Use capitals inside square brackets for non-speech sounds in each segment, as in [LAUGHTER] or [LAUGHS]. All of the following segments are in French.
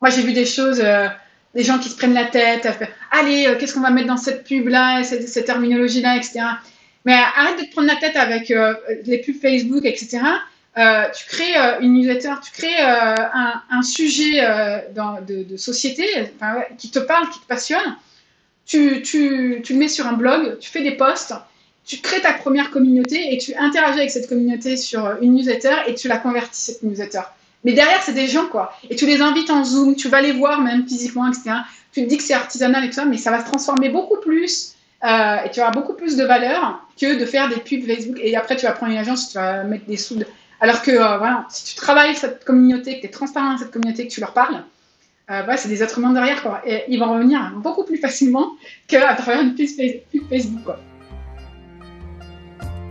moi j'ai vu des choses, des gens qui se prennent la tête, à allez, qu'est-ce qu'on va mettre dans cette pub-là, cette, terminologie-là, etc. Mais arrête de te prendre la tête avec les pubs Facebook, etc. tu crées une newsletter, tu crées un, sujet de, société qui te parle, qui te passionne. Tu, tu, le mets sur un blog, tu fais des posts, tu crées ta première communauté et tu interagis avec cette communauté sur une newsletter et tu la convertis, cette newsletter. Mais derrière, c'est des gens, quoi. Et tu les invites en Zoom, tu vas les voir même physiquement, etc. Tu te dis que c'est artisanal et tout ça, mais ça va se transformer beaucoup plus euh, et tu auras beaucoup plus de valeur que de faire des pubs Facebook. Et après, tu vas prendre une agence, tu vas mettre des sous. Alors que, euh, voilà, si tu travailles cette communauté, que tu es transparent dans cette communauté, que tu leur parles, euh, c'est des êtres humains derrière, quoi. Et ils vont revenir beaucoup plus facilement [LAUGHS] qu'à travers une pub Facebook, quoi.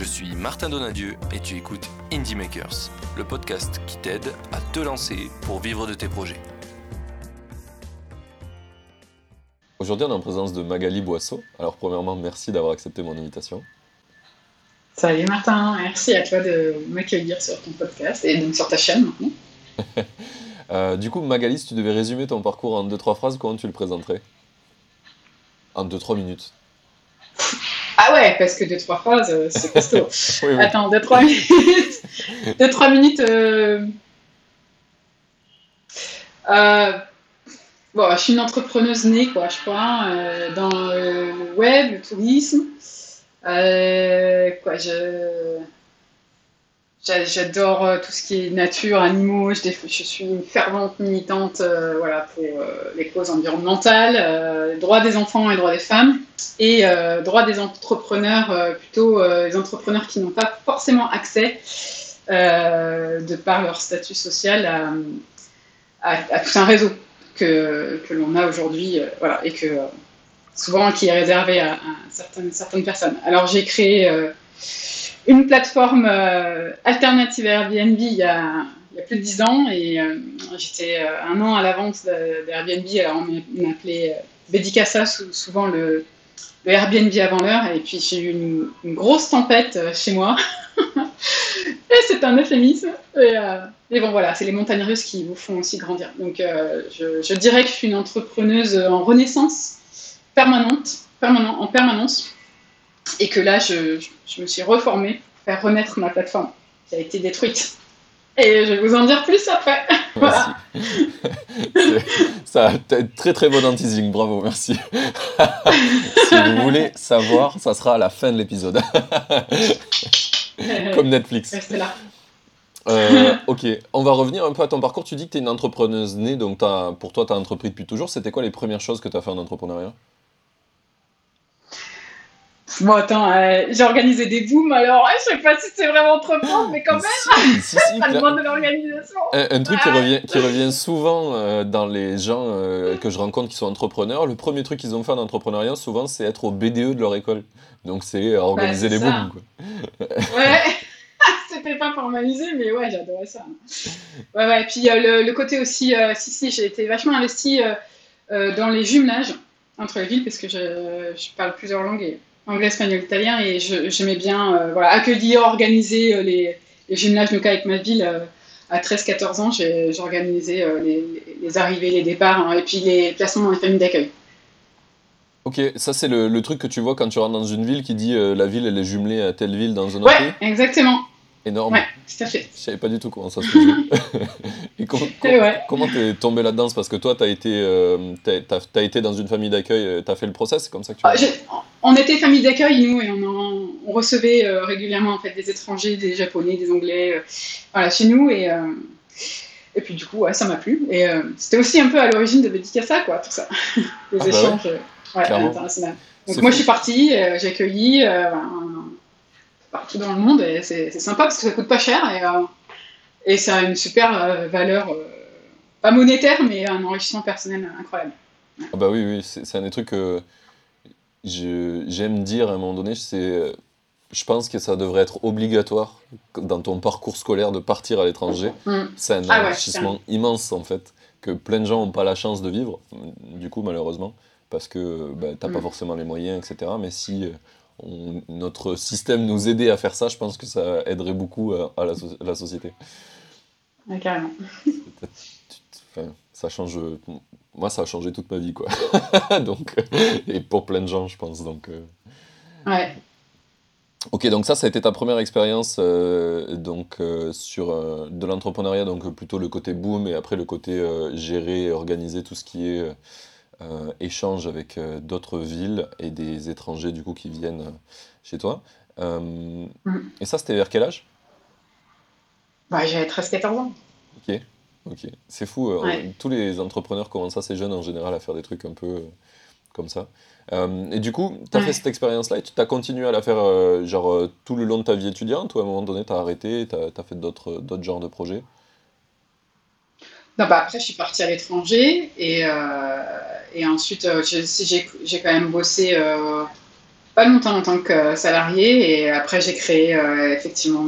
Je suis Martin Donadieu et tu écoutes Indie Makers, le podcast qui t'aide à te lancer pour vivre de tes projets. Aujourd'hui, on est en présence de Magali Boisseau. Alors, premièrement, merci d'avoir accepté mon invitation. Salut Martin, merci à toi de m'accueillir sur ton podcast et donc sur ta chaîne maintenant. [LAUGHS] Euh, du coup, Magali, si tu devais résumer ton parcours en 2-3 phrases, comment tu le présenterais? En 2-3 minutes. [LAUGHS] Ah ouais, parce que 2-3 phrases, euh, c'est costaud. [LAUGHS] Attends, 2-3 minutes. [LAUGHS] 2-3 minutes. Euh... Euh... Bon, je suis une entrepreneuse née, quoi, je crois, dans le web, le tourisme. quoi, je J'adore euh, tout ce qui est nature, animaux. Je, suis une fervente militante euh, pour euh, les causes environnementales, droits des enfants et droits des femmes, et droits des entrepreneurs, plutôt les entrepreneurs qui n'ont pas forcément accès, de par leur statut social, à, tout un réseau que, l'on a aujourd'hui, et que souvent qui est réservé à, certaines personnes. Alors j'ai créé une plateforme euh, alternative à Airbnb il y, a, plus de 10 ans et euh, j'étais euh, un an à l'avance d'Airbnb. Alors on m'appelait Bédicassa, souvent le, Airbnb avant l'heure. Et puis j'ai eu une, grosse tempête chez moi. [LAUGHS] et c'est un euphémisme. Et, bon voilà, c'est les montagnes russes qui vous font aussi grandir. Donc je, dirais que je suis une entrepreneuse en renaissance permanente, permanent, en permanence et que là, je, je, me suis reformée pour faire renaître ma plateforme qui a été détruite. Et je vais vous en dire plus après. Voilà. [LAUGHS] ça a très très bon teasing, bravo, merci. [LAUGHS] si vous voulez savoir, ça sera à la fin de l'épisode. Comme Netflix. Restez là. Euh, ok, on va revenir un peu à ton parcours. Tu dis que tu es une entrepreneuse née, donc pour toi, tu as entrepris depuis toujours. C'était quoi les premières choses que tu as fait en entrepreneuriat? Bon, attends, euh, j'ai organisé des booms, alors je sais pas si c'est vraiment entreprendre, mais quand même, si, [LAUGHS] ça demande de l'organisation. Un, truc qui, revient, qui revient souvent euh, dans les gens euh, que je rencontre qui sont entrepreneurs, le premier truc qu'ils ont fait en entrepreneuriat, souvent, c'est être au BDE de leur école. Donc, c'est organiser des booms. Quoi. ouais, [LAUGHS] c'était pas formalisé, mais ouais, j'adorais ça. Ouais, ouais, et puis le, le, côté aussi, si, si, j'ai été vachement investie dans les jumelages entre les villes, parce que je, je parle plusieurs langues et anglais, espagnol, italien, et j'aimais bien euh, voilà, accueillir, organiser euh, les, les gymnases cas avec ma ville. Euh, à 13-14 ans, j'ai organisé les, les, arrivées, les départs, hein, et puis les placements dans les familles d'accueil. Ok, ça c'est le, le, truc que tu vois quand tu rentres dans une ville qui dit la ville elle est jumelée à telle ville dans un autre ouais, exactement énorme. Ouais, tout à fait. Je savais pas du tout comment ça se faisait. [LAUGHS] et comment t'es tombé là-dedans? Parce que toi, t'as été, euh, as, été dans une famille d'accueil, euh, t'as fait le process, c'est comme ça que tu ah, On était famille d'accueil, nous, et on, on recevait euh, régulièrement en fait, des étrangers, des japonais, des anglais, euh, voilà, chez nous. Et, et puis du coup, ouais, ça m'a plu. Et c'était aussi un peu à l'origine de ça quoi, tout ça. [LAUGHS] Les ah bah échanges ouais. internationaux. Donc moi, je suis partie, j'ai accueilli partout dans le monde et c'est sympa parce que ça coûte pas cher et, euh, et ça a une super euh, valeur, euh, pas monétaire, mais un enrichissement personnel incroyable. Ah bah oui, oui, c'est un des trucs que j'aime dire à un moment donné, c'est je pense que ça devrait être obligatoire dans ton parcours scolaire de partir à l'étranger. Mm. C'est un ah enrichissement immense en fait, que plein de gens n'ont pas la chance de vivre, du coup malheureusement, parce que bah, tu n'as pas mm. forcément les moyens, etc. Mais si euh, notre système nous aidait à faire ça, je pense que ça aiderait beaucoup à, la, société. carrément. ça change. Moi, ça a changé toute ma vie, quoi. [LAUGHS] donc, et pour plein de gens, je pense. Donc, euh. Ouais. Ok, donc ça, ça a été ta première expérience euh, donc euh, sur euh, de l'entrepreneuriat, donc plutôt le côté boom et après le côté gérer, organiser tout ce qui est échange avec d'autres villes et des étrangers du coup qui viennent chez toi. Mm. Et ça, c'était vers quel âge? Bah, J'avais 13-14 ans. Ok, ok. C'est fou. Tous les entrepreneurs commencent assez jeunes en général à faire des trucs un peu comme ça. Euh, et du coup, tu as fait cette expérience-là et tu as continué à la faire euh, genre euh, tout le long de ta vie étudiante ou à un moment donné tu as arrêté, tu as, fait d'autres genres de projets? Non, bah après, je suis partie à l'étranger et, et ensuite, j'ai quand même bossé pas longtemps en tant que salarié et après, j'ai créé effectivement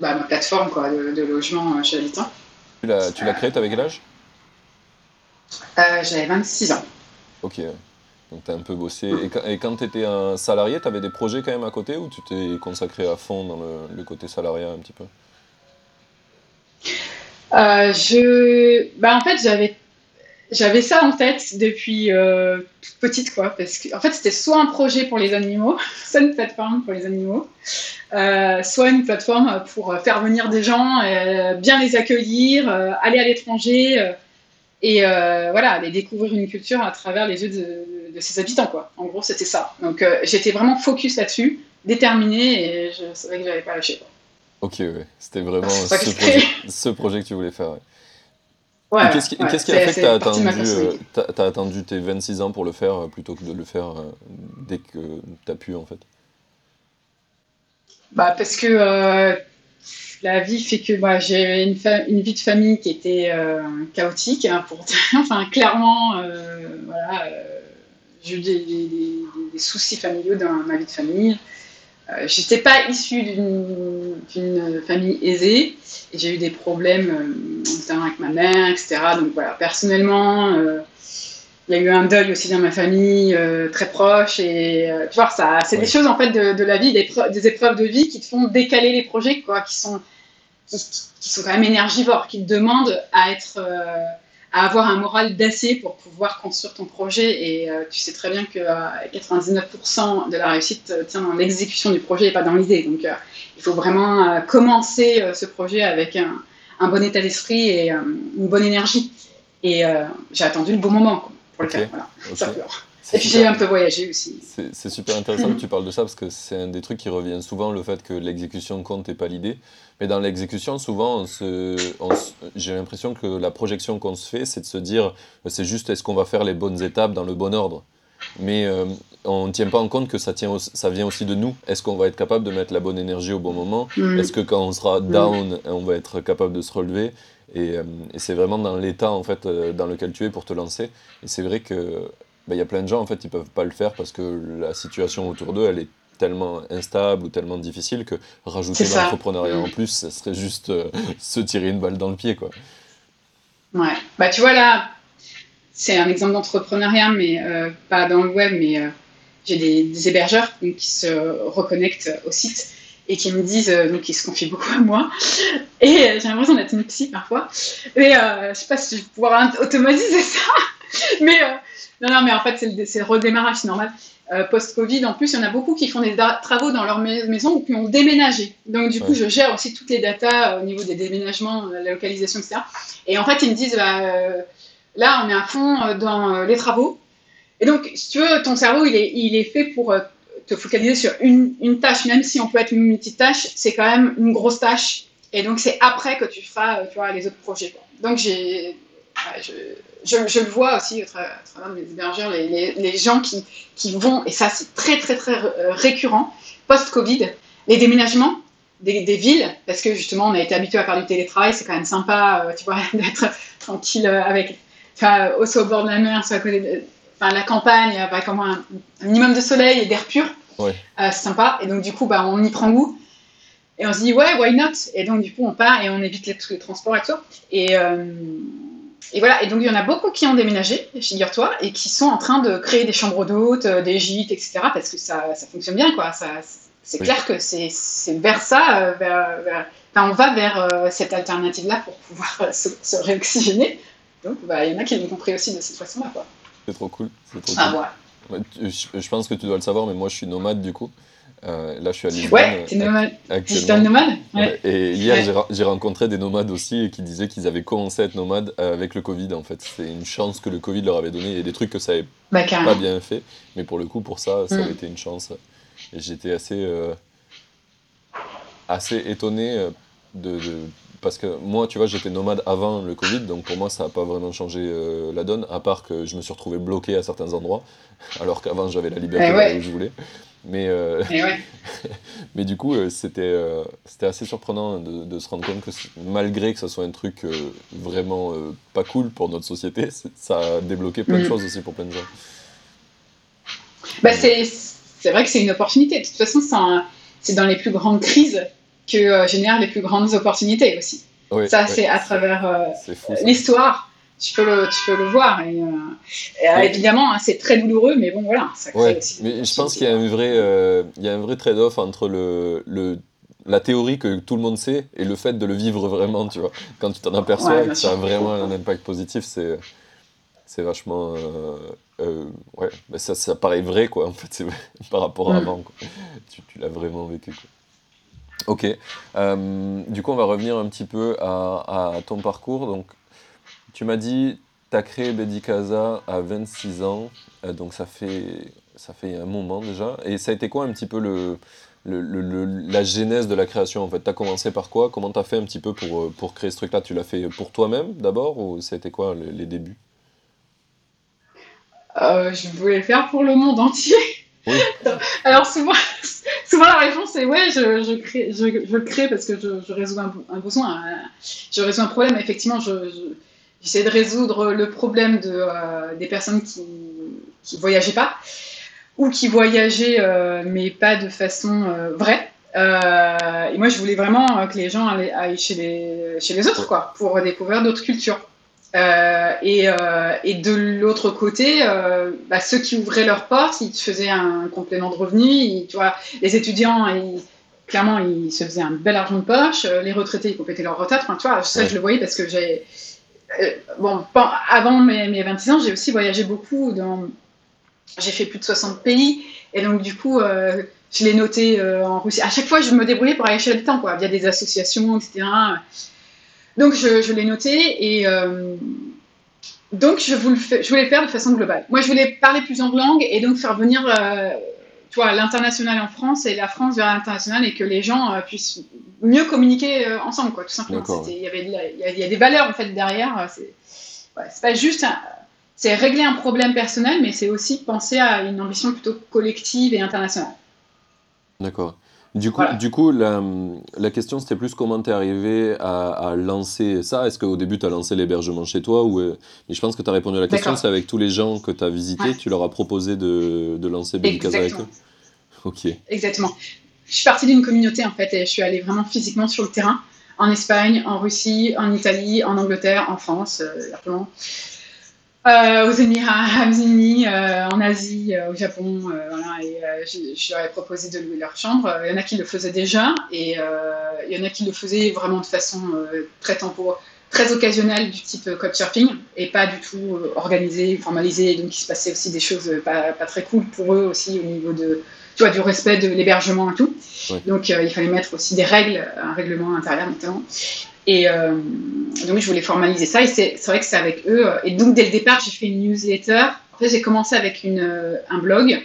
bah, ma plateforme quoi, de, logement chez Habitant. Tu l'as créée, tu avais quel âge? J'avais 26 ans. Ok. Donc tu as un peu bossé. Et quand, tu étais un salarié, tu avais des projets quand même à côté ou tu t'es consacré à fond dans le, côté salariat un petit peu? Euh, je... bah, En fait, j'avais j'avais ça en tête depuis euh, toute petite, quoi, parce que en fait c'était soit un projet pour les animaux, [LAUGHS] soit une plateforme pour les animaux, euh, soit une plateforme pour faire venir des gens, bien les accueillir, aller à l'étranger, et voilà, aller découvrir une culture à travers les yeux de, ses habitants, quoi. En gros, c'était ça. Donc, j'étais vraiment focus là-dessus, déterminé, et je savais que j'allais pas lâcher. Quoi. Ok, ouais. C'était vraiment ce projet, ce projet, que tu voulais faire. Ouais. qu'est-ce qui, a fait que tu as attendu, euh, as attendu tes 26 ans pour le faire plutôt que de le faire dès que tu as pu, en fait? Bah, Parce que la vie fait que bah, j'ai une, une, vie de famille qui était euh, chaotique, hein, pour [LAUGHS] enfin clairement, euh, voilà, euh, j'ai eu des, soucis familiaux dans ma vie de famille. Je n'étais pas issue d'une famille aisée. Et j'ai eu des problèmes notamment avec ma mère, etc. Donc voilà, personnellement, il y a eu un deuil aussi dans ma famille très proche. Et tu vois ça c'est des choses en fait de, la vie des, des, épreuves de vie qui te font décaler les projets quoi qui sont qui, sont quand même énergivores, qui te demandent à être, euh, à avoir un moral d'acier pour pouvoir construire ton projet. Et euh, tu sais très bien que 99% euh, de la réussite tient dans l'exécution du projet et pas dans l'idée. Donc, il faut vraiment commencer ce projet avec un, un bon état d'esprit et une bonne énergie. Et j'ai attendu le bon moment pour le faire. Voilà. Ça et puis j'ai un peu voyagé aussi. C'est super intéressant que tu parles de ça parce que c'est un des trucs qui revient souvent, le fait que l'exécution compte et pas l'idée. Mais dans l'exécution, souvent, j'ai l'impression que la projection qu'on se fait, c'est de se dire, c'est juste est-ce qu'on va faire les bonnes étapes dans le bon ordre? Mais euh, on ne tient pas en compte que ça, tient, ça vient aussi de nous. Est-ce qu'on va être capable de mettre la bonne énergie au bon moment? Mm. Est-ce que quand on sera mm. down, on va être capable de se relever? Et, euh, et c'est vraiment dans l'état en fait euh, dans lequel tu es pour te lancer. Et c'est vrai que bah, il y a plein de gens en fait ils peuvent pas le faire parce que la situation autour d'eux elle est tellement instable ou tellement difficile que rajouter l'entrepreneuriat en plus ça serait juste euh, [LAUGHS] se tirer une balle dans le pied quoi. Ouais, bah tu vois là, c'est un exemple d'entrepreneuriat, mais euh, pas dans le web, mais euh, j'ai des, hébergeurs qui se reconnectent au site et qui me disent, donc qui se confient beaucoup à moi, et j'ai l'impression d'être une psy parfois, et je sais pas si je vais pouvoir automatiser ça, [LAUGHS] mais non, non, mais en fait, c'est le, redémarrage, c'est normal. Euh, Post-Covid, en plus, il y en a beaucoup qui font des travaux dans leur maison ou qui ont déménagé. Donc, du coup, je gère aussi toutes les datas euh, au niveau des déménagements, euh, la localisation, etc. Et en fait, ils me disent, bah, là, on est à fond dans les travaux. Et donc, si tu veux, ton cerveau, il est, il est fait pour te focaliser sur une, une, tâche, même si on peut être multitâche, c'est quand même une grosse tâche. Et donc, c'est après que tu feras tu vois, les autres projets. Donc, j'ai je, le vois aussi à travers mes hébergeurs, les, les, gens qui, qui, vont, et ça c'est très très très euh, récurrent, post-Covid, les déménagements des, des, villes, parce que justement on a été habitué à faire du télétravail, c'est quand même sympa, euh, tu vois, [LAUGHS] d'être tranquille euh, avec enfin, au bord de la mer, soit enfin, la campagne, bah, comme un, un, minimum de soleil et d'air pur. Ouais. Euh, c'est sympa. Et donc, du coup, bah, on y prend goût. Et on se dit, ouais, why not? Et donc, du coup, on part et on évite les, tous les transports et tout. Et, euh, et voilà. Et donc, il y en a beaucoup qui ont déménagé, figure-toi, et qui sont en train de créer des chambres d'hôtes, euh, des gîtes, etc. Parce que ça, ça fonctionne bien, quoi. Ça, c'est Oui. clair que c'est c'est vers ça, euh, vers, vers- enfin, on va vers euh, cette alternative-là pour pouvoir euh, se, se réoxygéner. Donc, bah, il y en a qui l'ont compris aussi de cette façon-là, quoi. C'est trop cool. c'est trop Ah, cool. Ouais, je, je pense que tu dois le savoir, mais moi je suis nomade du coup. Euh, là je suis à Lisbonne. Ouais, t'es euh, nomade, digital nomade Ouais. Et hier, Ouais. j'ai rencontré des nomades aussi et qui disaient qu'ils avaient commencé à être nomades euh, avec le Covid en fait. C'est une chance que le Covid leur avait donné et des trucs que ça avait Bah, pas bien fait. Mais pour le coup, pour ça, ça Mm. avait été une chance. Et j'étais assez, euh, assez étonné de, de- Parce que moi, tu vois, j'étais nomade avant le Covid, donc pour moi, ça n'a pas vraiment changé euh, la donne, à part que je me suis retrouvé bloqué à certains endroits, [LAUGHS] alors qu'avant, j'avais la liberté Eh ouais. où je voulais. Mais, euh, ouais. [LAUGHS] mais du coup, euh, c'était c'était assez surprenant de, de se rendre compte que malgré que ça soit un truc vraiment pas cool pour notre société, ça a débloqué plein de Mm. choses aussi pour plein de gens. Bah, c'est c'est vrai que c'est une opportunité. De toute façon, c'est dans les plus grandes crises que euh, génèrent les plus grandes opportunités aussi. Ça, c'est à travers euh, l'histoire. Tu peux, le, tu peux le voir. Et, euh, et, Oui. évidemment, hein, c'est très douloureux, mais bon, voilà. Ça crée aussi mais je pense qu'il y a un vrai, il y a un vrai trade-off entre le, le, la théorie que tout le monde sait et le fait de le vivre vraiment, tu vois. Quand tu t'en aperçois Ouais, et que ça a vraiment un impact positif, c'est, c'est vachement, euh, euh, ouais, ça, ça paraît vrai, quoi, en fait, c'est [LAUGHS] par rapport à Mm. avant, quoi. Tu, tu l'as vraiment vécu, quoi. Ok, Euh, du coup, on va revenir un petit peu à, ton parcours. Donc, tu m'as dit, tu as créé Bedi Casa à 26 ans, euh, donc ça fait, ça fait un moment déjà. Et ça a été quoi un petit peu le, la genèse de la création en fait? Tu as commencé par quoi? Comment tu as fait un petit peu pour, euh, pour créer ce truc-là? Tu l'as fait pour toi-même d'abord? Ou ça a été quoi les, débuts? Je voulais faire pour le monde entier. [LAUGHS] Alors souvent, souvent la réponse est ouais, je, je, crée, je, je crée parce que je, je résous un, besoin, je résous un problème. Effectivement, je, je- j'essaie de résoudre le problème de, euh, des personnes qui qui voyageaient pas ou qui voyageaient euh, mais pas de façon euh, vraie. Et moi, je voulais vraiment que les gens aillent chez les, chez les autres, quoi, pour découvrir d'autres cultures. Euh, et, euh, et de l'autre côté, euh, bah, ceux qui ouvraient leurs portes, ils faisaient un complément de revenu. Ils- tu vois, les étudiants, ils- clairement, ils se faisaient un bel argent de poche. Les retraités, ils complétaient leur retraite. Enfin, tu vois, ça, Ouais. je le voyais parce que j'ai. bon, avant mes, mes 26 ans, j'ai aussi voyagé beaucoup. Dans... J'ai fait plus de 60 pays. Et donc, du coup, je l'ai noté en Russie. À chaque fois, je me débrouillais pour aller chez l'habitant, quoi, via des associations, etc. Donc, je, je l'ai noté et euh, donc je, vous le fais- je voulais le faire de façon globale. Moi, je voulais parler plusieurs langues et donc faire venir euh, tu vois, l'international en France et la France vers l'international et que les gens euh, puissent mieux communiquer euh, ensemble, quoi, tout simplement. Il y, avait de la- il y a- il y a des valeurs en fait derrière. C'est ouais, pas juste. c'est régler un problème personnel, mais c'est aussi penser à une ambition plutôt collective et internationale. D'accord. Du coup, Voilà. du coup la, la question c'était plus comment t'es arrivé à, à lancer ça. Est-ce qu'au début tu as lancé l'hébergement chez toi ou euh, Mais je pense que tu as répondu à la question, c'est avec tous les gens que tu as visités, Ouais. tu leur as proposé de, de lancer Bedi Casa avec eux? Ok. Exactement. Je suis partie d'une communauté en fait et je suis allée vraiment physiquement sur le terrain, en Espagne, en Russie, en Italie, en Angleterre, en France, euh, largement, euh, aux Émirats Arabes Unis, euh, en Asie, euh, au Japon, euh, voilà, et je, je leur ai proposé de louer leur chambre. Il y en a qui le faisaient déjà et il y en a qui le faisaient vraiment de façon très temporaire. Très occasionnelle du type euh, couchsurfing et pas du tout organisée, formalisée, donc il se passait aussi des choses pas, pas très cool pour eux aussi au niveau de, tu vois, du respect de l'hébergement et tout. Ouais. Donc il fallait mettre aussi des règles, un règlement intérieur notamment. Et euh, donc je voulais formaliser ça et c'est vrai que c'est avec eux. Et donc dès le départ, j'ai fait une newsletter. En fait, j'ai commencé avec euh, un blog.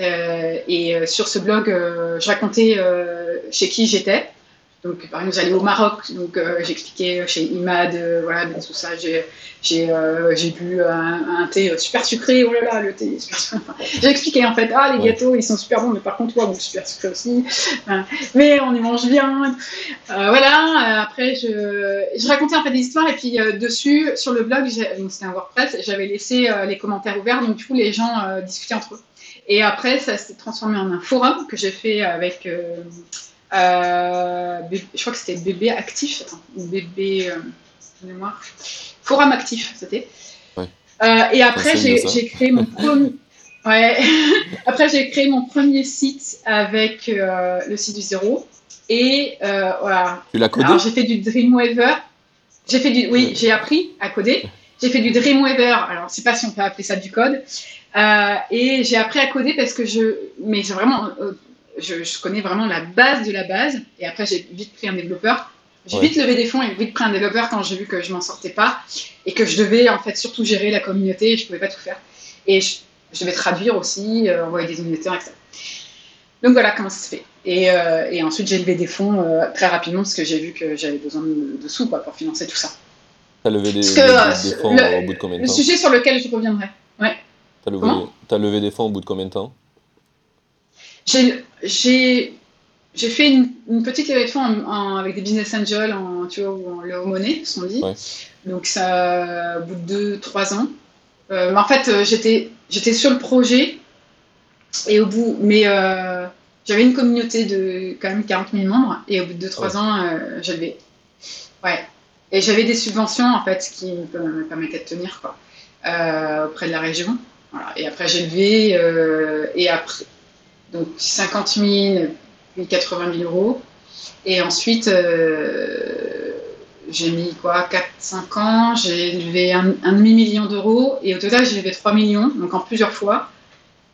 Euh, et sur ce blog, je racontais chez qui j'étais. Donc, par exemple, j'allais au Maroc, donc euh, j'expliquais chez Imad, euh, voilà, tout ça. J'ai, j'ai, euh, j'ai bu un, thé super sucré, oh là là, le thé est super sucré. j'ai expliqué en fait, ah, les gâteaux, ils sont super bons, mais par contre, toi, bon, super sucré aussi. mais on y mange bien. voilà, après, je, je racontais en fait des histoires, et puis dessus, sur le blog, donc c'était un WordPress, j'avais laissé les commentaires ouverts, donc du coup, les gens discutaient entre eux. Et après, ça s'est transformé en un forum que j'ai fait avec euh, je crois que c'était bébé actif, ou bébé euh, mémoire, forum actif, c'était. Euh, et après, j'ai créé mon premier. [LAUGHS] Ouais. [LAUGHS] Après, j'ai créé mon premier site avec le site du zéro. Et voilà. Tu l'as codé? Alors, j'ai fait du Dreamweaver. J'ai fait du. Oui, j'ai appris à coder. J'ai fait du Dreamweaver. Alors, je sais pas si on peut appeler ça du code. et j'ai appris à coder parce que je. Mais c'est vraiment je, connais vraiment la base de la base. Et après, j'ai vite pris un développeur. J'ai vite levé des fonds et vite pris un développeur quand j'ai vu que je m'en sortais pas et que je devais en fait surtout gérer la communauté et je pouvais pas tout faire. Et je, devais traduire aussi, euh, envoyer des newsletters, etc. Donc voilà comment ça se fait. Et, euh, et ensuite, j'ai levé des fonds euh, très rapidement parce que j'ai vu que j'avais besoin de, sous quoi, pour financer tout ça. Tu as levé des, fonds au bout de combien de temps? Le sujet sur lequel je reviendrai. Ouais. Tu as, as, levé des fonds au bout de combien de temps? J'ai fait une, petite levée avec des business angels, en, tu vois, ou en low money, ce qu'on dit. Donc, ça, au bout de 2-3 ans. Euh, en fait, euh, j'étais sur le projet, et au bout, mais euh, j'avais une communauté de quand même 40 000 membres, et au bout de 2-3 ans, j'avais. Ouais. Et j'avais des subventions, en fait, qui me permettaient de tenir, quoi, auprès de la région. Voilà. Et après, j'ai levé, et après donc 50 000, puis 80 000 euros. Et ensuite, euh, j'ai mis quoi 4-5 ans, j'ai levé un, demi-million d'euros et au total, j'ai levé 3 millions, donc en plusieurs fois.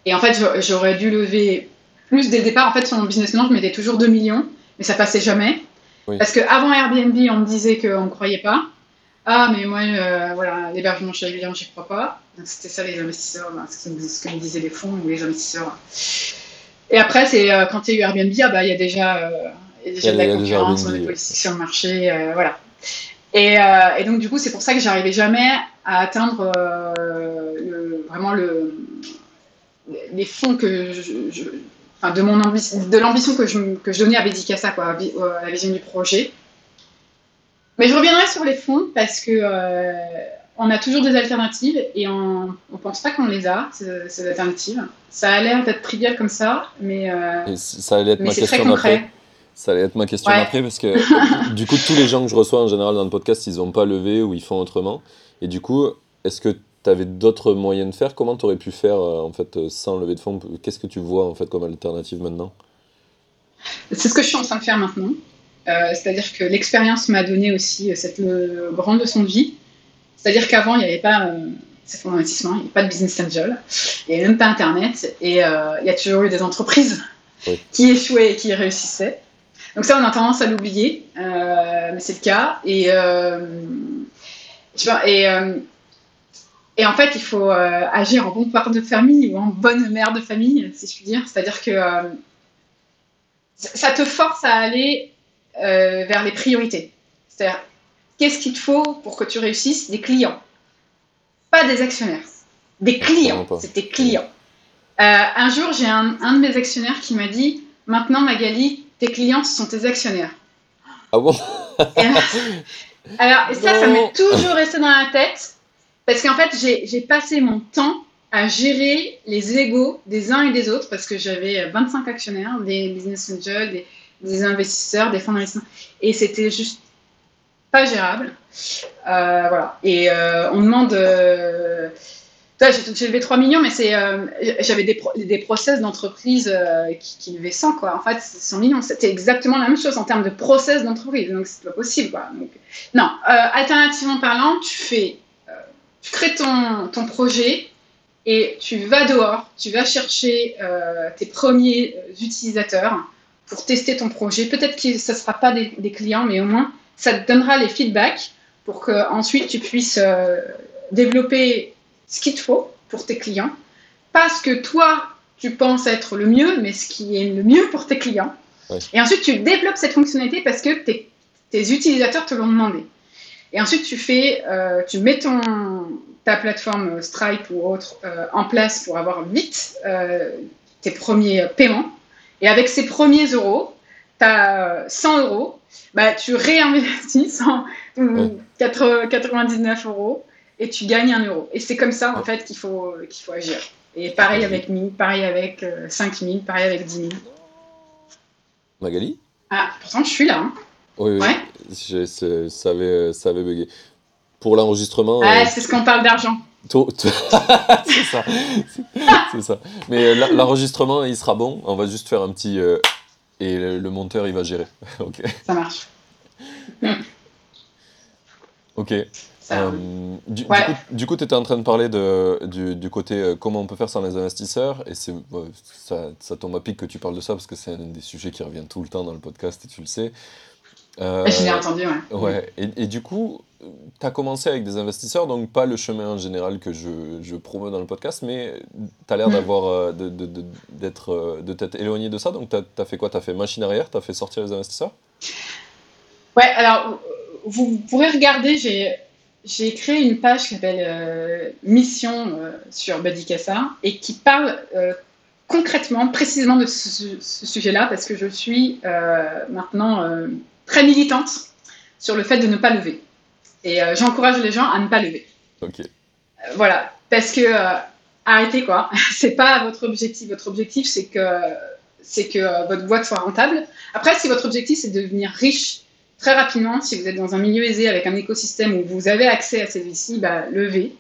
Et en fait, j'aurais dû lever plus dès le départ. En fait, sur mon business plan, je mettais toujours 2 millions, mais ça passait jamais. Parce qu'avant Airbnb, on me disait qu'on ne croyait pas. Ah, mais moi, euh, voilà, l'hébergement chez les clients, j'y crois pas. C'était ça les investisseurs, ce, que me disaient les fonds ou les investisseurs. Et après, c'est euh, quand il y a eu Airbnb, ah bah, il y a déjà, euh, il y a déjà de la concurrence, on est politique sur le marché, euh, voilà. Et, et, donc, du coup, c'est pour ça que j'arrivais jamais à atteindre le, vraiment le, les fonds que je, enfin, de mon ambition, de l'ambition que je, que je donnais à Bédicassa, quoi, à la vision du projet. Mais je reviendrai sur les fonds parce que on a toujours des alternatives et on ne pense pas qu'on les a, ces, alternatives. Ça a l'air d'être trivial comme ça, mais, euh, ça allait être ma question après. Ça allait être ma question après parce que [LAUGHS] du coup, tous les gens que je reçois en général dans le podcast, ils n'ont pas levé ou ils font autrement. Et du coup, est-ce que tu avais d'autres moyens de faire? Comment tu aurais pu faire euh, en fait sans lever de fonds? Qu'est-ce que tu vois en fait comme alternative maintenant? C'est ce que je suis en train de faire maintenant. Euh, c'est-à-dire que l'expérience m'a donné aussi cette grande leçon de vie c'est-à-dire qu'avant, il n'y avait pas euh, ces fonds d'investissement, il n'y avait pas de business angel, il n'y avait même pas Internet, et euh, il y a toujours eu des entreprises qui échouaient et qui réussissaient. Donc ça, on a tendance à l'oublier, euh, mais c'est le cas. Et, et, et en fait, il faut agir en bon père de famille ou en bonne mère de famille, si je puis dire. C'est-à-dire que ça te force à aller vers les priorités. C'est-à-dire, Qu'est-ce qu'il te faut pour que tu réussisses Des clients. Pas des actionnaires. Des clients. C'est tes clients. Euh, un jour, j'ai un, de mes actionnaires qui m'a dit Maintenant, Magali, tes clients, ce sont tes actionnaires. Ah bon Alors, ça, ça m'est toujours resté dans la tête. Parce qu'en fait, j'ai passé mon temps à gérer les égaux des uns et des autres parce que j'avais 25 actionnaires, des business angels, des, des investisseurs, des fonds d'investissement. Et c'était juste pas gérable. Euh, voilà. Et euh, on demande. Euh, j'ai levé 3 millions, mais c'est, j'avais des, des process d'entreprise qui, qui levaient 100, quoi. En fait, 100 millions, c'était exactement la même chose en termes de process d'entreprise. Donc, c'est pas possible, quoi. Non, alternativement parlant, tu fais. tu crées ton, ton projet et tu vas dehors, tu vas chercher tes premiers utilisateurs pour tester ton projet. Peut-être que ce ne sera pas des clients, mais au moins ça te donnera les feedbacks pour que ensuite tu puisses euh, développer ce qu'il te faut pour tes clients. Pas ce que toi, tu penses être le mieux, mais ce qui est le mieux pour tes clients. Et ensuite, tu développes cette fonctionnalité parce que tes, tes utilisateurs te l'ont demandé. Et ensuite, tu fais, euh, tu mets ton, ta plateforme Stripe ou autre euh, en place pour avoir vite tes premiers paiements. Et avec ces premiers euros, tu as 100 euros, bah, tu réinvestis 100, 99 euros et tu gagnes un euro. Et c'est comme ça, en fait, qu'il faut, qu'il faut agir. Et pareil avec 1000, pareil avec 5000, pareil avec 10 000. Magali? Ah, pourtant, je suis là. Hein. Oui, oui. ça, avait, ça avait bugué. Pour l'enregistrement. Ah, c'est ce qu'on parle d'argent. [LAUGHS] c'est ça. c'est ça. Mais euh, l'enregistrement, il sera bon. On va juste faire un petit. Euh, et le, monteur, il va gérer. [LAUGHS] ok. Ça marche. [LAUGHS] ok. Euh, du, coup, tu étais en train de parler de, du, côté comment on peut faire sans les investisseurs. Et c'est ça, ça tombe à pic que tu parles de ça parce que c'est un des sujets qui revient tout le temps dans le podcast et tu le sais. Euh, je l'ai entendu, ouais. ouais. Et, et, du coup, tu as commencé avec des investisseurs, donc pas le chemin en général que je, je promeux dans le podcast, mais tu as l'air mm. d'avoir, euh, de, de, de, d'être, euh, de t'être éloigné de ça. Donc, tu as, fait quoi? Tu as fait machine arrière? Tu as fait sortir les investisseurs? Ouais, alors, vous pourrez regarder, j'ai, j'ai créé une page qui s'appelle Mission sur Badicassa et qui parle concrètement, précisément de ce, ce sujet-là, parce que je suis maintenant très militante sur le fait de ne pas lever. Et euh, j'encourage les gens à ne pas lever. Ok. Euh, voilà, parce que euh, arrêtez quoi. [LAUGHS] c'est pas votre objectif. Votre objectif, c'est que c'est que votre boîte soit rentable. Après, si votre objectif c'est de devenir riche très rapidement, si vous êtes dans un milieu aisé avec un écosystème où vous avez accès à ces VC, bah, levez.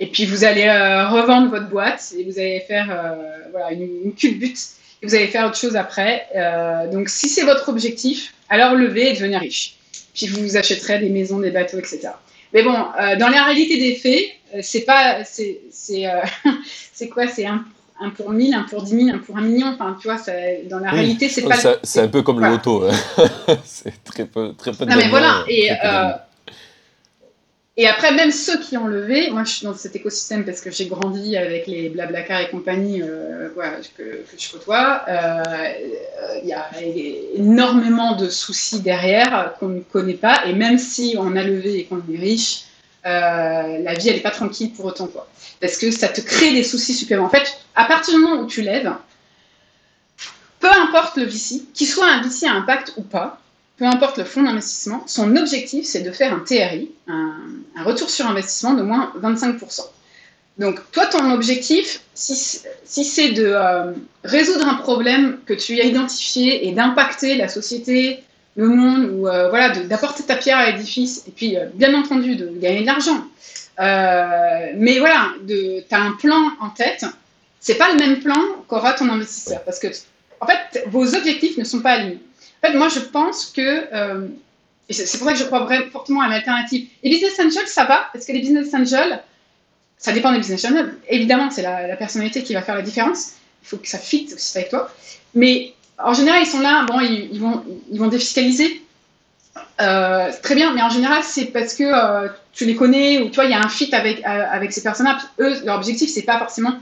Et puis vous allez revendre votre boîte et vous allez faire voilà, une, une culbute et vous allez faire autre chose après. donc si c'est votre objectif, alors levez et devenir riche. Puis vous achèterez des maisons, des bateaux, etc. Mais bon, euh, dans la réalité des faits, euh, c'est pas, c'est, c'est, euh, [LAUGHS] c'est quoi? C'est un, un, pour mille, un pour dix mille, un pour un million. Enfin, tu vois, dans la réalité, c'est pas. C'est, un peu comme le loto. Hein. [LAUGHS] c'est très peu, très peu. Non, mais voilà. Et et après, même ceux qui ont levé, moi je suis dans cet écosystème parce que j'ai grandi avec les Blablacar et compagnie euh, que, je côtoie. Euh, il y a énormément de soucis derrière qu'on ne connaît pas. Et même si on a levé et qu'on est riche, euh, la vie elle n'est pas tranquille pour autant. Quoi. Parce que ça te crée des soucis supplémentaires. En fait, à partir du moment où tu lèves, peu importe le VC, qu'il soit un VC à impact ou pas, peu importe le fonds d'investissement, son objectif, c'est de faire un TRI, un, retour sur investissement de moins 25%. Donc, toi, ton objectif, si, c'est de euh, résoudre un problème que tu as identifié et d'impacter la société, le monde, ou euh, voilà, d'apporter ta pierre à l'édifice, et puis, euh, bien entendu, de gagner de l'argent. mais voilà, tu as un plan en tête, c'est pas le même plan qu'aura ton investisseur, parce que, en fait, vos objectifs ne sont pas alignés. Fait, moi, je pense que, euh, et c'est pour ça que je crois vraiment fortement à l'alternative. Les business angels, ça va, parce que les business angels, ça dépend des business angels. Évidemment, c'est la, personnalité qui va faire la différence. Il faut que ça fit aussi avec toi. Mais en général, ils sont là, bon, ils, vont, ils vont défiscaliser. Euh, très bien, mais en général, c'est parce que euh, tu les connais ou tu vois, il y a un fit avec, avec ces personnes-là. Eux, leur objectif, c'est pas forcément.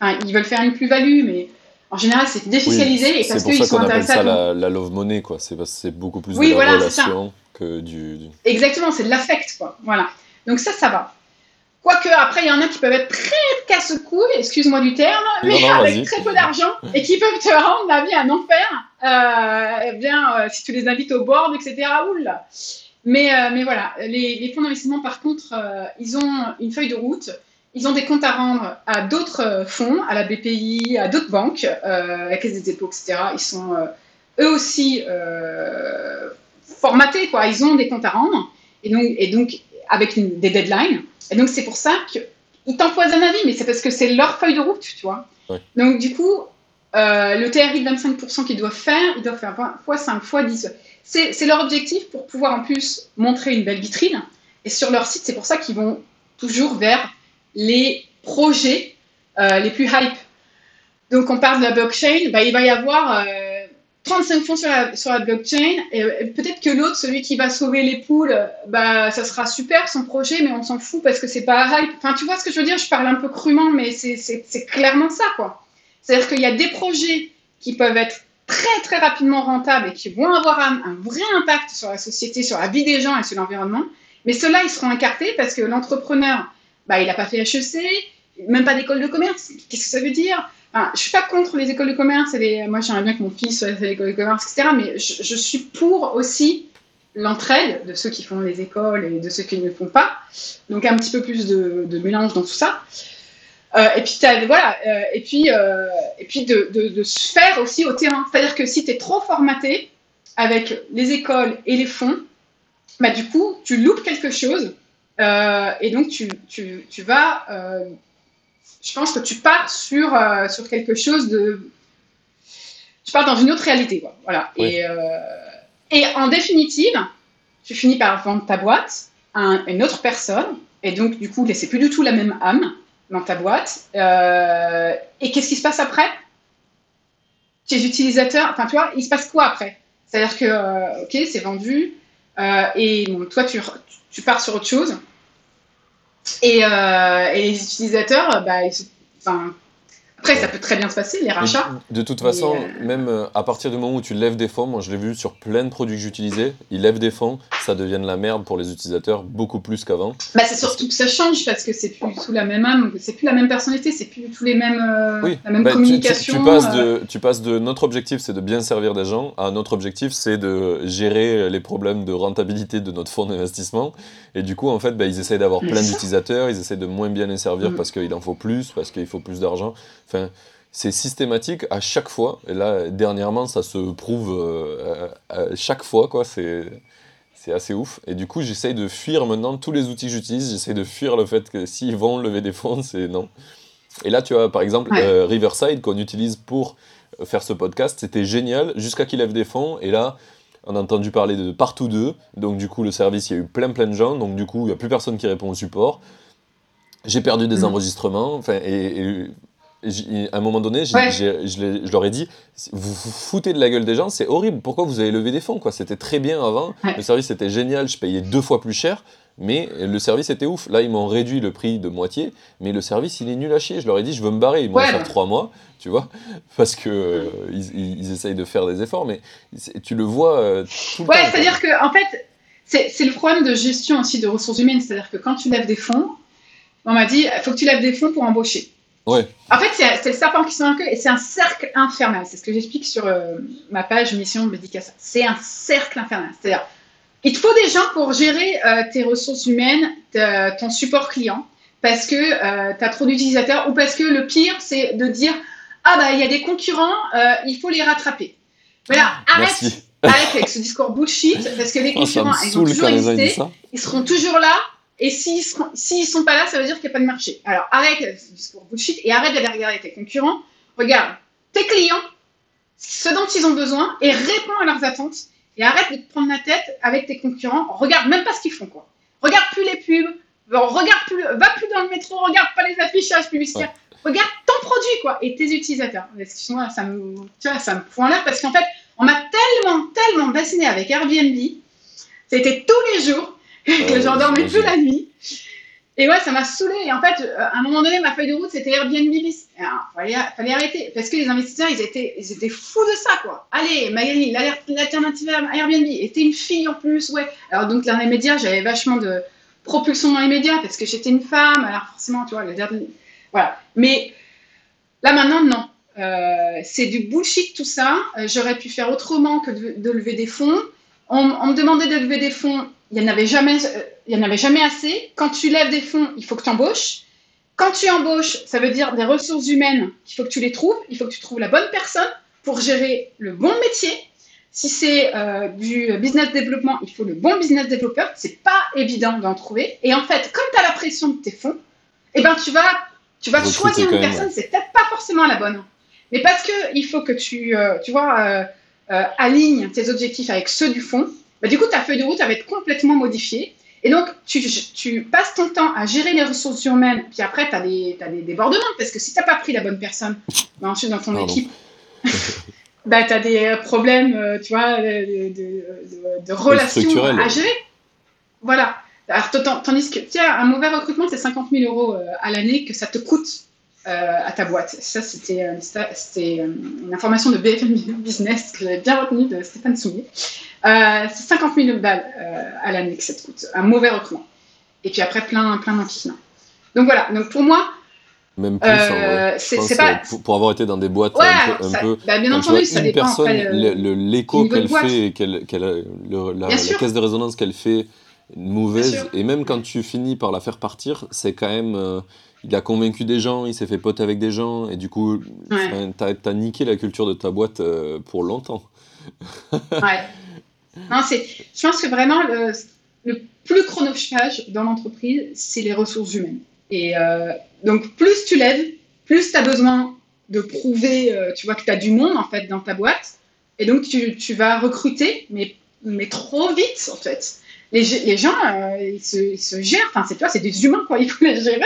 Enfin, ils veulent faire une plus-value, mais en général, c'est défiscalisé et parce qu'ils sont intéressés à. C'est pour ça qu'on appelle ça la, love money, quoi. C'est beaucoup plus de la relation que du, Exactement, c'est de l'affect, quoi. Voilà. Donc ça, ça va. Quoique, après, il y en a qui peuvent être très casse-couilles, excuse-moi du terme, mais avec très peu d'argent et qui peuvent te rendre la vie un enfer. Euh, eh bien, euh, si tu les invites au board, etc. Oula. Mais, euh, mais voilà, les, les fonds d'investissement, par contre, ils ont une feuille de route ils ont des comptes à rendre à d'autres euh, fonds, à la BPI, à d'autres banques, euh, à la Caisse des dépôts, etc. Ils sont euh, eux aussi formatés, quoi. Ils ont des comptes à rendre, et donc, et donc avec des deadlines. Et donc, c'est pour ça qu'ils t'empoisonnent la vie, mais c'est parce que c'est leur feuille de route, tu vois. Donc, du coup, le TRI de 25% qu'ils doivent faire, ils doivent faire 20 fois 5 fois 10. C'est leur objectif pour pouvoir en plus montrer une belle vitrine. Et sur leur site, c'est pour ça qu'ils vont toujours vers les projets euh, les plus hype. Donc, on parle de la blockchain, bah, il va y avoir 35 euh, fonds sur la, blockchain, et peut-être que l'autre, celui qui va sauver les poules, bah, ça sera super son projet, mais on s'en fout parce que c'est pas hype. Enfin, tu vois ce que je veux dire? Je parle un peu crûment, mais c'est clairement ça, quoi. C'est-à-dire qu'il y a des projets qui peuvent être très très rapidement rentables et qui vont avoir un, un, vrai impact sur la société, sur la vie des gens et sur l'environnement. Mais ceux-là, ils seront écartés parce que l'entrepreneur, bah, il n'a pas fait HEC, même pas d'école de commerce. Qu'est-ce que ça veut dire? Enfin, Je suis pas contre les écoles de commerce. Moi, j'aimerais bien que mon fils soit à l'école de commerce, etc. Mais je, suis pour aussi l'entraide de ceux qui font les écoles et de ceux qui ne le font pas. Donc un petit peu plus de, mélange dans tout ça. Euh, et puis, voilà, euh, et puis, euh, et puis de, se faire aussi au terrain. C'est-à-dire que si tu es trop formaté avec les écoles et les fonds, bah, du coup, tu loupes quelque chose. Euh, et donc, tu, tu, tu vas. je pense que tu pars sur, sur quelque chose de. Tu pars dans une autre réalité. Quoi. Voilà. Oui. Et, et en définitive, tu finis par vendre ta boîte à une autre personne. Et donc, du coup, c'est plus du tout la même âme dans ta boîte. Euh, et qu'est-ce qui se passe après? Tes utilisateurs, enfin, tu vois, il se passe quoi après? C'est-à-dire que, euh, ok, c'est vendu, euh, et bon, toi, tu, tu, pars sur autre chose. Et, euh, et les utilisateurs, bah, ils, enfin, après, ça peut très bien se passer, les rachats. De, de toute façon, euh... même euh, à partir du moment où tu lèves des fonds, moi je l'ai vu sur plein de produits que j'utilisais, ils lèvent des fonds, ça devient de la merde pour les utilisateurs, beaucoup plus qu'avant. Bah, c'est surtout que ça change parce que c'est plus tout la même âme, c'est plus la même personnalité, c'est plus du tout les mêmes, euh, oui. la même bah, communication. Tu, tu, tu passes de, tu passes de notre objectif, c'est de bien servir des gens, à notre objectif, c'est de gérer les problèmes de rentabilité de notre fonds d'investissement. Et du coup, en fait, bah, ils essayent d'avoir plein d'utilisateurs, ils essayent de moins bien les servir mmh. parce qu'il en faut plus, parce qu'il faut plus d'argent. Enfin, c'est systématique à chaque fois. Et là, dernièrement, ça se prouve euh, à chaque fois, quoi. C'est, c'est assez ouf. Et du coup, j'essaye de fuir maintenant tous les outils que j'utilise. J'essaye de fuir le fait que s'ils vont lever des fonds, [LAUGHS] c'est non. Et là, tu vois, par exemple, ouais. euh, Riverside, qu'on utilise pour faire ce podcast, c'était génial jusqu'à qu'ils lèvent des fonds. Et là, on a entendu parler de partout d'eux. Donc, du coup, le service, il y a eu plein, plein de gens. Donc, du coup, il n'y a plus personne qui répond au support. J'ai perdu des mmh. enregistrements. Enfin, et, et à un moment donné, ouais. je, leur ai dit vous vous foutez de la gueule des gens, c'est horrible. Pourquoi vous avez levé des fonds quoi? C'était très bien avant, ouais. le service était génial, je payais deux fois plus cher, mais le service était ouf. Là, ils m'ont réduit le prix de moitié, mais le service il est nul à chier. Je leur ai dit je veux me barrer, ils m'ont ouais. fait trois mois, tu vois, parce que euh, ils, ils, essayent de faire des efforts, mais tu le vois. Euh, tout ouais, c'est-à-dire que en fait, c'est le problème de gestion aussi de ressources humaines, c'est-à-dire que quand tu lèves des fonds, on m'a dit il faut que tu lèves des fonds pour embaucher. Ouais. En fait, c'est le serpent qui se en queue et c'est un cercle infernal. C'est ce que j'explique sur euh, ma page Mission Médicassa. C'est un cercle infernal. C'est-à-dire, il te faut des gens pour gérer euh, tes ressources humaines, ton support client, parce que euh, tu as trop d'utilisateurs ou parce que le pire, c'est de dire Ah, bah, il y a des concurrents, euh, il faut les rattraper. Voilà, arrête, [LAUGHS] arrête avec ce discours bullshit, parce que les Oh, me concurrents, ils vont toujours ça. ils seront toujours là. Et s'ils s'ils sont pas là, ça veut dire qu'il n'y a pas de marché. Alors arrête ce discours bullshit et arrête d'aller regarder tes concurrents. Regarde tes clients, ce dont ils ont besoin et réponds à leurs attentes. Et arrête de te prendre la tête avec tes concurrents. Regarde même pas ce qu'ils font quoi. Regarde plus les pubs. Regarde plus, va plus dans le métro. Regarde pas les affichages publicitaires. Regarde ton produit quoi et tes utilisateurs. Excuse-moi, ça me, tu vois, ça me l'air parce qu'en fait, on m'a tellement, tellement bassiné avec Airbnb. C'était tous les jours j'en dormais plus la nuit. Et ouais, ça m'a saoulé. Et en fait, euh, à un moment donné, ma feuille de route, c'était Airbnb bis. Il fallait, fallait arrêter. Parce que les investisseurs, ils étaient, ils étaient fous de ça, quoi. Allez, Magali, l'alternative à Airbnb. Et t'es une fille en plus, ouais. Alors, donc, dans les médias, j'avais vachement de propulsion dans les médias parce que j'étais une femme. Alors, forcément, tu vois, les Voilà. Mais là, maintenant, non. Euh, c'est du bullshit tout ça. Euh, J'aurais pu faire autrement que de, de lever des fonds. On, on me demandait de lever des fonds. Il n'y en avait jamais, euh, il y en avait jamais assez. Quand tu lèves des fonds, il faut que tu embauches. Quand tu embauches, ça veut dire des ressources humaines. Il faut que tu les trouves. Il faut que tu trouves la bonne personne pour gérer le bon métier. Si c'est euh, du business développement, il faut le bon business développeur. C'est pas évident d'en trouver. Et en fait, comme tu as la pression de tes fonds, eh ben tu vas, tu vas Recruter choisir une personne. C'est peut-être pas forcément la bonne. Mais parce que il faut que tu, euh, tu vois, euh, alignes tes objectifs avec ceux du fond, bah, du coup, ta feuille de route va être complètement modifiée. Et donc, tu, tu passes ton temps à gérer les ressources humaines, puis après, tu as des, débordements, parce que si tu n'as pas pris la bonne personne bah, ensuite dans ton Pardon. équipe, [LAUGHS] bah, tu as des euh, problèmes, euh, tu vois, de, de, de- de relations à gérer. Voilà. Alors, tandis que, tiens, un mauvais recrutement, c'est 50 000 euros euh, à l'année que ça te coûte à ta boîte. Ça, c'était une information de BFM Business que j'avais bien retenue de Stéphane Soumier. c'est 50 000 balles à l'année que ça te coûte, un mauvais recrutement. Et puis après, plein, plein. Donc voilà, donc pour moi, même plus, euh, c'est pas... pour, avoir été dans des boîtes un peu, un peu bah, bien entendu, ça une dépend, personne, l'écho qu'elle fait, qu'elle, la, caisse de résonance qu'elle fait, mauvaise, et même quand tu finis par la faire partir, c'est quand même, euh, il a convaincu des gens, il s'est fait pote avec des gens, et du coup, ouais. t'as, as niqué la culture de ta boîte euh, pour longtemps. [LAUGHS] ouais. Non, c'est, je pense que vraiment le, le plus chronophage dans l'entreprise, c'est les ressources humaines. Et euh, donc, plus tu lèves, plus tu as besoin de prouver, euh, tu vois, que tu as du monde, en fait, dans ta boîte. Et donc, tu, tu vas recruter, mais, mais trop vite, en fait. Les, gens, euh, ils, se, gèrent. Enfin, c'est toi, c'est des humains, quoi. [LAUGHS] Il faut les gérer.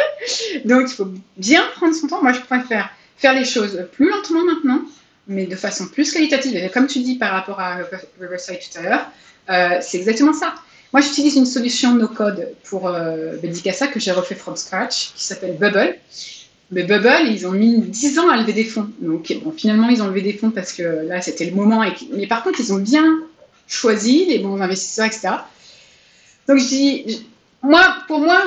Donc, il faut bien prendre son temps. Moi, je préfère faire les choses plus lentement maintenant, mais de façon plus qualitative. Et comme tu dis par rapport à Riverside tout à l'heure, c'est exactement ça. Moi, j'utilise une solution no-code pour euh, que j'ai refait from scratch, qui s'appelle Bubble. Mais Bubble, ils ont mis 10 ans à lever des fonds. Donc, bon, finalement, ils ont levé des fonds parce que là, c'était le moment. Mais par contre, ils ont bien choisi les bons investisseurs, etc. Donc, je moi, pour moi,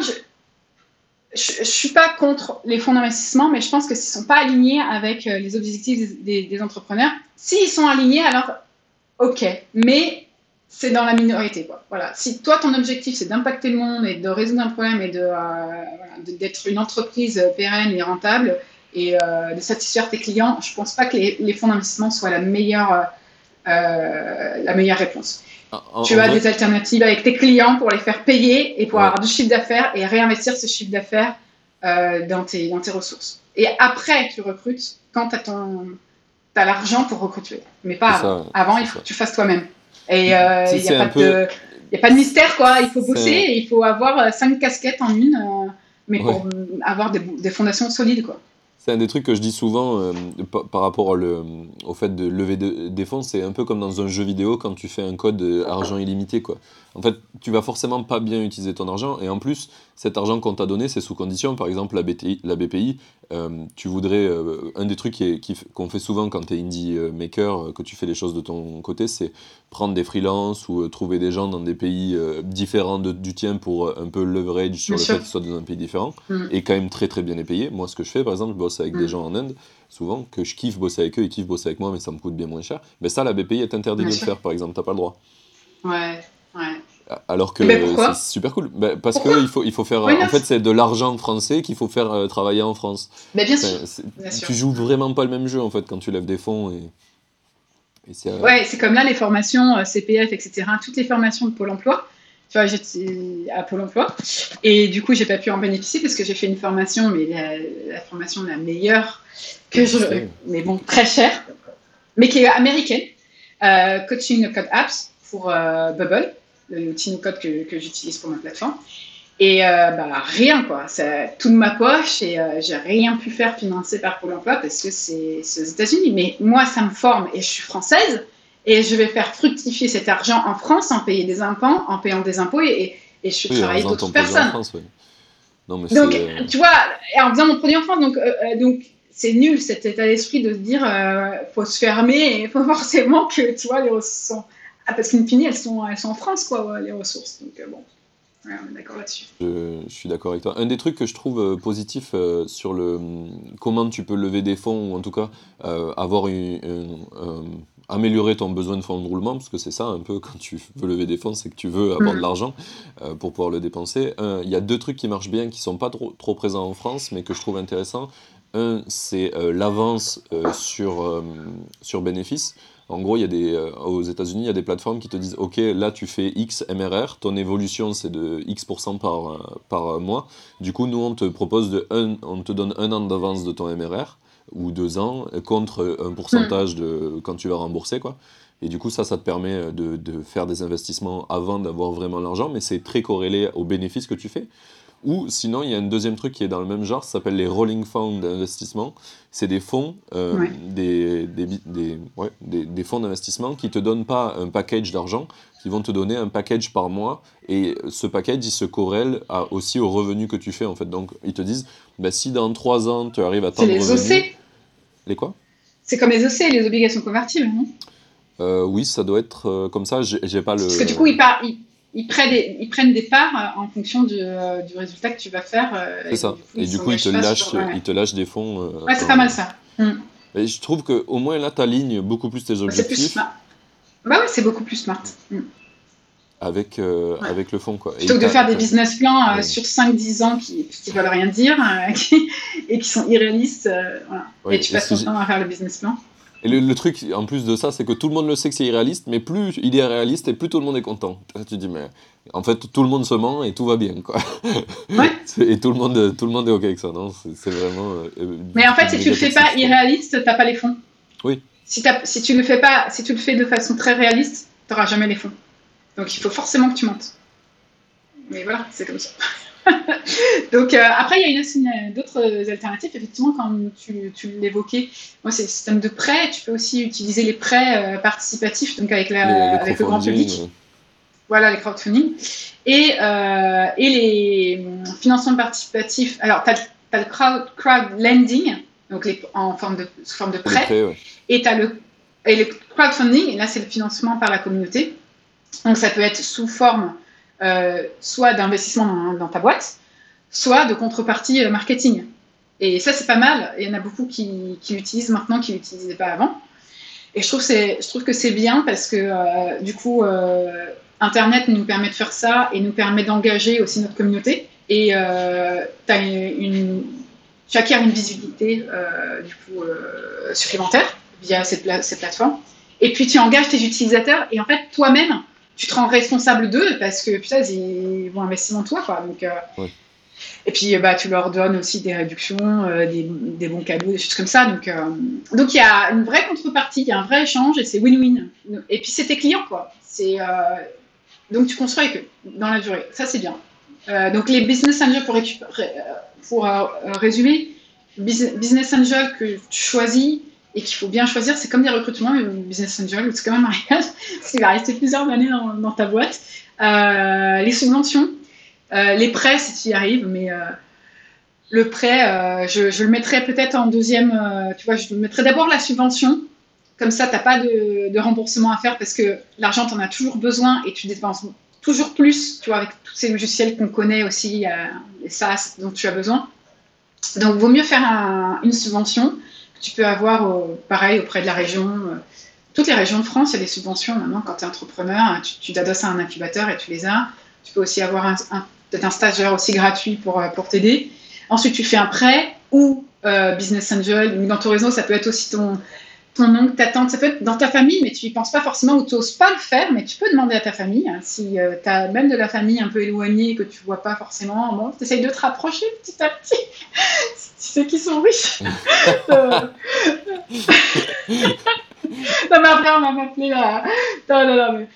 je ne suis pas contre les fonds d'investissement, mais je pense que s'ils ne sont pas alignés avec euh, les objectifs des, entrepreneurs, s'ils sont alignés, alors OK. Mais c'est dans la minorité. Quoi. Voilà. Si toi, ton objectif, c'est d'impacter le monde et de résoudre un problème et euh, d'être une entreprise pérenne et rentable et euh, de satisfaire tes clients, je ne pense pas que les, fonds d'investissement soient la meilleure, euh, la meilleure réponse. Tu as des alternatives avec tes clients pour les faire payer et pour avoir du chiffre d'affaires et réinvestir ce chiffre d'affaires dans, tes, dans tes ressources. Et après, tu recrutes quand tu as, l'argent pour recruter. Mais pas avant. avant, il faut que tu fasses toi-même. Et il euh, n'y a, a, pas de mystère, quoi. Il faut bosser et il faut avoir euh, cinq casquettes en une, euh, mais pour avoir des, des, fondations solides, quoi. C'est un des trucs que je dis souvent par, rapport au fait de lever des fonds, c'est un peu comme dans un jeu vidéo quand tu fais un code argent illimité. Quoi. En fait, tu vas forcément pas bien utiliser ton argent et en plus, cet argent qu'on t'a donné, c'est sous condition. Par exemple, la BPI, la BPI euh, tu voudrais. Euh, un des trucs qu'on fait souvent quand tu es indie euh, maker, que tu fais les choses de ton côté, c'est prendre des freelances ou trouver des gens dans des pays différents du tien pour un peu leverage sur le fait qu'ils soient dans un pays différent mm. et quand même très très bien les payer. Moi, ce que je fais, par exemple, je bosse avec des mm. gens en Inde, souvent, que je kiffe bosser avec eux, ils kiffent bosser avec moi, mais ça me coûte bien moins cher. Mais ça, la BPI est interdit de le faire, par exemple, t'as pas le droit. Ouais. Alors que c'est super cool. Bah, parce qu'il faut, il faut faire. en fait, c'est de l'argent français qu'il faut faire euh, travailler en France. Mais bien, sûr. Tu joues vraiment pas le même jeu en fait quand tu lèves des fonds. Et, et ouais, c'est comme là les formations euh, CPF, etc. Toutes les formations de Pôle emploi. Tu vois, j'étais à Pôle emploi. Et du coup, j'ai pas pu en bénéficier parce que j'ai fait une formation, mais la, formation la meilleure que je. Mais bon, très chère, mais qui est américaine. Euh, coaching Code Apps pour Bubble l'outil code que, que j'utilise pour ma plateforme. Et euh, bah, rien, quoi. C'est tout de ma poche et euh, j'ai rien pu faire financer par Pôle emploi parce que c'est aux États-Unis. Mais moi, ça me forme et je suis française et je vais faire fructifier cet argent en France en payant des impôts, en payant des impôts et, et je suis travailler d'autres personnes. France, non, mais donc, euh, tu vois, en faisant mon produit en France, donc, donc c'est nul cet état d'esprit de se dire faut se fermer et faut [LAUGHS] forcément que tu vois les ressources sont ah, parce qu'une fine, elles sont, elles sont en France, quoi, les ressources. Donc, euh, bon. on est d'accord là-dessus. Je, suis d'accord avec toi. Un des trucs que je trouve euh, positif euh, sur le comment tu peux lever des fonds, ou en tout cas avoir une, améliorer ton besoin de fonds de roulement, parce que c'est ça un peu quand tu veux lever des fonds, c'est que tu veux avoir de mm. l'argent pour pouvoir le dépenser. Il y a deux trucs qui marchent bien, qui sont pas trop, trop présents en France, mais que je trouve intéressants. Un, c'est l'avance sur, sur bénéfice. En gros, il y a des, euh, aux États-Unis, il y a des plateformes qui te disent Ok, là tu fais X MRR, ton évolution c'est de X% par, euh, par mois. Du coup, nous on te propose de un, on te donne un an d'avance de ton MRR ou deux ans contre un pourcentage de quand tu vas rembourser quoi. Et du coup, ça, ça te permet de, de faire des investissements avant d'avoir vraiment l'argent, mais c'est très corrélé aux bénéfices que tu fais. Ou sinon, il y a un deuxième truc qui est dans le même genre, ça s'appelle les rolling funds d'investissement. C'est des fonds, euh, Ouais. des, des, des, ouais, des, des fonds d'investissement qui te donnent pas un package d'argent, qui vont te donner un package par mois. Et ce package, il se corrèle à- aussi aux revenus que tu fais, en fait. Donc, ils te disent, bah, si dans trois ans, tu arrives à C'est tant de les revenus... OC. Les quoi? C'est comme les OC, les obligations convertibles. non? Euh, Oui, ça doit être euh, comme ça. J'ai j'ai pas le... Parce que du coup, ils, par- ils- ils prennent des, ils prennent des parts euh, en fonction du, euh, du résultat que tu vas faire. euh, C'est ça. Et du coup, ils te, lâchent, sur- ouais. ils te lâchent des fonds. euh, Ouais, c'est pas mal ça. Et je trouve qu'au moins là, tu alignes beaucoup plus tes C'est plus objectifs smart. Bah ouais, c'est beaucoup plus smart. Mm. avec, euh, Ouais. avec le fond. Quoi. Et Plutôt que de faire des business plans euh, Ouais. sur 5-10 ans qui, qui veulent rien dire euh, [LAUGHS] qui- et qui sont irréalistes. euh, voilà. Ouais, et tu et passes ton temps à faire le business plan. Et le, le truc, en plus de ça, c'est que tout le monde le sait que c'est irréaliste, mais plus il est réaliste et plus tout le monde est content. Tu dis, mais en fait, tout le monde se ment et tout va bien, quoi. [LAUGHS] Ouais. et tout le, monde, tout le monde est OK avec ça, non? C'est vraiment. euh, Mais en fait, si tu le fais pas irréaliste, t'as pas les fonds. Oui. Si, si tu le fais pas, si tu le fais de façon très réaliste, t'auras jamais les fonds. Donc il faut forcément que tu montes. Mais voilà, c'est comme ça. [LAUGHS] [LAUGHS] Donc euh, après, il y a d'autres alternatives. Effectivement, comme tu, tu l'évoquais, moi c'est le système de prêt. Tu peux aussi utiliser les prêts euh, participatifs, donc avec, la, le grand public. Voilà, les crowdfunding. Et, euh, et les financements participatifs. Alors, tu as, le crowd, crowd lending, donc les, en forme de, sous forme de prêt. prêts, ouais. Et tu as le, et le crowdfunding, et là, c'est le financement par la communauté. Donc, ça peut être sous forme euh, soit d'investissement dans, ta boîte, soit de contrepartie euh, marketing. Et ça, c'est pas mal. Il y en a beaucoup qui, l'utilisent maintenant, qui ne l'utilisaient pas avant. Et je trouve, que c'est bien parce que, euh, du coup, Internet nous permet de faire ça et nous permet d'engager aussi notre communauté. Et euh, t'as une, une- tu visibilité supplémentaire via cette, cette plateforme. Et puis tu engages tes utilisateurs et en fait, toi-même, tu te rends responsable d'eux parce que putain, ils vont investir en toi. Quoi. Donc, euh, Ouais. Et puis bah, tu leur donnes aussi des réductions, euh, des, des bons cadeaux, des choses comme ça. Donc euh, donc il y a une vraie contrepartie, il y a un vrai échange et c'est win-win. Et puis c'est tes clients, quoi. C'est donc tu construis avec eux dans la durée. Ça c'est bien. Donc les business angels pour, récupérer, pour résumer, bus- business angel que tu choisis et qu'il faut bien choisir, c'est comme des recrutements, mais business angel, c'est comme un mariage, parce qu'il va rester plusieurs années dans, ta boîte. Euh, les subventions, euh, les prêts si tu y arrives, mais euh, le prêt, je, le mettrais peut-être en deuxième, tu vois, je mettrais d'abord la subvention, comme ça, tu n'as pas de, remboursement à faire parce que l'argent, tu en as toujours besoin et tu dépenses toujours plus, tu vois, avec tous ces logiciels qu'on connaît aussi, les SaaS dont tu as besoin. Donc, vaut mieux faire un- une subvention tu peux avoir, au- pareil, auprès de la région. euh, toutes les régions de France, il y a des subventions maintenant quand tu es entrepreneur. hein, tu t'adosses à un incubateur et tu les as. Tu peux aussi avoir un, un- peut-être un stagiaire aussi gratuit pour, euh, pour t'aider. Ensuite, tu fais un prêt ou euh, business angel. Dans ton réseau, ça peut être aussi ton, ton oncle, ta tante, ça peut être dans ta famille, mais tu n'y penses pas forcément ou tu n'oses pas le faire, mais tu peux demander à ta famille. hein, si tu as même de la famille un peu éloignée que tu vois pas forcément, bon, tu essayes de te rapprocher petit à petit. [LAUGHS] si tu sais qu'ils sont riches. [LAUGHS] Euh, [LAUGHS] non, mais après, on m'a appelé là. Non, non, non, mais-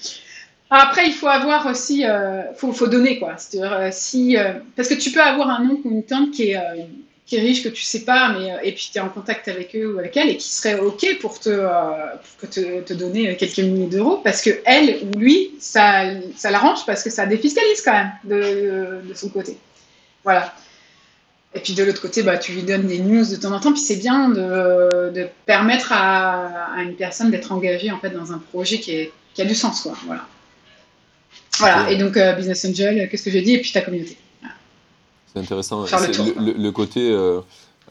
Après, il faut avoir aussi, euh, faut, faut donner quoi. Euh, si, euh, parce que tu peux avoir un oncle ou une tante qui est, euh, qui est riche que tu sais pas, mais euh, et puis tu es en contact avec eux ou avec elle et qui serait ok pour te, euh, pour te, te donner quelques milliers d'euros parce que elle ou lui, ça, ça l'arrange parce que ça défiscalise quand même de, de son côté. Voilà. Et puis de l'autre côté, bah, tu lui donnes des news de temps en temps, puis c'est bien de, de permettre à, à une personne d'être engagée en fait dans un projet qui, est, qui a du sens, quoi. Voilà. Voilà. Et donc euh, business angel, qu'est-ce que j'ai dit, et puis ta communauté. C'est intéressant. Faire le C'est tour. le, le côté euh,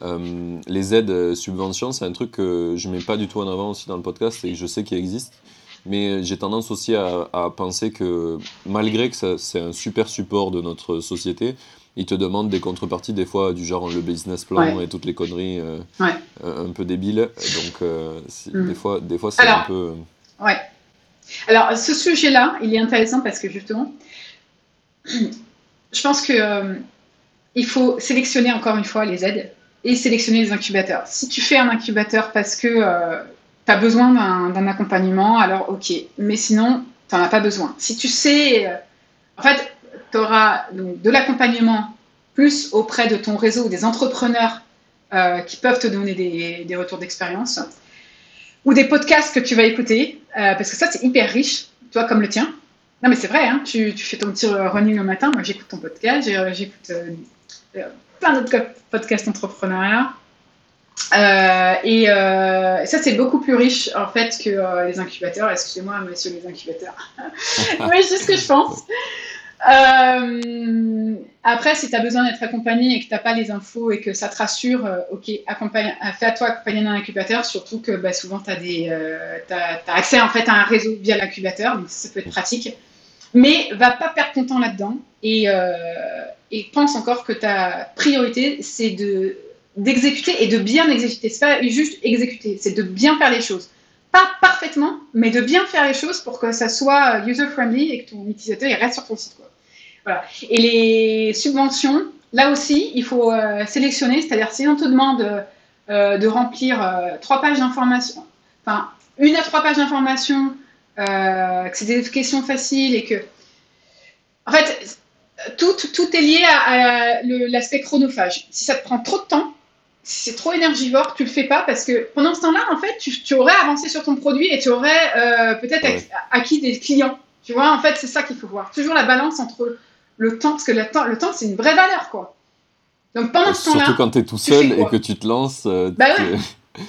euh, les aides euh, subventions, c'est un truc que je mets pas du tout en avant aussi dans le podcast et que je sais qu'il existe. Mais j'ai tendance aussi à, à penser que malgré que c'est un super support de notre société, ils te demandent des contreparties des fois du genre le business plan Ouais. et toutes les conneries euh, Ouais. un peu débiles. Donc Mhm. des fois, des fois c'est un peu. Ouais. Alors, ce sujet-là, il est intéressant parce que justement, [CLEARS THROAT] je pense que il faut sélectionner encore une fois les aides et sélectionner les incubateurs. Si tu fais un incubateur parce que tu as besoin d'un accompagnement, alors ok. Mais sinon, tu n'en as pas besoin. Si tu sais, euh, en fait, tu auras de l'accompagnement plus auprès de ton réseau des entrepreneurs euh, qui peuvent te donner des, retours d'expérience ou des podcasts que tu vas écouter, euh, parce que ça, c'est hyper riche, toi comme le tien. Non, mais c'est vrai, hein, tu, tu, fais ton petit running le matin, moi j'écoute ton podcast, j'écoute euh, plein d'autres podcasts entrepreneuriat. Euh, et ça, c'est beaucoup plus riche en fait que les incubateurs. Excusez-moi, monsieur les incubateurs. [LAUGHS] oui, c'est ce que je pense. Euh, après, si tu as besoin d'être accompagné et que tu n'as pas les infos et que ça te rassure, euh, ok, accompagne, euh, fais à toi accompagner d'un incubateur, surtout que bah, souvent tu as, as, accès en fait à un réseau via l'incubateur, donc ça peut être pratique. Mais va pas perdre ton temps là-dedans et, et, pense encore que ta priorité, c'est de d'exécuter et de bien exécuter. C'est pas juste exécuter, c'est de bien faire les choses pas parfaitement, mais de bien faire les choses pour que ça soit user-friendly et que ton utilisateur il reste sur ton site. Quoi. Voilà. Et les subventions, là aussi, il faut euh, sélectionner, c'est-à-dire si on te demande euh, de remplir euh, trois pages d'information, enfin une à trois pages d'information, que c'est des questions faciles et que, en fait, tout, tout est lié à, l'aspect chronophage. Si ça te prend trop de temps, si c'est trop énergivore, tu le fais pas parce que pendant ce temps-là, en fait, tu, aurais avancé sur ton produit et tu aurais peut-être acquis des clients. Tu vois, en fait, c'est ça qu'il faut voir. Toujours la balance entre le temps, parce que le temps, le temps c'est une vraie valeur, quoi. Donc pendant ce temps-là. Surtout quand tu es tout seul et que tu te lances. Euh, bah ouais.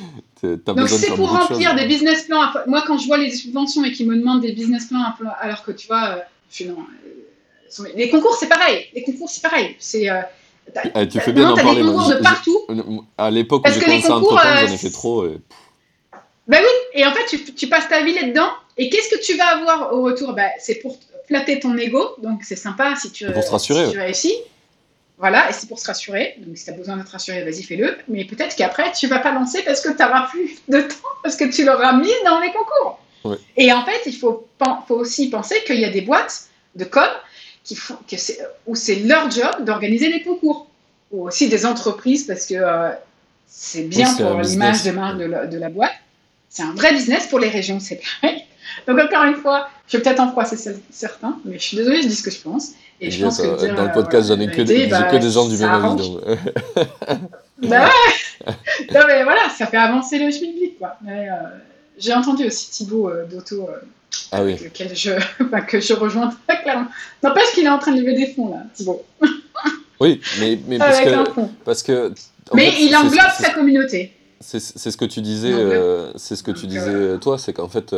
Donc c'est pour remplir des business plans. Moi, quand je vois les subventions et qu'ils me demandent des business plans, alors que tu vois, euh, je non. Euh, les concours, c'est pareil. Les concours, c'est pareil. C'est. Eh, tu fais bien d'en parler. Des concours de partout. À l'époque où j'ai commencé à entreprendre, j'en ai fait trop. Et... Ben oui, et en fait, tu, tu passes ta vie là-dedans, et qu'est-ce que tu vas avoir au retour? Ben, C'est pour flatter ton ego, donc c'est sympa si tu, pour se rassurer, si tu réussis. Voilà, et c'est pour se rassurer. Donc si tu as besoin d'être rassuré, vas-y, fais-le. Mais peut-être qu'après, tu vas pas lancer parce que tu n'auras plus de temps, parce que tu l'auras mis dans les concours. Et en fait, il faut, faut aussi penser qu'il y a des boîtes de com qui font, que où c'est leur job d'organiser les concours. Ou aussi des entreprises, parce que euh, c'est bien pour l'image de marque de la, de la boîte. C'est un vrai business pour les régions, c'est pareil. Donc encore une fois, je vais peut-être en froisser certains, mais je suis désolée, je dis ce que je pense. Et je pense que dans le podcast, j'en ai que, des, bah, que des gens du même avis. [LAUGHS] bah ouais Non mais voilà, ça fait avancer le schmilblick, quoi. Mais, euh, j'ai entendu aussi Thibaut euh, d'Auto, euh, ah oui. lequel je, [LAUGHS] que je rejoins très clairement. N'empêche qu'il est en train de lever des fonds, là, Thibaut. [LAUGHS] oui, mais, mais parce, que, parce que... Mais il englobe sa communauté. C'est ce que tu disais, c'est ce que tu disais toi, c'est qu'en fait,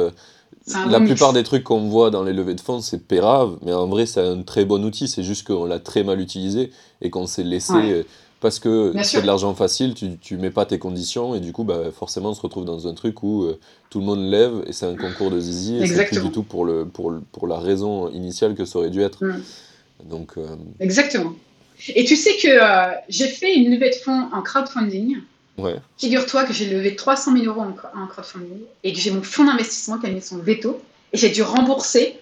la plupart des trucs qu'on voit dans les levées de fonds, c'est pérave, mais en vrai, c'est un très bon outil. C'est juste qu'on l'a très mal utilisé et qu'on s'est laissé. Euh, parce que c'est de l'argent facile, tu, tu mets pas tes conditions et du coup, bah, forcément, on se retrouve dans un truc où euh, tout le monde lève et c'est un concours de zizi et c'est plus du tout pour, le, pour, pour la raison initiale que ça aurait dû être. Mm. Donc, euh, Exactement. Et tu sais que j'ai fait une levée de fonds en crowdfunding Figure-toi que j'ai levé 300 000 euros en, crowdfunding et que j'ai mon fonds d'investissement qui a mis son veto et j'ai dû rembourser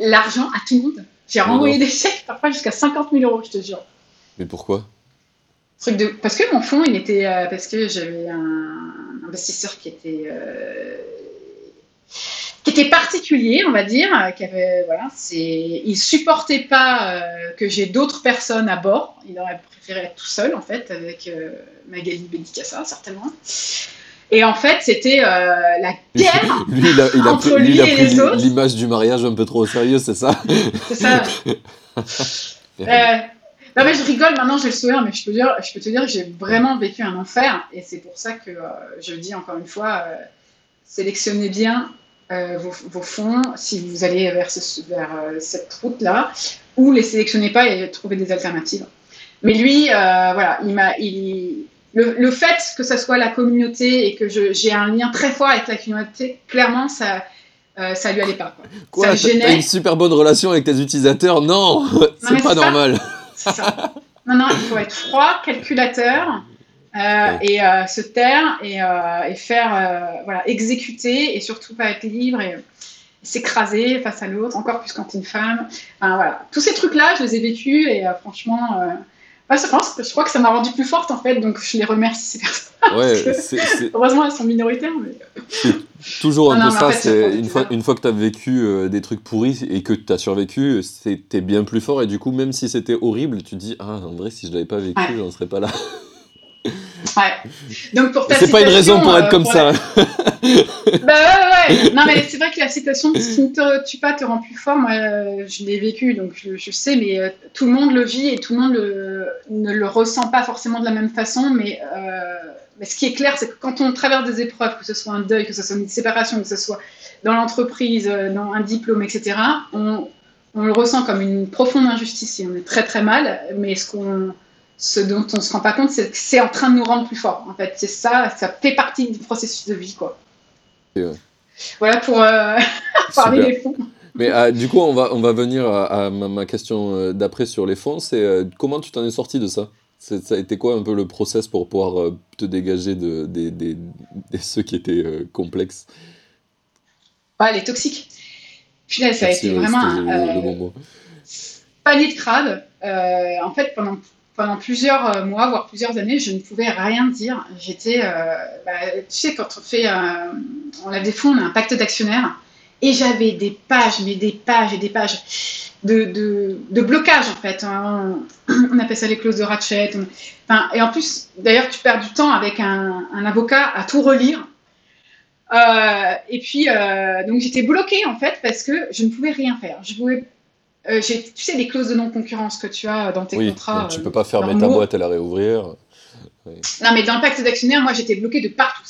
l'argent à tout le monde. J'ai renvoyé des chèques parfois jusqu'à 50 000 euros, je te jure. Mais pourquoi? Truc de... Parce que mon fonds, il était. Euh, parce que j'avais un investisseur qui était. Euh, qui était particulier, on va dire, qui avait, voilà, c'est, il supportait pas euh, que j'ai d'autres personnes à bord. Il aurait préféré être tout seul, en fait, avec euh, Magali Bédicassa, certainement. Et en fait, c'était euh, la guerre lui, il a, il a entre lui, il a et les autres. L'image du mariage un peu trop au sérieux, c'est ça? C'est ça. [LAUGHS] non mais je rigole maintenant, j'ai le sourire, mais je peux, dire, je peux te dire que j'ai vraiment vécu un enfer. Et c'est pour ça que je dis encore une fois, sélectionnez bien euh, vos, fonds si vous allez vers, vers euh, cette route-là, ou les sélectionnez pas et trouver des alternatives. Mais lui, euh, voilà, il m'a, il, le, fait que ça soit la communauté et que j'ai un lien très fort avec la communauté, clairement, ça, ça lui allait pas. Quoi, ça une super bonne relation avec tes utilisateurs? Non, [LAUGHS] c'est pas normal. Non, non, il faut être froid, calculateur. Euh, et euh, se taire et, euh, et faire, voilà, exécuter et surtout pas être libre et, s'écraser face à l'autre, encore plus quand tu es une femme. Enfin, voilà. Tous ces trucs-là, je les ai vécus et franchement, je pense, je crois que ça m'a rendu plus forte en fait, donc je les remercie ces personnes. [LAUGHS] Ouais, Heureusement, elles sont minoritaires. Mais... [LAUGHS] Toujours un peu ça, c'est une, fois, une fois que tu as vécu euh, des trucs pourris et que tu as survécu, t'es bien plus fort et du coup, même si c'était horrible, tu te dis Ah, en vrai, si je l'avais pas vécu, j'en serais pas là. [LAUGHS] Ouais. Donc pour C'est pas une raison pour être euh, comme ça. [LAUGHS] bah ouais, ouais. Non mais c'est vrai que la situation qui ne te tue pas te rend plus fort. Moi, euh, je l'ai vécu, donc je, sais, mais euh, tout le monde le vit et tout le monde ne le ressent pas forcément de la même façon. Mais, mais ce qui est clair, c'est que quand on traverse des épreuves, que ce soit un deuil, que ce soit une séparation, que ce soit dans l'entreprise, dans un diplôme, etc., on, on le ressent comme une profonde injustice et on est très très mal. Mais ce qu'on ce dont on se rend pas compte, c'est que c'est en train de nous rendre plus forts. En fait, c'est ça, ça fait partie du processus de vie, quoi. Voilà pour euh, [LAUGHS] parler des fonds. Mais euh, du coup, on va, on va venir à, ma, question euh, d'après sur les fonds. C'est comment tu t'en es sorti de ça? Ça a été quoi un peu le process pour pouvoir te dégager de, de, [LAUGHS] ceux qui étaient complexes? Ouais, les toxiques. Là, ça a été vraiment un panier de crabe. en fait, pendant pendant plusieurs euh, mois, voire plusieurs années, je ne pouvais rien dire. J'étais, euh, bah, tu sais, quand on fait, euh, on a des fonds, on a un pacte d'actionnaires, et j'avais des pages, mais des pages et des pages de, blocage en fait. Hein. [CLEARS THROAT] On, appelle ça les clauses de ratchet. et en plus, d'ailleurs, tu perds du temps avec un, avocat à tout relire. et puis, donc j'étais bloquée en fait parce que je ne pouvais rien faire. Je pouvais euh, tu sais, les clauses de non-concurrence que tu as dans tes oui, contrats. Tu peux pas fermer ta boîte et la réouvrir. Non, mais dans le pacte d'actionnaire, moi, j'étais bloquée de partout.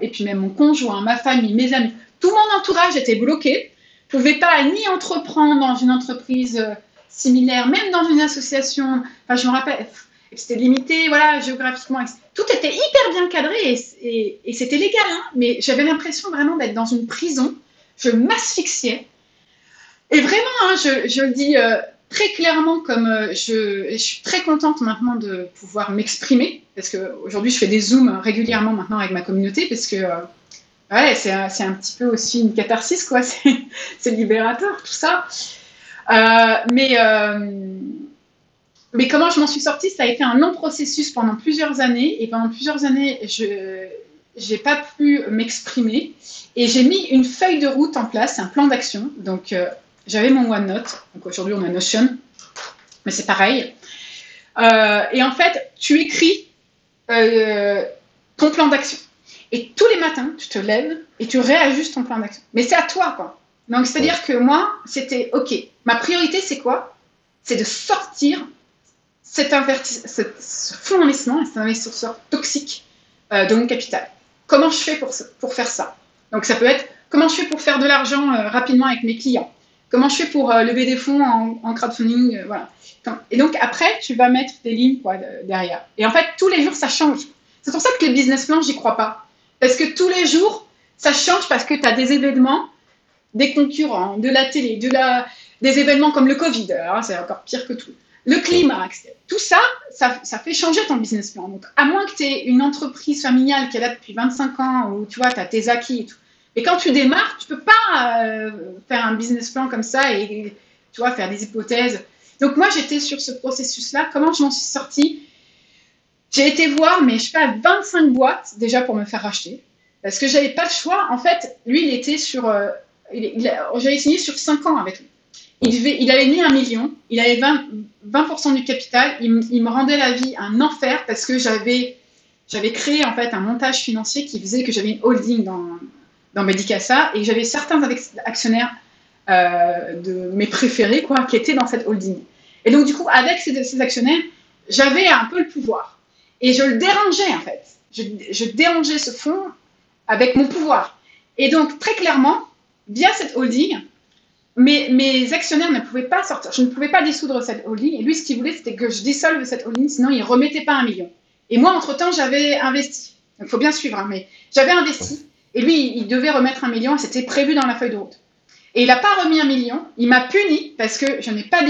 Et puis même mon conjoint, ma famille, mes amis, tout mon entourage était bloqué. Je ne pouvais pas ni entreprendre dans une entreprise euh, similaire, même dans une association. Enfin, je me rappelle, c'était limité, voilà, géographiquement. Tout était hyper bien cadré et, et, c'était légal. Hein, mais j'avais l'impression vraiment d'être dans une prison. Je m'asphyxiais. Et vraiment, hein, je, le dis euh, très clairement, comme euh, je, suis très contente maintenant de pouvoir m'exprimer, parce qu'aujourd'hui, je fais des zooms régulièrement maintenant avec ma communauté, parce que euh, ouais, c'est un, un, petit peu aussi une catharsis, quoi. [LAUGHS] C'est libérateur, tout ça. mais, mais comment je m'en suis sortie Ça a été un long processus pendant plusieurs années, et pendant plusieurs années, je n'ai pas pu m'exprimer. Et j'ai mis une feuille de route en place, un plan d'action. Donc, j'avais mon OneNote, donc aujourd'hui on a Notion, mais c'est pareil. Euh, et en fait, tu écris euh, ton plan d'action. Et tous les matins, tu te lèves et tu réajustes ton plan d'action. Mais c'est à toi, quoi. Donc, c'est-à-dire que moi, c'était OK. Ma priorité, c'est quoi? C'est de sortir cet ce d'investissement, cet investisseur toxique euh, de mon capital. Comment je fais pour, pour faire ça? Donc, ça peut être comment je fais pour faire de l'argent rapidement avec mes clients? Comment je fais pour euh, lever des fonds en, crowdfunding euh, voilà. Et donc après, tu vas mettre des lignes quoi, derrière. Et en fait, tous les jours, ça change. C'est pour ça que les business plans, j'y crois pas. Parce que tous les jours, ça change parce que tu as des événements, des concurrents, de la télé, de la, des événements comme le Covid, c'est encore pire que tout. Le climat, tout ça, ça, ça, fait changer ton business plan. Donc, à moins que tu aies une entreprise familiale qui est là depuis 25 ans, où tu vois, tu as tes acquis et tout, et quand tu démarres, tu peux pas euh, faire un business plan comme ça et tu vois, faire des hypothèses. Donc moi, j'étais sur ce processus-là. Comment je m'en suis sortie? J'ai été voir, mais je sais pas, 25 boîtes déjà pour me faire racheter. Parce que j'avais pas le choix. En fait, lui, il était sur... Euh, j'avais signé sur 5 ans avec lui. Il, il, avait mis un million, il avait 20%, 20 du capital, il, me rendait la vie un enfer parce que j'avais, j'avais créé en fait un montage financier qui faisait que j'avais une holding dans, dans Medicasa et j'avais certains actionnaires euh, de mes préférés quoi, qui étaient dans cette holding. Et donc, du coup, avec ces, actionnaires, j'avais un peu le pouvoir. Et je le dérangeais, en fait. Je, dérangeais ce fonds avec mon pouvoir. Et donc, très clairement, via cette holding, mes, mes, actionnaires ne pouvaient pas sortir. Je ne pouvais pas dissoudre cette holding. Et lui, ce qu'il voulait, c'était que je dissolve cette holding, sinon il ne remettait pas un million. Et moi, entre-temps, j'avais investi. Il faut bien suivre, hein, mais j'avais investi. Et lui, il devait remettre un million, c'était prévu dans la feuille de route. Et il n'a pas remis un million, il m'a puni parce que je n'ai pas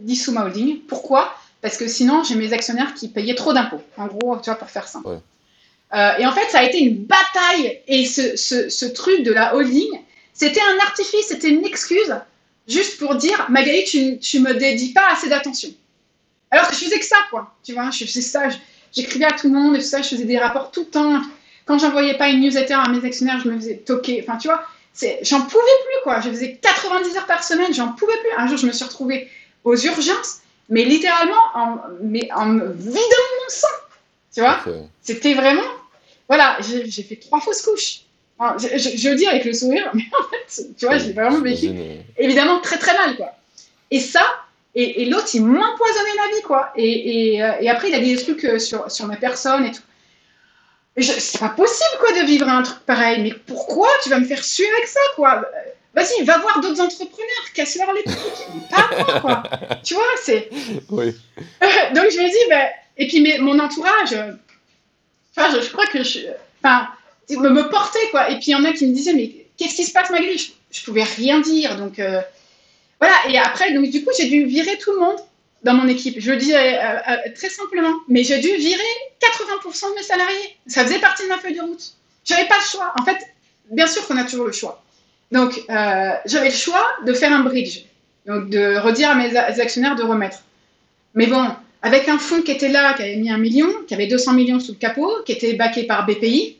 dissous ma holding. Pourquoi? Parce que sinon, j'ai mes actionnaires qui payaient trop d'impôts. En gros, tu vois, pour faire simple. Euh, et en fait, ça a été une bataille. Et ce, truc de la holding, c'était un artifice, c'était une excuse, juste pour dire, Magali, tu ne me dédies pas assez d'attention. Alors que je faisais que ça, quoi. Tu vois, je faisais ça, j'écrivais à tout le monde et tout ça, je faisais des rapports tout le temps. Quand j'envoyais pas une newsletter à mes actionnaires, je me faisais toquer. Enfin, tu vois, j'en pouvais plus, quoi. Je faisais 90 heures par semaine, j'en pouvais plus. Un jour, je me suis retrouvée aux urgences, mais littéralement en, mais en me vidant mon sang. Tu vois C'était vraiment. Voilà, j'ai fait trois fausses couches. je, je, le dis avec le sourire, mais en fait, tu vois, j'ai vraiment vécu. Évidemment, très très mal, quoi. Et ça, et, l'autre, il m'empoisonnait la vie, quoi. Et, et, euh, et, après, il a des trucs euh, sur, sur ma personne et tout. C'est pas possible, quoi, de vivre un truc pareil. Mais pourquoi tu vas me faire suer avec ça, quoi? Vas-y, va voir d'autres entrepreneurs, casse-leur les trucs. Pas moi, quoi. [LAUGHS] tu vois, c'est. Oui. [LAUGHS] Donc, je me dis, ben. Et puis, mais, mon entourage, enfin, je, crois que je. Enfin, me, me portait, quoi. Et puis, il y en a qui me disaient, mais qu'est-ce qui se passe, Magali je, je pouvais rien dire. Donc. Euh, voilà, et après, donc, du coup, j'ai dû virer tout le monde dans mon équipe. Je le dis euh, euh, très simplement, mais j'ai dû virer 80% de mes salariés. Ça faisait partie de ma feuille de route. J'avais pas le choix. En fait, bien sûr qu'on a toujours le choix. Donc, euh, j'avais le choix de faire un bridge, donc de redire à mes actionnaires de remettre. Mais bon, avec un fonds qui était là, qui avait mis un million, qui avait 200 millions sous le capot, qui était baqué par BPI,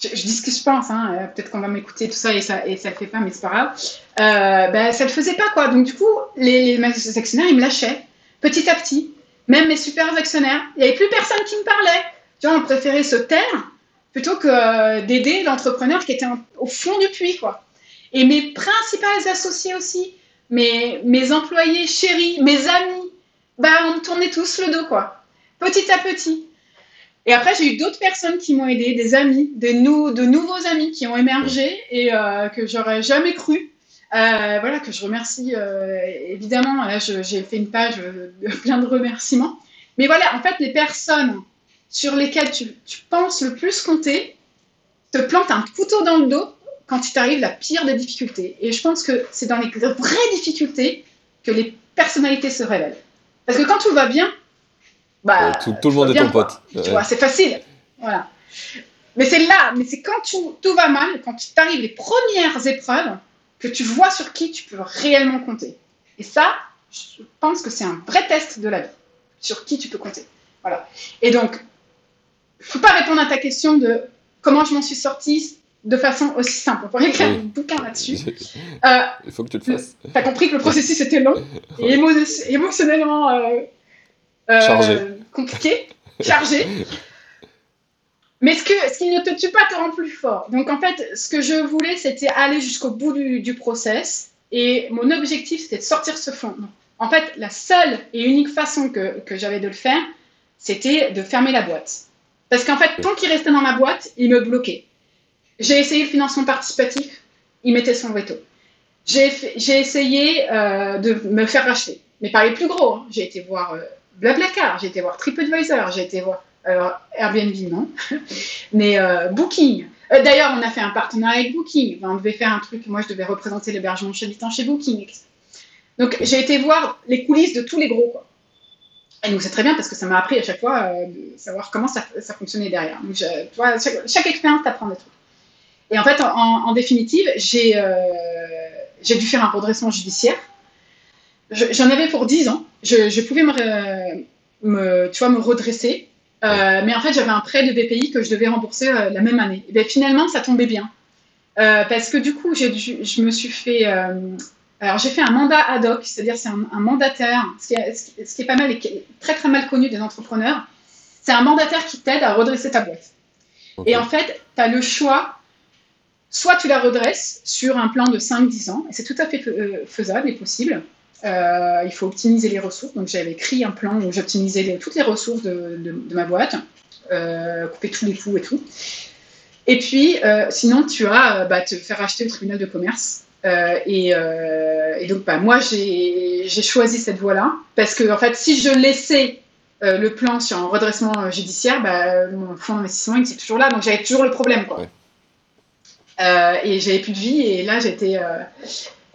je, dis ce que je pense, hein, euh, peut-être qu'on va m'écouter tout ça et ça et ça fait pas, mais c'est pas grave. Euh, ben, ça le faisait pas quoi. Donc du coup, les, les actionnaires ils me lâchaient petit à petit. Même mes super actionnaires, il n'y avait plus personne qui me parlait. Tu vois, on préférait se taire plutôt que euh, d'aider l'entrepreneur qui était au fond du puits quoi. Et mes principales associés aussi, mes, mes employés chéris, mes amis, bah on me tournait tous le dos quoi. Petit à petit. Et après, j'ai eu d'autres personnes qui m'ont aidé, des amis, de nouveaux amis qui ont émergé et euh, que j'aurais jamais cru. Euh, voilà, que je remercie euh, évidemment. Là, j'ai fait une page de [LAUGHS] plein de remerciements. Mais voilà, en fait, les personnes sur lesquelles tu, penses le plus compter te plantent un couteau dans le dos quand il t'arrive la pire des difficultés. Et je pense que c'est dans les vraies difficultés que les personnalités se révèlent. Parce que quand tout va bien, bah, tout, le monde est ton pote. Tu vois, c'est facile. Voilà. Mais c'est là, mais c'est quand tout, tout va mal, quand tu t'arrives les premières épreuves, que tu vois sur qui tu peux réellement compter. Et ça, je pense que c'est un vrai test de la vie, sur qui tu peux compter. Voilà. Et donc, il ne faut pas répondre à ta question de comment je m'en suis sortie de façon aussi simple. On pourrait écrire un bouquin là-dessus. [LAUGHS] Euh, il faut que tu le fasses. Tu as compris que le processus était long [LAUGHS] et émotionnellement euh, chargé. Euh, compliqué, [LAUGHS] chargé. Mais ce, que, ce qui ne te tue pas te rend plus fort. Donc en fait, ce que je voulais, c'était aller jusqu'au bout du, du, process. Et mon objectif, c'était de sortir ce fond. En fait, la seule et unique façon que, que j'avais de le faire, c'était de fermer la boîte. Parce qu'en fait, tant qu'il restait dans ma boîte, il me bloquait. J'ai essayé le financement participatif, il mettait son veto. J'ai essayé euh, de me faire racheter, mais par les plus gros. Hein. J'ai été voir euh, Blablacar, j'ai été voir TripAdvisor, j'ai été voir alors, Airbnb, non, [LAUGHS] mais euh, Booking. Euh, d'ailleurs, on a fait un partenariat avec Booking. on devait faire un truc, moi je devais représenter l'hébergement chez Habitant chez Booking. Donc j'ai été voir les coulisses de tous les gros. Quoi. Et donc c'est très bien parce que ça m'a appris à chaque fois euh, savoir comment ça, fonctionnait derrière. Donc, chaque, expérience t'apprend des trucs. Et en fait, en, définitive, j'ai dû faire un redressement judiciaire j'en avais pour 10 ans. Je, pouvais me, tu vois, me redresser. Euh, mais en fait, j'avais un prêt de BPI que je devais rembourser euh, la même année. Et bien, finalement, ça tombait bien. Euh, parce que du coup, je me suis fait. alors, j'ai fait un mandat ad hoc, c'est-à-dire c'est un, mandataire, ce qui, est, ce qui, est, pas mal et qui est très très mal connu des entrepreneurs. C'est un mandataire qui t'aide à redresser ta boîte. Et en fait, tu as le choix soit tu la redresses sur un plan de 5-10 ans, et c'est tout à fait faisable et possible, euh, il faut optimiser les ressources. Donc j'avais écrit un plan où j'optimisais toutes les ressources de, ma boîte, euh, couper tous les coûts et tout. Et puis, euh, sinon, tu as bah, te faire acheter au tribunal de commerce. Et, donc, bah, moi, j'ai choisi cette voie-là parce que, en fait, si je laissais le plan sur un redressement judiciaire, bah, mon fonds d'investissement, était toujours là. Donc, j'avais toujours le problème. Quoi. et j'avais plus de vie. Et là, j'étais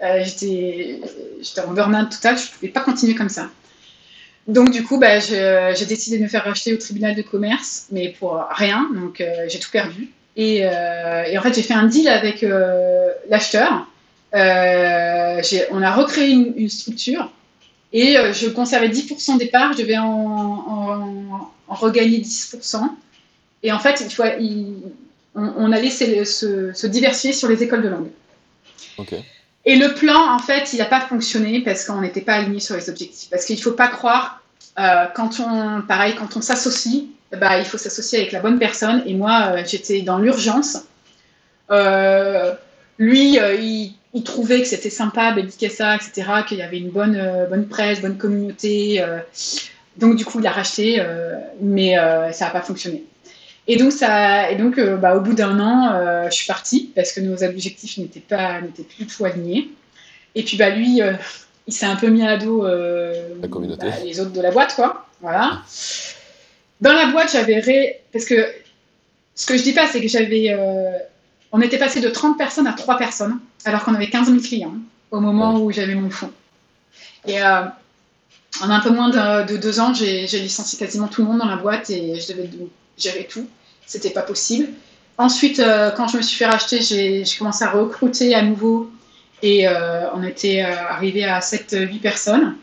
euh, j'étais en burn-out total, je ne pouvais pas continuer comme ça. Donc du coup, bah, j'ai décidé de me faire racheter au tribunal de commerce, mais pour rien, donc euh, j'ai tout perdu. Et, euh, et en fait, j'ai fait un deal avec l'acheteur. on a recréé une, structure Et euh, je conservais 10% des parts, je devais en, regagner 10%. Et en fait, faut, il, on, allait se, diversifier sur les écoles de langue. Okay. Et le plan, en fait, il n'a pas fonctionné parce qu'on n'était pas aligné sur les objectifs. Parce qu'il ne faut pas croire, euh, quand on, pareil, quand on s'associe, bah, il faut s'associer avec la bonne personne. Et moi, euh, j'étais dans l'urgence. Euh, lui, il, trouvait que c'était sympa, Bédicassa, etc., qu'il y avait une bonne, bonne presse, bonne communauté. donc, du coup, il a racheté, mais ça n'a pas fonctionné. Et donc, ça, et donc euh, bah, au bout d'un an, euh, je suis partie parce que nos objectifs n'étaient pas, n'étaient plus du tout alignés. Et puis, bah, lui, euh, il s'est un peu mis à dos la communauté. Bah, les autres de la boîte, quoi. Voilà. Dans la boîte, j'avais ré... parce que ce que je dis pas, c'est que j'avais, on était passé de 30 personnes à 3 personnes, alors qu'on avait 15 000 clients au moment ouais. où j'avais mon fonds. Et en un peu moins de, de deux ans, j'ai licencié quasiment tout le monde dans la boîte et je devais gérer tout. C'était pas possible. Ensuite, euh, quand je me suis fait racheter, j'ai commencé à recruter à nouveau et euh, on était arrivé à 7-8 personnes.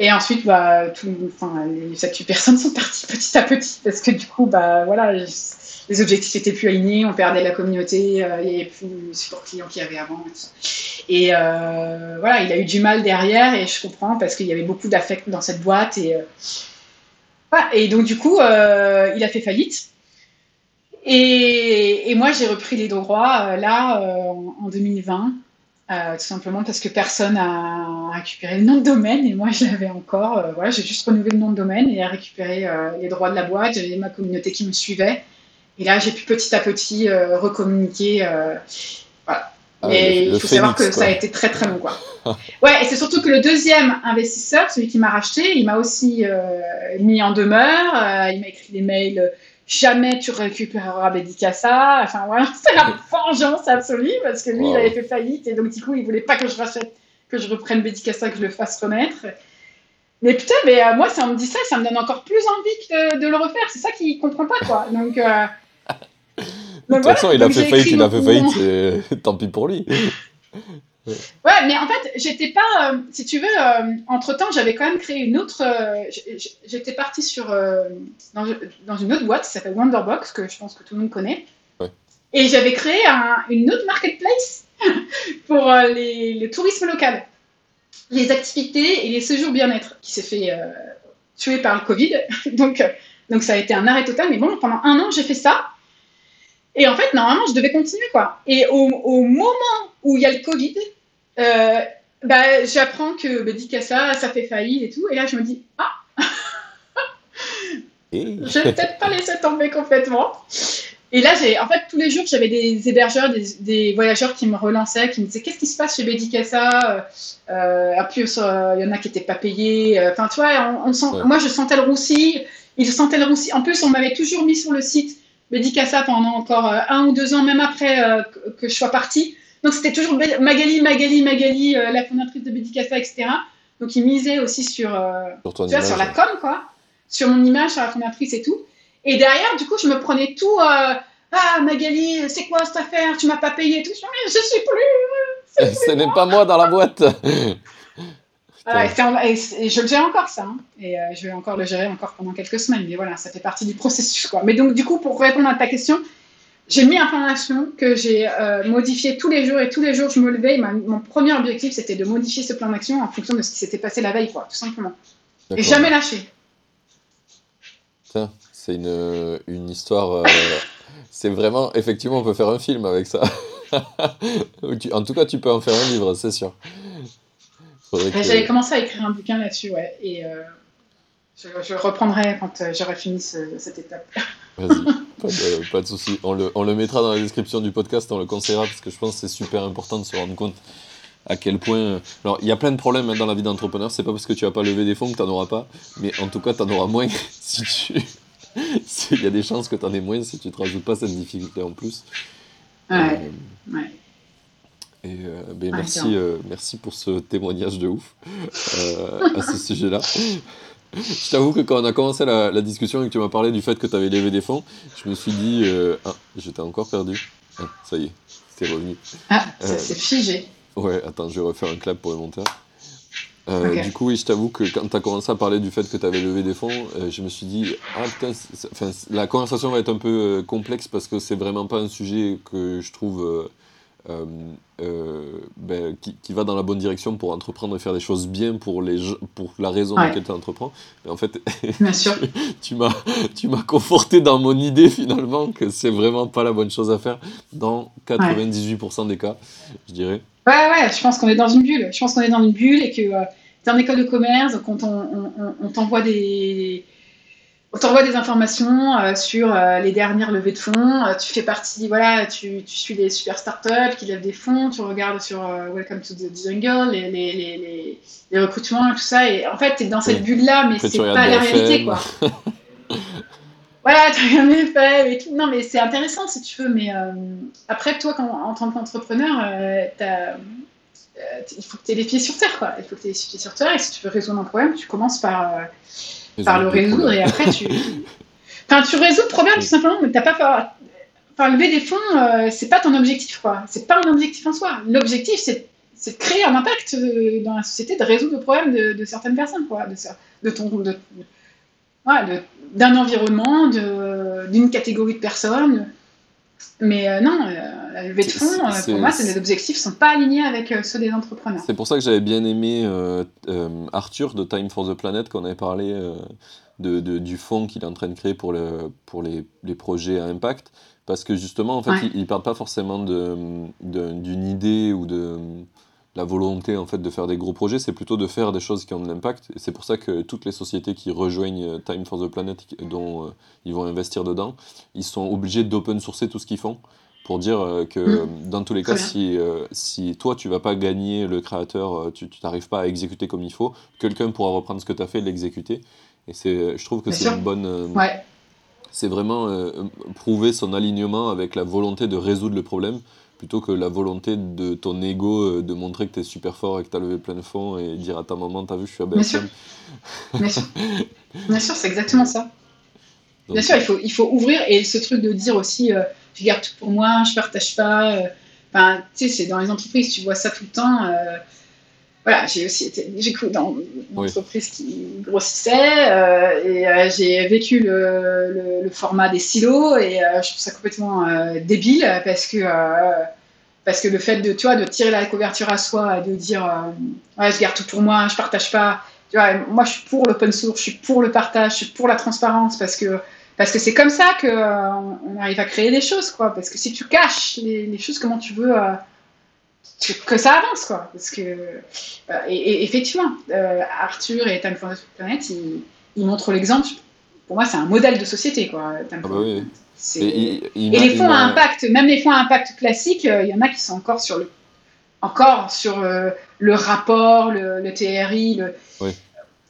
Et ensuite, bah, tout, les 7-8 personnes [LAUGHS] sont parties petit à petit parce que du coup, bah, voilà, les objectifs étaient plus alignés, on perdait la communauté, euh, il n'y avait plus le support client qu'il y avait avant. Et, euh, voilà, il a eu du mal derrière et je comprends parce qu'il y avait beaucoup d'affect dans cette boîte. Et, euh, et donc, du coup, euh, il a fait faillite. Et, et moi, j'ai repris les droits là en 2020. Euh, tout simplement parce que personne n'a récupéré le nom de domaine et moi je l'avais encore. Euh, voilà, j'ai juste renouvelé le nom de domaine et récupéré euh, les droits de la boîte. J'avais ma communauté qui me suivait et là j'ai pu petit à petit euh, recommuniquer. voilà. Ah, mais il faut savoir que quoi. ça a été très très long quoi. [LAUGHS] ouais, et c'est surtout que le deuxième investisseur, celui qui m'a racheté, il m'a aussi mis en demeure. il m'a écrit des mails jamais tu récupéreras Bédicassa. Enfin voilà, [LAUGHS] c'est la vengeance absolue parce que lui, wow. il avait fait faillite et donc du coup, il voulait pas que je rachète, que je reprenne Bédicassa, que je le fasse remettre. Mais putain, mais euh, moi, si on me dit ça, ça me donne encore plus envie de, de le refaire. C'est ça qu'il comprend pas, quoi. Donc. Euh... [LAUGHS] De toute façon, il a fait faillite, il a fait faillite, et... [LAUGHS] tant pis pour lui. Ouais, mais en fait, j'étais pas, euh, si tu veux, euh, entre temps, j'avais quand même créé une autre. Euh, j'étais partie sur dans, dans, une autre boîte qui s'appelle Wonderbox, que je pense que tout le monde connaît. Ouais. Et j'avais créé un, une autre marketplace [LAUGHS] pour les, le tourisme local, les activités et les séjours bien-être, qui s'est fait tuer par le Covid. [LAUGHS] donc, donc ça a été un arrêt total. Mais bon, pendant un an, j'ai fait ça. Et en fait, normalement, je devais continuer, quoi. Et au, au moment où il y a le Covid, euh, bah, j'apprends que bah, Dicassa, ça fait faillite et tout. Et là, je me dis, ah, [LAUGHS] je vais peut-être pas laisser tomber complètement. Et là, j'ai, en fait, tous les jours, j'avais des hébergeurs, des, des, voyageurs qui me relançaient, qui me disaient qu'est-ce qui se passe chez Bédicassa euh, En plus, il euh, y en a qui n'étaient pas payés. Enfin, tu vois, on, on sent, ouais. moi, je sentais le roussi. Ils sentaient le roussi. En plus, on m'avait toujours mis sur le site Bédicassa pendant encore euh, un ou deux ans, même après euh, que je sois partie. Donc c'était toujours Magali, Magali, Magali, euh, la fondatrice de Bédicassa, etc. Donc ils misaient aussi sur, euh, sur, tu vois, sur la com, quoi, sur mon image, sur la fondatrice et tout. Et derrière, du coup, je me prenais tout. Euh, ah, Magali, c'est quoi cette affaire? Tu m'as pas payé et tout. Je, je suis plus. [LAUGHS] Ce n'est pas moi dans la boîte. [LAUGHS] Ah, et, et, je le gère encore ça, hein. et euh, je vais encore le gérer encore pendant quelques semaines, mais voilà, ça fait partie du processus. Quoi. Mais donc du coup, pour répondre à ta question, j'ai mis un plan d'action que j'ai euh, modifié tous les jours et tous les jours je me levais. Ma, mon premier objectif c'était de modifier ce plan d'action en fonction de ce qui s'était passé la veille, quoi, tout simplement. Et jamais lâché. C'est une, une histoire. Euh, [LAUGHS] c'est vraiment, effectivement, on peut faire un film avec ça. [LAUGHS] en tout cas, tu peux en faire un livre, c'est sûr. Que... J'avais commencé à écrire un bouquin là-dessus, ouais. Et euh, je, je, reprendrai quand j'aurai fini ce, cette étape. [LAUGHS] Vas-y, [LAUGHS] pas de, pas de souci. On le, on le, mettra dans la description du podcast, on le conseillera parce que je pense que c'est super important de se rendre compte à quel point. Alors, il y a plein de problèmes hein, dans la vie d'entrepreneur. C'est pas parce que tu vas pas lever des fonds que tu n'en auras pas, mais en tout cas, tu en auras moins [LAUGHS] si tu. Il y a des chances que tu en aies moins si tu te rajoutes pas cette difficulté en plus. Ouais. Euh, ouais. Et euh, ben, merci, euh, merci pour ce témoignage de ouf euh, à ce sujet-là. [LAUGHS] Je t'avoue que quand on a commencé la, la, discussion et que tu m'as parlé du fait que tu avais levé des fonds, je me suis dit Ah, j'étais encore perdu. Ah, ça y est, c'est revenu. Ah, c'est figé. Ouais, attends, je vais refaire un clap pour le monteur. Euh, du coup, oui, je t'avoue que quand tu as commencé à parler du fait que tu avais levé des fonds, euh, je me suis dit, ah putain, la conversation va être un peu euh, complexe parce que c'est vraiment pas un sujet que je trouve ben, qui, va dans la bonne direction pour entreprendre et faire des choses bien pour, les, pour la raison pour laquelle tu entreprends. Mais en fait, [LAUGHS] tu m'as tu m'as conforté dans mon idée finalement que c'est vraiment pas la bonne chose à faire dans 98% des cas, je dirais. Ouais, ouais, je pense qu'on est dans une bulle. Je pense qu'on est dans une bulle et que euh, tu es en école de commerce, quand on, on, t'envoie des. On t'envoie des informations euh, sur euh, les dernières levées de fonds. tu fais partie, voilà, tu, tu, suis les super startups qui lèvent des fonds. Tu regardes sur Welcome to the Jungle, les, les, les, les, recrutements et tout ça. Et en fait, tu es dans cette bulle-là, mais c'est pas la réalité, quoi. [LAUGHS] voilà, tu as rien fait et tout. Non, mais c'est intéressant si tu veux. Mais euh, après, toi, quand, en tant qu'entrepreneur, euh, euh, il faut que tu aies les pieds sur terre, quoi. Il faut que tu aies les pieds sur terre. Et si tu veux résoudre un problème, tu commences par, par le résoudre. Et après, tu. [LAUGHS] Enfin, tu résous le problème tout simplement, mais t'as pas. Enfin, lever des fonds, c'est pas ton objectif, quoi. C'est pas un objectif en soi. L'objectif, c'est de créer un impact dans la société, de résoudre le problème de, certaines personnes, quoi, de, de ton, de, d'un environnement, d'une catégorie de personnes. Mais euh, non, euh, la levée de fonds, euh, pour moi, les objectifs ne sont pas alignés avec ceux des entrepreneurs. C'est pour ça que j'avais bien aimé Arthur de Time for the Planet, qu'on avait parlé de, du fonds qu'il est en train de créer pour, le, pour les, les, projets à impact. Parce que justement, en fait, il ne parle pas forcément d'une idée ou de la volonté en fait de faire des gros projets, c'est plutôt de faire des choses qui ont de l'impact. Et c'est pour ça que toutes les sociétés qui rejoignent euh, Time for the Planet, dont euh, ils vont investir dedans, ils sont obligés d'open sourcer tout ce qu'ils font pour dire euh, que mm. dans tous les cas, si, si toi tu vas pas gagner le créateur, tu n'arrives pas à exécuter comme il faut, quelqu'un pourra reprendre ce que tu as fait et l'exécuter. Et c'est, je trouve que c'est une bonne. C'est vraiment prouver son alignement avec la volonté de résoudre le problème plutôt que la volonté de ton ego euh, de montrer que tu es super fort et que tu as levé plein de fonds et dire à ta maman, t'as vu, je suis à Bien sûr, Bien sûr, Bien sûr c'est exactement ça. Bien sûr, il faut, il faut ouvrir et ce truc de dire aussi, euh, je garde tout pour moi, je partage pas. Euh, tu sais, c'est dans les entreprises, tu vois ça tout le temps. Voilà, j'ai aussi été j'ai dans une entreprise qui grossissait et j'ai vécu le, le, format des silos et je trouve ça complètement débile parce que parce que le fait de, tu vois, de tirer la couverture à soi et de dire euh, ouais, je garde tout pour moi, je partage pas. Tu vois, moi, je suis pour l'open source, je suis pour le partage, je suis pour la transparence parce que parce que c'est comme ça qu'on euh, on arrive à créer des choses, quoi. Parce que si tu caches les, choses, comment tu veux euh, que ça avance, quoi. Parce que et, effectivement, Arthur et Time for the Planet, ils, ils montrent l'exemple. Pour moi, c'est un modèle de société, quoi. ah bah oui. Et, les fonds à impact, même les fonds à impact classiques, euh, il y en a qui sont encore sur le, encore sur euh, le rapport, le, le TRI, le,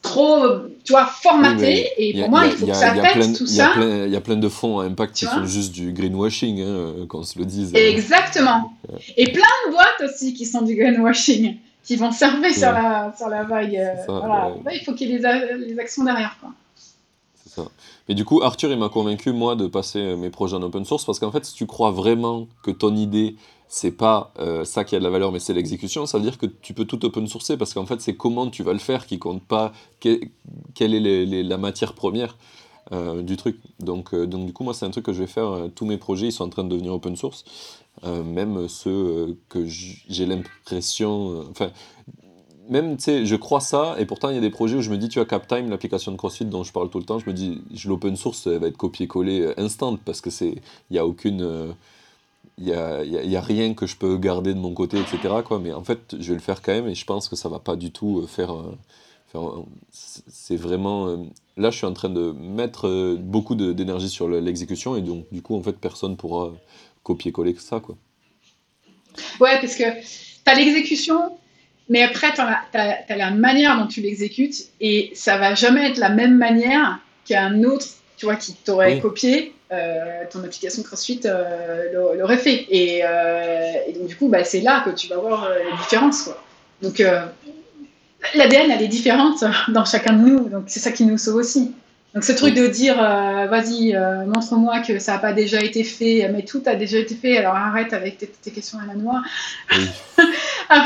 trop, tu vois, formaté. et pour moi, il faut que ça pète tout ça. Il y a plein de fonds à impact qui sont juste du greenwashing, hein, qu'on se le dise. Exactement. Et plein de boîtes aussi qui sont du greenwashing, qui vont servir sur, la, sur la vague. Euh, voilà. il faut qu'il y ait les, actions derrière. C'est ça. Et du coup, Arthur, il m'a convaincu, moi, de passer euh, mes projets en open source, parce qu'en fait, si tu crois vraiment que ton idée, c'est pas euh, ça qui a de la valeur, mais c'est l'exécution, ça veut dire que tu peux tout open sourcer, parce qu'en fait, c'est comment tu vas le faire qui compte pas quelle est la matière première euh, du truc. Donc, donc, du coup, moi, c'est un truc que je vais faire. tous mes projets, ils sont en train de devenir open source. même ceux que j'ai l'impression... Enfin, même, tu sais, je crois ça, et pourtant, il y a des projets où je me dis, tu vois, CapTime, l'application de CrossFit dont je parle tout le temps, je me dis, l'open source, elle va être copié-collé euh, instant, parce que c'est, il n'y a aucune, il euh, y a, y a, rien que je peux garder de mon côté, etc., quoi, mais en fait, je vais le faire quand même, et je pense que ça va pas du tout euh, faire, faire c'est vraiment, là, je suis en train de mettre beaucoup d'énergie sur l'exécution, et donc, du coup, en fait, personne pourra copier-coller ça, quoi. Ouais, parce que tu as l'exécution, mais après, tu as, la manière dont tu l'exécutes et ça va jamais être la même manière qu'un autre, tu vois, qui t'aurait copié. Euh, ton application CrossFit euh, l'aurait fait. Euh, et, donc, du coup, bah, c'est là que tu vas voir les différences. Quoi. Donc, l'ADN, elle est différente [LAUGHS] dans chacun de nous. Donc, c'est ça qui nous sauve aussi. Donc, ce truc de dire, vas-y, montre-moi que ça n'a pas déjà été fait, mais tout a déjà été fait, alors arrête avec tes, questions à la noix. [LAUGHS]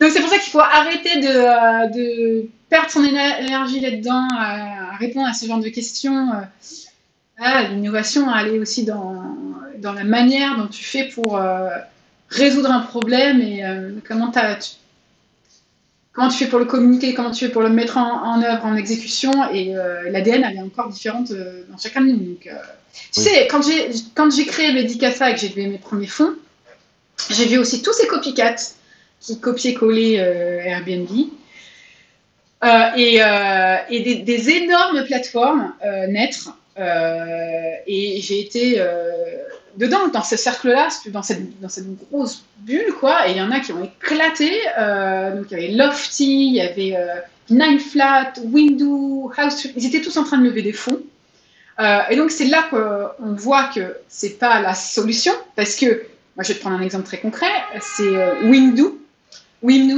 Donc c'est pour ça qu'il faut arrêter de, euh, de, perdre son énergie là-dedans, à, répondre à ce genre de questions. Ah, L'innovation, elle est aussi dans, dans la manière dont tu fais pour résoudre un problème et comment tu comment tu fais pour le communiquer, comment tu fais pour le mettre en, œuvre, en exécution. Et euh, l'ADN, elle est encore différente euh, dans chacun de nous. Donc, euh, Tu sais, quand j'ai, créé Medicasa et que j'ai fait mes premiers fonds, j'ai vu aussi tous ces copycats qui copiaient-collaient Airbnb. et, et des, des, énormes plateformes naître. et j'ai été dedans, dans ce cercle-là, dans cette, dans cette grosse bulle, quoi, et il y en a qui ont éclaté. Euh, donc il y avait Lofty, il y avait euh, Nine Flat, Window, House, ils étaient tous en train de lever des fonds. Euh, et donc c'est là qu'on voit que c'est pas la solution, parce que, moi je vais te prendre un exemple très concret, c'est Window,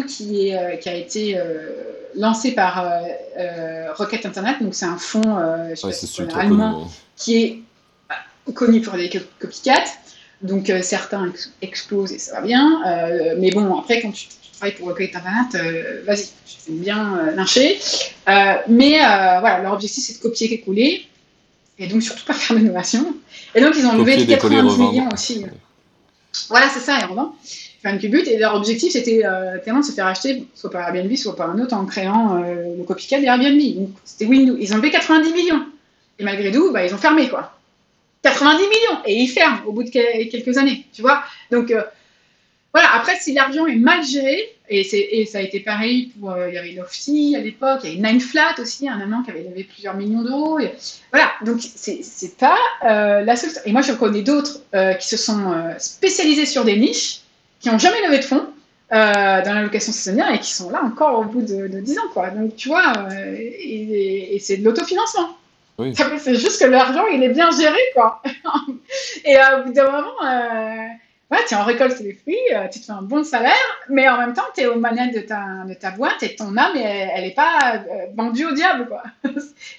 Qui, est, qui a été lancé par Rocket Internet, donc c'est un fonds allemand qui est connu pour des copycats. Donc euh, certains explosent et ça va bien. Euh, mais bon, après, quand tu, travailles pour Rocket Internet, euh, vas-y, tu bien lyncher. mais voilà, leur objectif, c'est de copier et coller. Et donc surtout pas faire d'innovation. Et donc ils ont levé 90 millions aussi. Voilà, c'est ça, et revend. Et leur objectif, c'était tellement de se faire acheter, soit par Airbnb, soit par un autre, en créant le copycat d'Airbnb. C'était Windows. Ils ont levé 90 millions. Et malgré tout, bah, ils ont fermé, quoi. 90 millions et ils ferment au bout de quelques années, tu vois. Donc euh, voilà, après si l'argent est mal géré, et, et, ça a été pareil pour, euh, il y avait Lofty à l'époque, il y avait Nine Flat aussi, un amant qui avait levé plusieurs millions d'euros. Voilà, donc c'est pas euh, la seule. Et moi je connais d'autres qui se sont spécialisés sur des niches, qui n'ont jamais levé de fonds. dans la location saisonnière et qui sont là encore au bout de, 10 ans quoi. Donc tu vois, et c'est de l'autofinancement. C'est juste que l'argent, il est bien géré, quoi. [LAUGHS] et euh, au bout d'un moment, euh, tu en récoltes les fruits, euh, tu te fais un bon salaire, mais en même temps, tu es aux manettes de ta, de ta boîte et ton âme, elle n'est pas vendue au diable, quoi. [LAUGHS]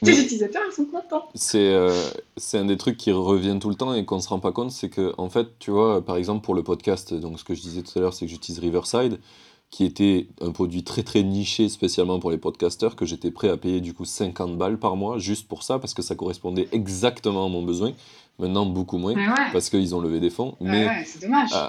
Tes utilisateurs, ils sont contents. C'est un des trucs qui reviennent tout le temps et qu'on ne se rend pas compte, c'est que, en fait, tu vois, par exemple, pour le podcast, donc ce que je disais tout à l'heure, c'est que j'utilise Riverside qui était un produit très très niché spécialement pour les podcasters, que j'étais prêt à payer du coup 50 balles par mois juste pour ça, parce que ça correspondait exactement à mon besoin. Maintenant, beaucoup moins, parce qu'ils ont levé des fonds. mais dommage. Euh,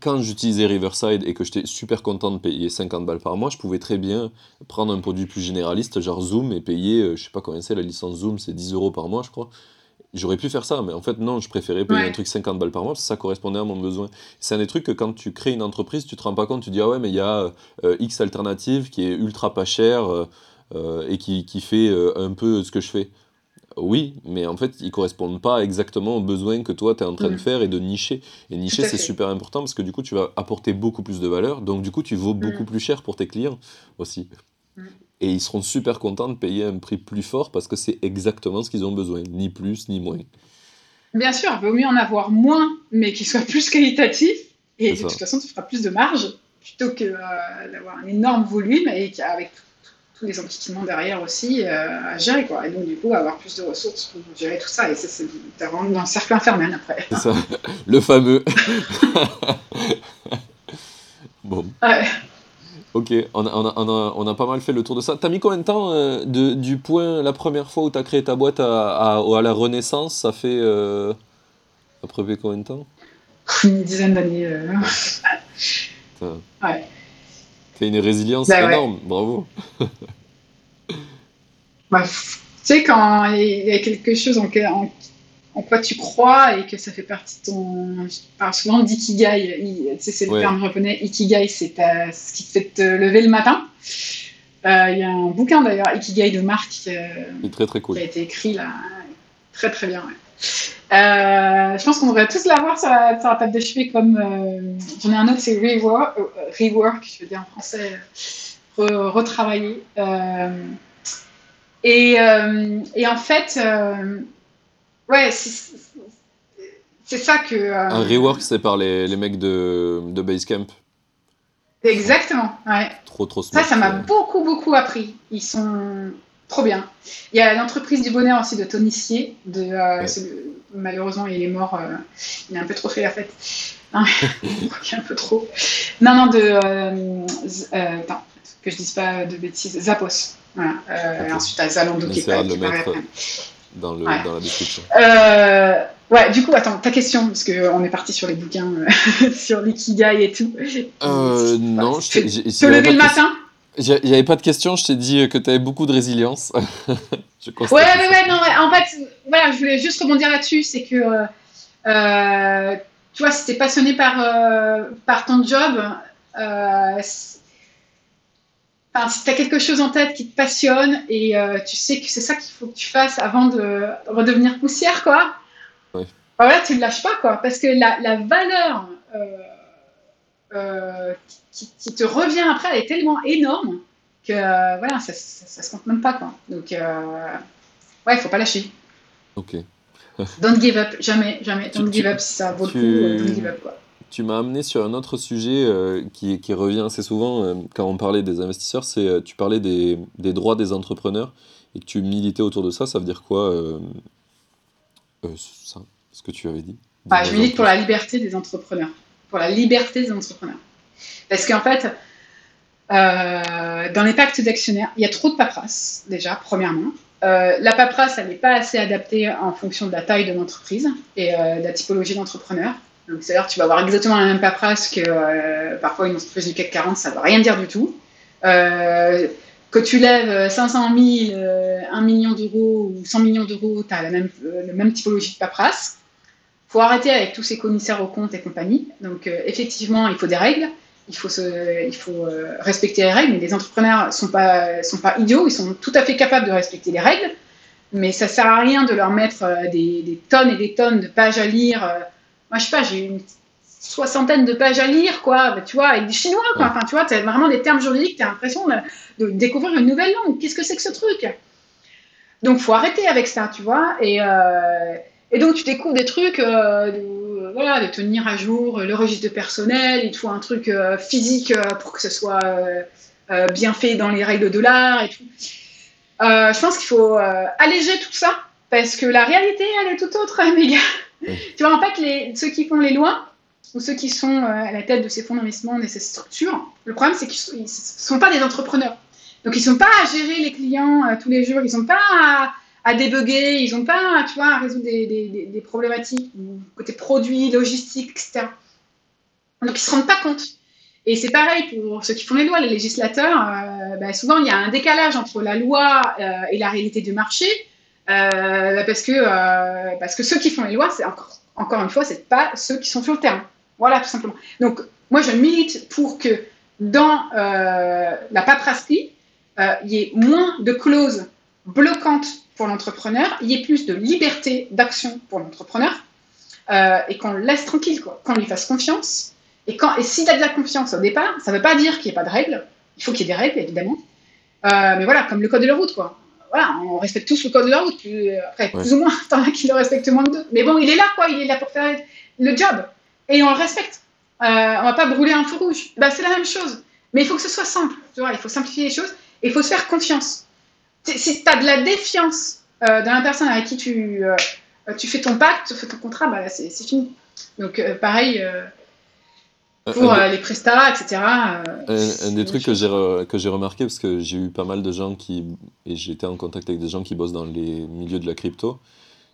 quand j'utilisais Riverside et que j'étais super content de payer 50 balles par mois, je pouvais très bien prendre un produit plus généraliste, genre Zoom, et payer, euh, je sais pas combien c'est, la licence Zoom, c'est 10 euros par mois, je crois. J'aurais pu faire ça, mais en fait, non, je préférais payer un truc 50 balles par mois parce que ça correspondait à mon besoin. C'est un des trucs que quand tu crées une entreprise, tu te rends pas compte, tu dis, ah ouais, mais il y a euh, X alternative qui est ultra pas cher euh, et qui, qui fait un peu ce que je fais. Oui, mais en fait, ils correspondent pas exactement aux besoins que toi, tu es en train de mm. faire et de nicher. Et nicher, c'est super important parce que du coup, tu vas apporter beaucoup plus de valeur. Donc, du coup, tu vaux beaucoup mm. plus cher pour tes clients aussi. Mm et ils seront super contents de payer un prix plus fort parce que c'est exactement ce qu'ils ont besoin, ni plus ni moins. Bien sûr, il vaut mieux en avoir moins, mais qu'il soit plus qualitatif, et de toute façon, tu feras plus de marge plutôt que euh, d'avoir un énorme volume et avec tous les investissements derrière aussi euh, à gérer. Quoi. Et donc, du coup, avoir plus de ressources pour gérer tout ça. Et ça, c'est dans le cercle infernal après. C'est ça, [LAUGHS] le fameux. [LAUGHS] bon. Ouais. Ok, on a, on, a, on, a, pas mal fait le tour de ça. T'as mis combien de temps euh, de, du point, la première fois où t'as créé ta boîte à, à, la Renaissance Ça fait. Euh, après combien de temps? [LAUGHS] Une dizaine d'années. Euh... ouais. T'as une résilience bah énorme, bravo. [LAUGHS] bah, tu sais, quand il y a quelque chose en, en en quoi tu crois et que ça fait partie de ton. Je parle souvent d'ikigai. C'est le terme japonais. Ikigai, c'est ce qui te fait te lever le matin. Euh, il y a un bouquin d'ailleurs, Ikigai de Marc, euh, très, très cool. qui a été écrit là. Très très bien. Euh, je pense qu'on devrait tous l'avoir sur la, sur la table de chevet comme. J'en ai un autre, c'est rework, rework, je veux dire en français, retravailler. Et, et, en fait Ouais, c'est ça que. Euh, un rework, c'est par les, les, mecs de, de Basecamp. Exactement, ouais. Trop, trop smart. Ça, ça m'a beaucoup, beaucoup appris. Ils sont trop bien. Il y a l'entreprise du bonheur aussi de Tony Sier. De, euh, Malheureusement, il est mort. Euh, il a un peu trop fait la fête. [LAUGHS] un peu trop. Non, non, de. Euh, attends, que je dise pas de bêtises. Zappos. Voilà. Euh, Ensuite, à Zalando qui est pas. le mettre dans, le, dans la description. Ouais, du coup, attends, ta question, parce qu'on est parti sur les bouquins, [LAUGHS] sur l'ikigai et tout. Non, je t'ai. Te lever le matin il n'y avait pas de question, je t'ai dit que tu avais beaucoup de résilience. [LAUGHS] je ouais, ouais, ouais, non, en fait, voilà, je voulais juste rebondir là-dessus, c'est que, euh, tu vois, si tu es passionné par, euh, par ton job, euh, si tu as quelque chose en tête qui te passionne et tu sais que c'est ça qu'il faut que tu fasses avant de redevenir poussière, quoi, ouais. Bah voilà, tu ne lâches pas, quoi, parce que la, la valeur euh, qui, te revient après, elle est tellement énorme que euh, voilà, ça, ça, se compte même pas. Quoi. Donc, euh, ouais, il faut pas lâcher. Ok. [LAUGHS] don't give up, jamais, jamais. Don't give up si ça vaut le coup, don't give up. Quoi. Tu m'as amené sur un autre sujet qui, qui, revient assez souvent quand on parlait des investisseurs, c'est tu parlais des, des, droits des entrepreneurs et que tu militais autour de ça. Ça veut dire quoi ça, ce que tu avais dit? Bah, Je milite pour la liberté des entrepreneurs pour la liberté des entrepreneurs. Parce qu'en fait, euh, dans les pactes d'actionnaires, il y a trop de paperasse, déjà, premièrement. Euh, la paperasse, elle n'est pas assez adaptée en fonction de la taille de l'entreprise et euh, de la typologie d'entrepreneur. Donc, c'est-à-dire tu vas avoir exactement la même paperasse que parfois une entreprise du CAC 40, ça ne veut rien dire du tout. que tu lèves 500 000, 1 million d'euros ou 100 millions d'euros, tu as la même, typologie de paperasse faut arrêter avec tous ces commissaires aux comptes et compagnie. Donc, effectivement, il faut des règles. Il faut, euh, respecter les règles. Mais les entrepreneurs ne sont pas, idiots. Ils sont tout à fait capables de respecter les règles. Mais ça ne sert à rien de leur mettre euh, des, tonnes et des tonnes de pages à lire. moi, je sais pas, j'ai une soixantaine de pages à lire, quoi. Bah, tu vois, avec des chinois, quoi. Enfin, tu vois, as vraiment des termes juridiques. Tu as l'impression de, découvrir une nouvelle langue. Qu'est-ce que c'est que ce truc? Donc, faut arrêter avec ça, tu vois. Et donc, tu découvres des trucs, euh, de, voilà, de tenir à jour le registre de personnel, il te faut un truc euh, physique euh, pour que ce soit bien fait dans les règles de l'art et tout. je pense qu'il faut alléger tout ça, parce que la réalité, elle est tout autre, [LAUGHS] les gars. tu vois, en fait, les, ceux qui font les lois, ou ceux qui sont à la tête de ces fonds d'investissement, de ces structures, le problème, c'est qu'ils ne sont pas des entrepreneurs. Donc, ils ne sont pas à gérer les clients tous les jours, ils ne sont pas à à débugger, ils n'ont pas, tu vois, à résoudre des, problématiques côté produits, logistique, etc. Donc ils se rendent pas compte. Et c'est pareil pour ceux qui font les lois, les législateurs. Euh, ben, souvent, il y a un décalage entre la loi euh, et la réalité du marché, euh, parce, que, parce que ceux qui font les lois, c'est encore, encore une fois, c'est pas ceux qui sont sur le terrain. Voilà, tout simplement. Donc, moi, je milite pour que dans la paperasserie, il y ait moins de clauses bloquantes pour l'entrepreneur, il y ait plus de liberté d'action pour l'entrepreneur euh, et qu'on le laisse tranquille, quoi, qu'on lui fasse confiance. Et, quand, et s'il a de la confiance au départ, ça ne veut pas dire qu'il n'y ait pas de règles. Il faut qu'il y ait des règles, évidemment. Euh, mais voilà, comme le code de la route, quoi. Voilà, on respecte tous le code de la route. Plus, après, plus ou moins, [LAUGHS] t'en as qui le respectent moins que d'autres. Mais bon, il est là, quoi. Il est là pour faire le job. Et on le respecte. Euh, on va pas brûler un feu rouge. Bah, c'est la même chose. Mais il faut que ce soit simple. Tu vois, il faut simplifier les choses. Et il faut se faire confiance si tu as de la défiance euh, dans la personne avec qui tu, euh, tu fais ton pacte, tu fais ton contrat, bah, c'est fini. Donc, euh, pareil pour les prestats, etc. un, des trucs que j'ai remarqué, parce que j'ai eu pas mal de gens qui. Et j'ai été en contact avec des gens qui bossent dans les milieux de la crypto.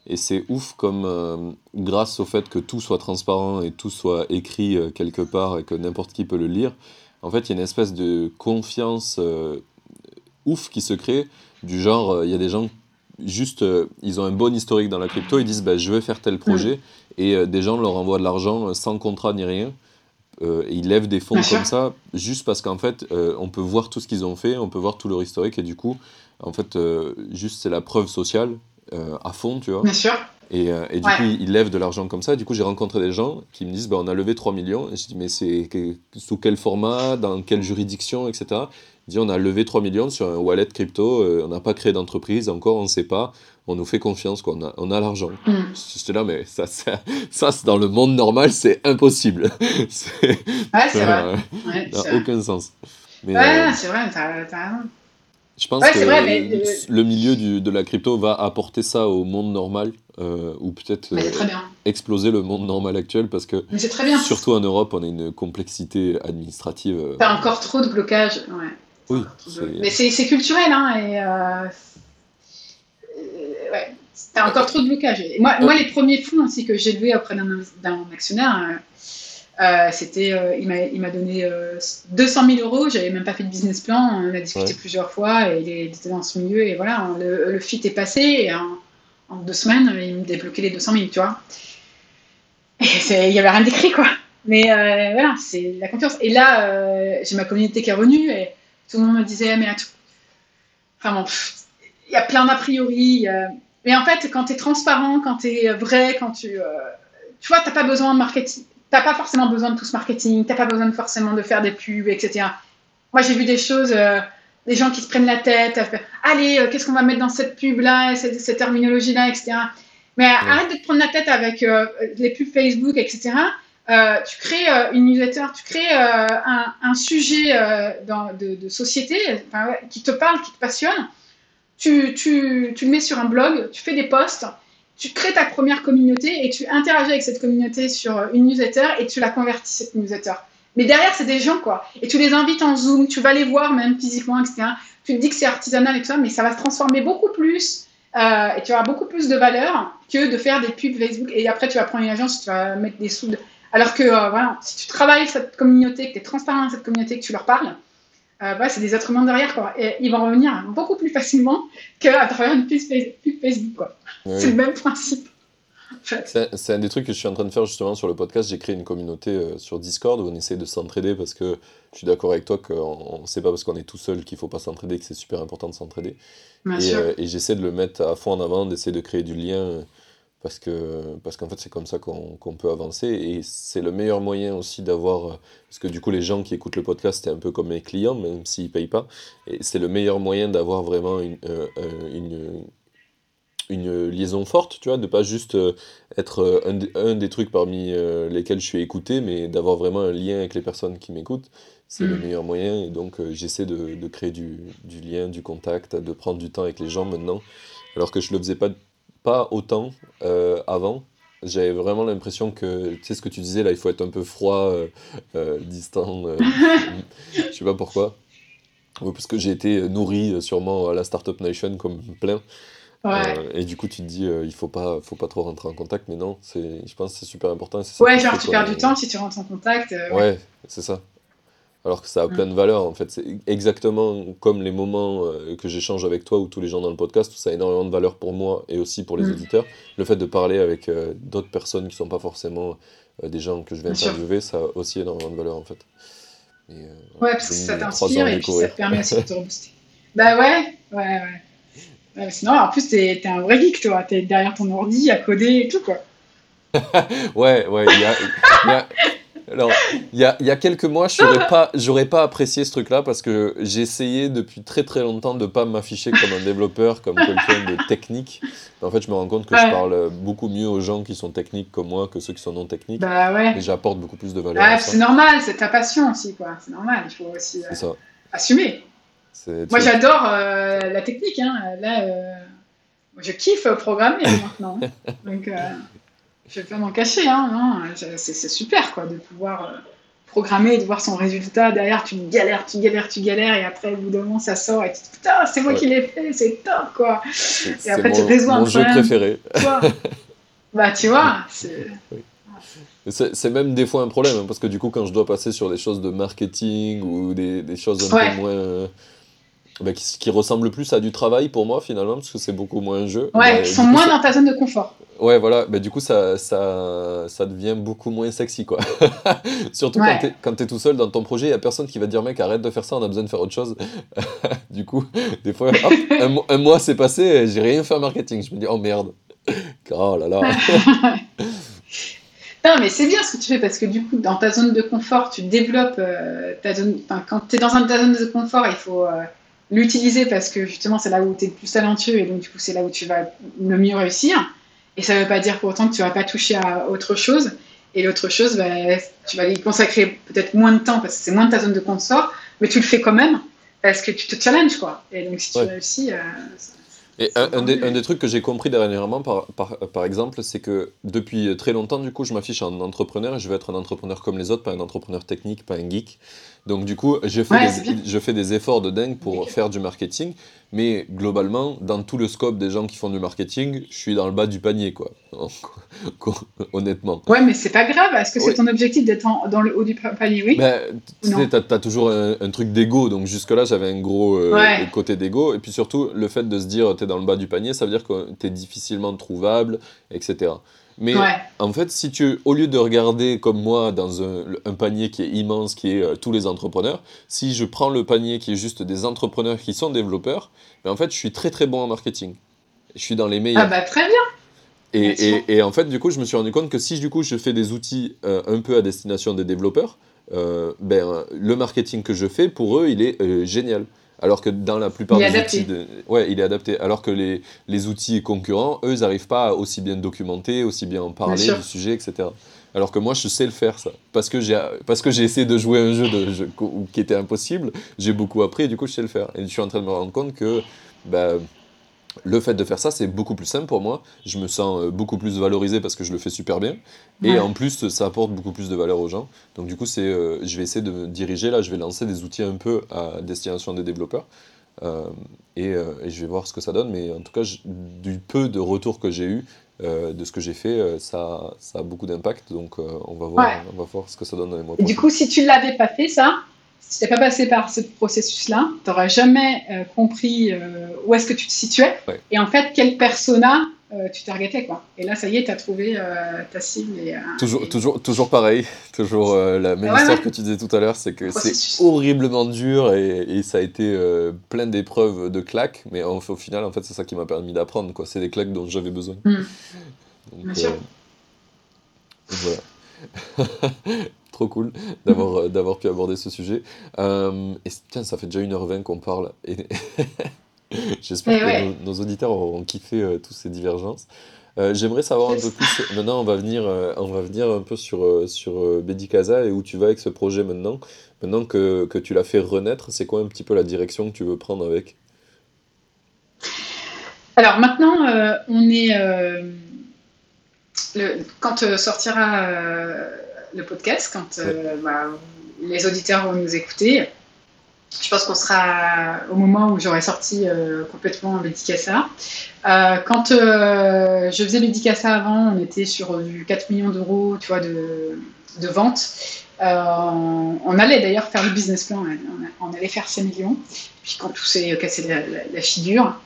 Et c'est ouf comme, grâce au fait que tout soit transparent et tout soit écrit quelque part et que n'importe qui peut le lire, en fait, il y a une espèce de confiance ouf qui se crée du genre, euh, il y a des gens, juste, euh, ils ont un bon historique dans la crypto, ils disent, bah, je vais faire tel projet, mm. et euh, des gens leur envoient de l'argent sans contrat ni rien. ils lèvent des fonds comme ça, juste parce qu'en fait, on peut voir tout ce qu'ils ont fait, on peut voir tout leur historique, et du coup, en fait, juste c'est la preuve sociale à fond, tu vois. Bien sûr. Et, et du coup, ils lèvent de l'argent comme ça. Du coup, j'ai rencontré des gens qui me disent bah, on a levé 3 millions. Et je dis mais c'est sous quel format, dans quelle juridiction, etc dit on a levé 3 millions sur un wallet crypto, euh, on n'a pas créé d'entreprise, encore on ne sait pas, on nous fait confiance, quoi, on a, on a l'argent. Mm. J'étais là, mais ça, ça, ça dans le monde normal, c'est impossible. [LAUGHS] ouais, c'est vrai. ça n'a aucun sens. Mais, ouais, euh, c'est vrai, t'as raison. Je pense que le milieu du, de la crypto va apporter ça au monde normal, euh, ou peut-être. exploser le monde normal actuel parce que, très bien. surtout en Europe, on a une complexité administrative. euh, T'as encore trop de blocages. Ouais. Oui, de- Mais c'est culturel, hein, et euh, euh, ouais, t'as encore trop de blocages. Moi, moi, les premiers fonds aussi que j'ai levés auprès d'un actionnaire, euh, euh, c'était, euh, il m'a donné euh, 200 000 euros. J'avais même pas fait de business plan. On a discuté Ouais. plusieurs fois, et il était dans ce milieu, et voilà, le, le fit est passé. Et en, en deux semaines, il me débloquait les 200 000, tu vois. Et Il y avait rien d'écrit, quoi. Mais euh, voilà, c'est la confiance. Et là, euh, j'ai ma communauté qui est revenue et tout le monde me disait, mais attends, enfin bon, pff, il y a plein d'a priori. a- Mais en fait, quand tu es transparent, quand tu es vrai, quand tu. euh, Tu vois, tu pas besoin de marketing. T'as pas forcément besoin de tout ce marketing, t'as pas besoin de forcément de faire des pubs, etc. Moi, j'ai vu des choses, euh, des gens qui se prennent la tête, à faire, allez, euh, qu'est-ce qu'on va mettre dans cette pub-là, cette, cette terminologie-là, etc. Mais arrête de te prendre la tête avec euh, les pubs Facebook, etc. Euh, tu crées euh, une newsletter, tu crées euh, un, sujet de, société qui te parle, qui te passionne. Tu, le mets sur un blog, tu fais des posts, tu crées ta première communauté et tu interagis avec cette communauté sur une newsletter et tu la convertis, cette newsletter. Mais derrière, c'est des gens, quoi. Et tu les invites en Zoom, tu vas les voir même physiquement, etc. Tu te dis que c'est artisanal et tout ça, mais ça va se transformer beaucoup plus et tu auras beaucoup plus de valeur que de faire des pubs Facebook. Et après, tu vas prendre une agence, tu vas mettre des sous. Alors que, euh, voilà, si tu travailles cette communauté, que tu es transparent dans cette communauté, que tu leur parles, euh, c'est des êtres humains derrière, quoi. Et ils vont revenir beaucoup plus facilement [LAUGHS] qu'à travers une pub, Face- pub Facebook, quoi. Oui. C'est le même principe. en fait. C'est un des trucs que je suis en train de faire justement sur le podcast. J'ai créé une communauté euh, sur Discord où on essaie de s'entraider parce que je suis d'accord avec toi qu'on ne sait pas parce qu'on est tout seul qu'il faut pas s'entraider, que c'est super important de s'entraider. Et, euh, et j'essaie de le mettre à fond en avant, d'essayer de créer du lien parce que parce qu'en fait c'est comme ça qu'on qu'on peut avancer et c'est le meilleur moyen aussi d'avoir euh, parce que du coup les gens qui écoutent le podcast c'est un peu comme mes clients même s'ils payent pas et c'est le meilleur moyen d'avoir vraiment une, euh, euh, une une liaison forte, tu vois, de pas juste être un, des- un des trucs parmi lesquels je suis écouté, mais d'avoir vraiment un lien avec les personnes qui m'écoutent. C'est le Mm. meilleur moyen et donc j'essaie de, de créer du, du lien, du contact, de prendre du temps avec les gens maintenant, alors que je le faisais pas, pas autant euh, avant. J'avais vraiment l'impression que, tu sais ce que tu disais là, il faut être un peu froid, euh, euh, distant, [LAUGHS] je sais pas pourquoi. Parce que j'ai été nourri sûrement à la Startup Nation comme plein. Ouais. Euh, et du coup, tu te dis, euh, il faut pas, faut pas trop rentrer en contact, mais non, c'est, je pense que c'est super important. ça Ouais, genre tu perds du temps si tu rentres en contact. euh, ouais. Ouais, c'est ça. Alors que ça a Mm. plein de valeurs, en fait. C'est exactement comme les moments euh, que j'échange avec toi ou tous les gens dans le podcast, où ça a énormément de valeur pour moi et aussi pour les Mm. auditeurs. Le fait de parler avec euh, d'autres personnes qui sont pas forcément euh, des gens que je vais interviewer, ça a aussi énormément de valeur, en fait. Et, euh, Ouais, parce que ça t'inspire et puis ça te permet aussi de te [LAUGHS] rebooster. bah ouais, ouais, ouais. Ouais, sinon, en plus, t'es t'es un vrai geek, toi. T'es derrière ton ordi à coder et tout, quoi. [LAUGHS] Ouais, ouais, y a, il y a- alors, il y a, il y a quelques mois, je n'aurais pas, j'aurais pas apprécié ce truc-là parce que j'ai essayé depuis très très longtemps de pas m'afficher comme un développeur, comme quelqu'un de technique. En fait, je me rends compte que je parle beaucoup mieux aux gens qui sont techniques comme moi que ceux qui sont non techniques. Bah ouais. Et j'apporte beaucoup plus de valeur c'est normal, c'est ta passion aussi, quoi. C'est normal, il faut aussi euh, assumer. Moi, j'adore euh, la technique, hein. Là, euh, je kiffe programmer [LAUGHS] maintenant. Donc, je vais pas m'en cacher, hein. C'est super, quoi, de pouvoir euh, programmer et de voir son résultat. Derrière, tu galères, tu galères, tu galères, et après, au bout d'un moment, ça sort, et tu te dis, putain, c'est moi Ouais. qui l'ai fait, c'est top, quoi. c'est après, tu mon, résous un mon jeu problème. préféré. Tu [LAUGHS] bah, tu vois, c'est. Même des fois un problème, hein, parce que du coup, quand je dois passer sur des choses de marketing ou des, des choses un Ouais. peu moins. Bah, qui, qui ressemblent plus à du travail pour moi, finalement, parce que c'est beaucoup moins un jeu. Ouais, bah, ils du sont moins ça- dans ta zone de confort. Ouais, voilà, bah, du coup, ça, ça, ça devient beaucoup moins sexy, quoi. [LAUGHS] Surtout Ouais. quand t'es- tout seul dans ton projet, il y a personne qui va te dire, mec, arrête de faire ça, on a besoin de faire autre chose. [LAUGHS] du coup, des fois, hop, un, mo- un mois s'est passé, et j'ai rien fait en marketing. Je me dis, oh merde. [LAUGHS] Oh là là. Non, mais c'est bien ce que tu fais parce que du coup, dans ta zone de confort, tu développes euh, ta zone. Enfin, quand tu es dans un- ta zone de confort, il faut euh, l'utiliser parce que justement, c'est là où tu es le plus talentueux et donc, du coup, c'est là où tu vas le mieux réussir. Et ça ne veut pas dire pour autant que tu vas pas toucher à autre chose. Et l'autre chose, bah, tu vas y consacrer peut-être moins de temps parce que c'est moins de ta zone de confort, mais tu le fais quand même parce que tu te challenges, quoi. Et donc, si tu Ouais. réussis, euh, Et un, des, trucs que j'ai compris dernièrement, par, par, exemple, c'est que depuis très longtemps, du coup, je m'affiche en entrepreneur et je veux être un entrepreneur comme les autres, pas un entrepreneur technique, pas un geek. Donc, du coup, je fais, des, je fais des efforts de dingue pour faire du marketing, mais globalement, dans tout le scope des gens qui font du marketing, je suis dans le bas du panier, quoi. [LAUGHS] Honnêtement. Ouais, mais c'est pas grave. Est-ce que c'est ton objectif d'être dans le haut du panier? Oui. Ben, tu sais, t'as as toujours un, truc d'ego. Donc, jusque-là, j'avais un gros euh, côté d'ego. Et puis surtout, le fait de se dire t'es dans le bas du panier, ça veut dire que t'es difficilement trouvable, etc. Mais en fait, si tu, au lieu de regarder comme moi dans un, panier qui est immense, qui est euh, tous les entrepreneurs, si je prends le panier qui est juste des entrepreneurs qui sont développeurs, mais ben, en fait, je suis très très bon en marketing. Je suis dans les meilleurs. Ah bah très bien. Et, et, en fait, du coup, je me suis rendu compte que si du coup je fais des outils euh, un peu à destination des développeurs, euh, ben, le marketing que je fais pour eux, il est génial. Alors que dans la plupart des outils. Ouais, il est adapté. Alors que les, les outils concurrents, eux, ils n'arrivent pas à aussi bien documenter, aussi bien en parler du sujet, etc. Alors que moi, je sais le faire, ça. Parce que j'ai, parce que j'ai essayé de jouer un jeu, de, qui était impossible, j'ai beaucoup appris et du coup, je sais le faire. Et je suis en train de me rendre compte que. Bah, le fait de faire ça, c'est beaucoup plus simple pour moi. Je me sens euh, beaucoup plus valorisé parce que je le fais super bien. Et en plus, ça apporte beaucoup plus de valeur aux gens. Donc du coup, c'est, euh, je vais essayer de me diriger là. Je vais lancer des outils un peu à destination des développeurs. Euh, et, je vais voir ce que ça donne. Mais en tout cas, du peu de retours que j'ai eu de ce que j'ai fait, ça, ça a beaucoup d'impact. Donc on, va voir, on va voir ce que ça donne dans les mois Et du coup, si tu ne l'avais pas fait, ça, si tu n'es pas passé par ce processus-là, tu n'auras jamais euh, compris euh, où est-ce que tu te situais et en fait quel persona euh, tu targetais. Quoi. Et là, ça y est, tu as trouvé ta cible. Et, toujours, toujours, toujours pareil, toujours la même histoire que tu disais tout à l'heure, c'est que c'est horriblement dur et, ça a été plein d'épreuves de claques, mais au, final, en fait, c'est ça qui m'a permis d'apprendre. C'est des claques dont j'avais besoin. Bien sûr. voilà. [LAUGHS] Trop cool [LAUGHS] d'avoir euh, d'avoir pu aborder ce sujet. Euh, et tiens, ça fait déjà 1h20 qu'on parle. Et [LAUGHS] J'espère que nos, auditeurs auront kiffé euh, toutes ces divergences. J'aimerais savoir un peu plus. Maintenant, on va venir, on va venir un peu sur, sur Casa et où tu vas avec ce projet maintenant. Maintenant que, que tu l'as fait renaître, c'est quoi un petit peu la direction que tu veux prendre avec? Alors maintenant, on est. Le, quand sortira le podcast, quand euh, bah, les auditeurs vont nous écouter. Je pense qu'on sera au moment où j'aurai sorti euh, complètement Medicassa. Euh, quand je faisais Medicassa avant, on était sur du 4 millions d'euros tu vois, de, de ventes. on allait d'ailleurs faire le business plan, on, allait faire 5 millions. Puis quand tout s'est cassé la figure,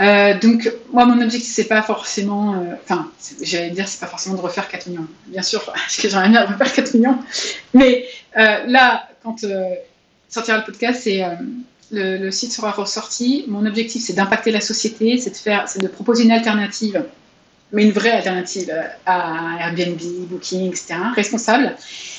euh, donc, moi, mon objectif, c'est pas forcément. Euh, enfin, j'allais dire, c'est pas forcément de refaire 4 millions. Bien sûr, [LAUGHS] parce que j'aimerais bien refaire 4 millions. Mais euh, là, quand sortira le podcast, c'est. Le, site sera ressorti. Mon objectif, c'est d'impacter la société, c'est de de proposer une alternative, mais une vraie alternative à Airbnb, Booking, etc. Responsable.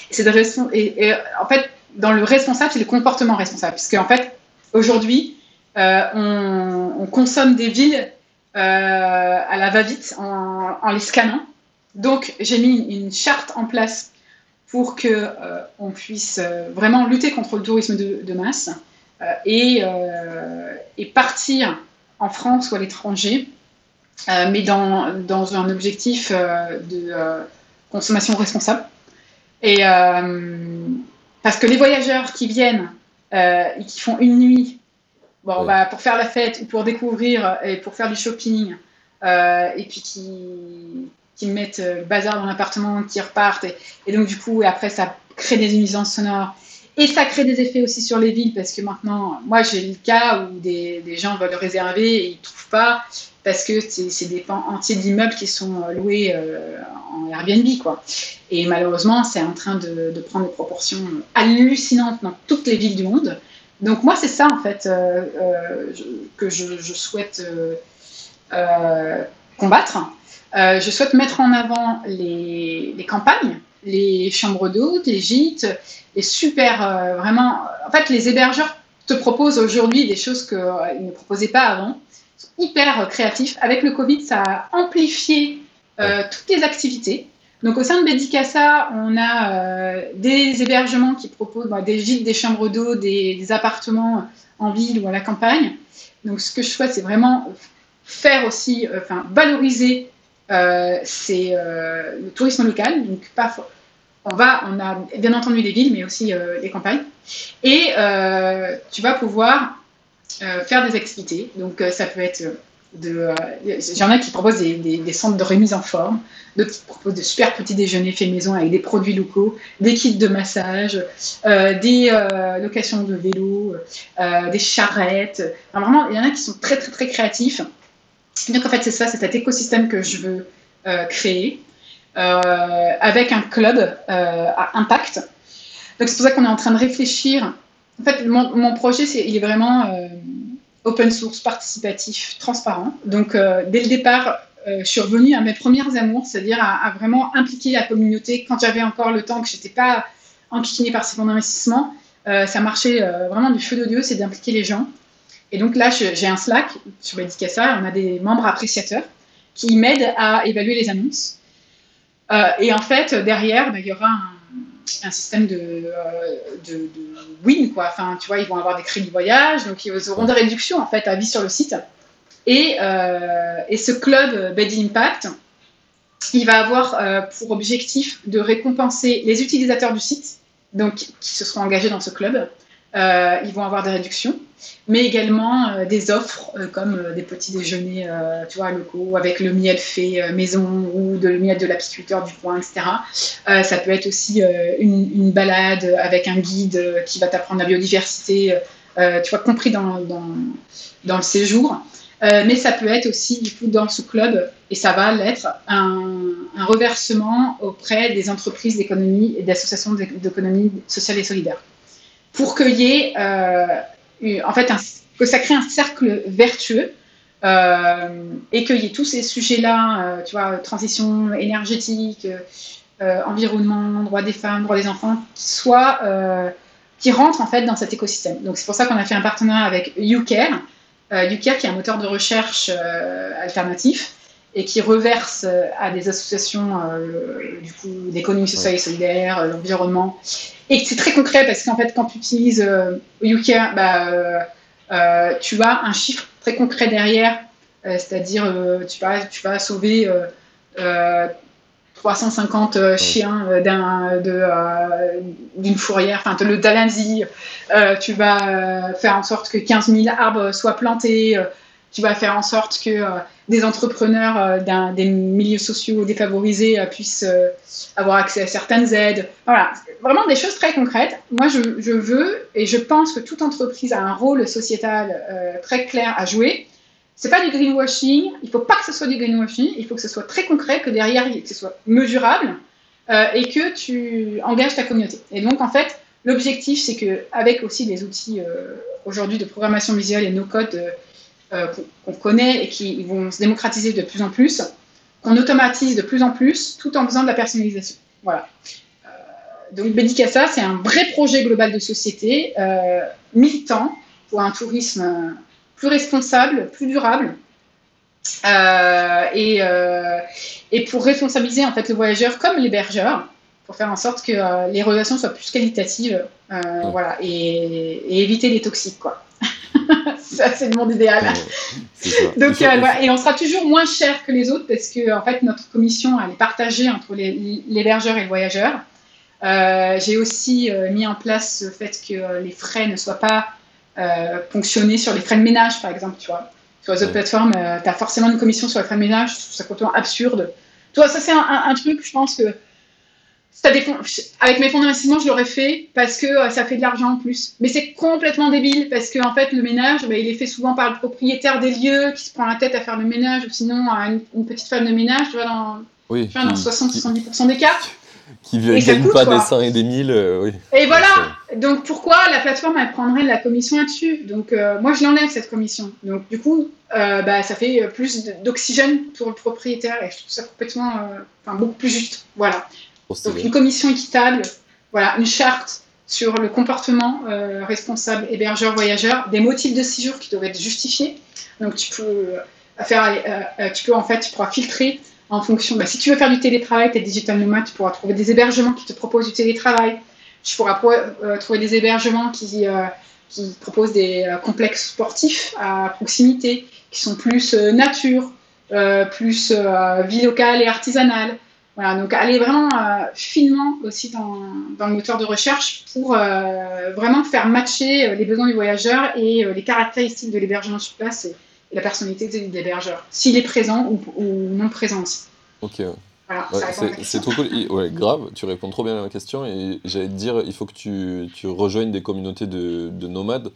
C'est de et, et, en fait, dans le responsable, c'est le comportement responsable, puisque en fait, aujourd'hui, euh, on, consomme des villes euh, à la va-vite en, les scannant. Donc, j'ai mis une charte en place pour que euh, on puisse vraiment lutter contre le tourisme de, masse et, partir en France ou à l'étranger, mais dans, un objectif de consommation responsable. Et parce que les voyageurs qui viennent et qui font une nuit Bon, bah, pour faire la fête ou pour découvrir et pour faire du shopping, euh, et puis qui, qui mettent le bazar dans l'appartement, qui repartent. Et, donc, du coup, et après, ça crée des nuisances sonores. Et ça crée des effets aussi sur les villes, parce que maintenant, moi, j'ai le cas où des, des, gens veulent réserver et ils ne trouvent pas, parce que c'est des pans entiers d'immeubles qui sont loués euh, en Airbnb, quoi. Et malheureusement, c'est en train de, de, prendre des proportions hallucinantes dans toutes les villes du monde. Donc moi, c'est ça en fait euh, euh, que je, souhaite euh, combattre. je souhaite mettre en avant les, campagnes, les chambres d'hôtes, les gîtes, les super, vraiment. En fait, les hébergeurs te proposent aujourd'hui des choses qu'ils ne proposaient pas avant. Hyper créatifs. Avec le Covid, ça a amplifié toutes les activités. Donc au sein de Bedicassa, on a euh, des hébergements qui proposent bah, des gîtes, des chambres d'eau, des, appartements en ville ou à la campagne. Donc ce que je souhaite, c'est vraiment faire aussi, enfin valoriser c'est le tourisme local, donc pas on va, on a bien entendu les villes, mais aussi les campagnes, et tu vas pouvoir faire des activités. Donc ça peut être de, il a qui proposent des, centres de remise en forme, d'autres qui proposent de super petits déjeuners faits maison avec des produits locaux, des kits de massage, euh, des euh, locations de vélos, euh, des charrettes. vraiment, il y en a qui sont très très très créatifs. Donc en fait, c'est ça, c'est cet écosystème que je veux créer avec un club à impact. Donc c'est pour ça qu'on est en train de réfléchir. En fait, mon, projet, il est vraiment open source, participatif, transparent. Donc, euh, dès le départ, euh, je suis revenue à mes premières amours, c'est-à-dire à, vraiment impliquer la communauté quand j'avais encore le temps, que je n'étais pas enquiquinée par ces fonds d'investissement. Euh, ça marchait vraiment du feu de Dieu, c'est d'impliquer les gens. Et donc là, j'ai un Slack sur Medicasa, on a des membres appréciateurs qui m'aident à évaluer les annonces. et en fait, derrière, bah, il y aura un un système de, euh, de, win, quoi. Enfin, tu vois, ils vont avoir des crédits voyage, donc ils auront des réductions, en fait, à vie sur le site. Et, euh, et ce club Bed Impact, il va avoir euh, pour objectif de récompenser les utilisateurs du site, donc qui se seront engagés dans ce club. Ils vont avoir des réductions mais également euh, des offres euh, comme euh, des petits déjeuners locaux avec le miel fait maison ou de, le miel de l'apiculteur du coin, etc. ça peut être aussi une, balade avec un guide qui va t'apprendre la biodiversité, tu vois, compris dans le séjour. mais ça peut être aussi, du coup, dans ce club, et ça va l'être, un, un, reversement auprès des entreprises d'économie et d'associations d'économie sociale et solidaire. Pour qu'il y ait en fait, que ça crée un cercle vertueux euh, et qu'il tous ces sujets-là, euh, tu vois, transition énergétique, euh, environnement, droits des femmes, droits des enfants, qui qui rentrent en fait dans cet écosystème. Donc c'est pour ça qu'on a fait un partenariat avec YouCare, YouCare qui est un moteur de recherche alternatif et qui reverse à des associations du coup d'économie sociale et solidaire, l'environnement, et c'est très concret parce qu'en fait, quand tu utilises euh, bah, euh, euh, tu as un chiffre très concret derrière, euh, c'est-à-dire tu, vas, tu vas sauver 350 chiens d'une fourrière, enfin le Dalanzi, tu vas faire en sorte que 15 000 arbres soient plantés tu vas faire en sorte que euh, des entrepreneurs euh, des milieux sociaux défavorisés euh, puissent avoir accès à certaines aides. Voilà, vraiment des choses très concrètes. Moi, je, je, veux et je pense que toute entreprise a un rôle sociétal très clair à jouer. C'est pas du greenwashing. Il faut pas que ce soit du greenwashing. Il faut que ce soit très concret, que derrière, que ce soit mesurable et que tu engages ta communauté. Et donc, en fait, l'objectif, c'est que avec aussi des outils aujourd'hui de programmation visuelle et no-code euh, qu'on connaît et qui vont se démocratiser de plus en plus, qu'on automatise de plus en plus, tout en faisant de la personnalisation. Voilà. Euh, donc Bédicassa, c'est un vrai projet global de société, euh, militant pour un tourisme plus responsable, plus durable, et, et, pour responsabiliser en fait le voyageur comme l'hébergeur, pour faire en sorte que les relations soient plus qualitatives, voilà, et, et, éviter les toxiques, quoi. [LAUGHS] ça, c'est le monde idéal. Donc, euh, et on sera toujours moins cher que les autres parce que, en fait, notre commission, elle est partagée entre l'hébergeur et le voyageur. Euh, j'ai aussi euh, mis en place le fait que les frais ne soient pas ponctionnés sur les frais de ménage, par exemple, tu vois. Sur les autres plateformes, tu as forcément une commission sur les frais de ménage, ça complètement absurde. Toi, ça, c'est un, truc, je pense que avec mes fonds d'investissement, je l'aurais fait parce que euh, ça fait de l'argent en plus. Mais c'est complètement débile parce que en fait, le ménage, bah, il est fait souvent par le propriétaire des lieux qui se prend la tête à faire le ménage ou sinon à une, petite femme de ménage, tu vois, dans, oui, dans 60-70% des cas. Qui ne gagne pas des 100 et des 1000, euh, oui. Et voilà Donc pourquoi la plateforme, elle prendrait de la commission là-dessus? Donc euh, moi, je l'enlève cette commission. Donc du coup, bah, ça fait plus d'oxygène pour le propriétaire et je trouve ça complètement, enfin beaucoup plus juste. Voilà. Donc une commission équitable, voilà, une charte sur le comportement euh, responsable hébergeur-voyageur, des motifs de séjour qui doivent être justifiés. Donc tu peux euh, faire, euh, tu peux en fait, tu pourras filtrer en fonction. Bah, si tu veux faire du télétravail, tu es digital nomade, tu pourras trouver des hébergements qui te proposent du télétravail. Tu pourras trouver des hébergements qui, qui proposent des complexes sportifs à proximité. qui sont plus nature, plus vie locale et artisanale. Voilà, donc aller vraiment finement aussi dans, dans, le moteur de recherche pour vraiment faire matcher les besoins du voyageur et les caractéristiques de l'hébergement sur place et, la personnalité de l'hébergeur, s'il est présent ou, ou non présent aussi. Ok. c'est trop cool. Ouais, grave, tu réponds trop bien à ma question. Et j'allais te dire, il faut que tu, tu rejoignes des communautés de, de, nomades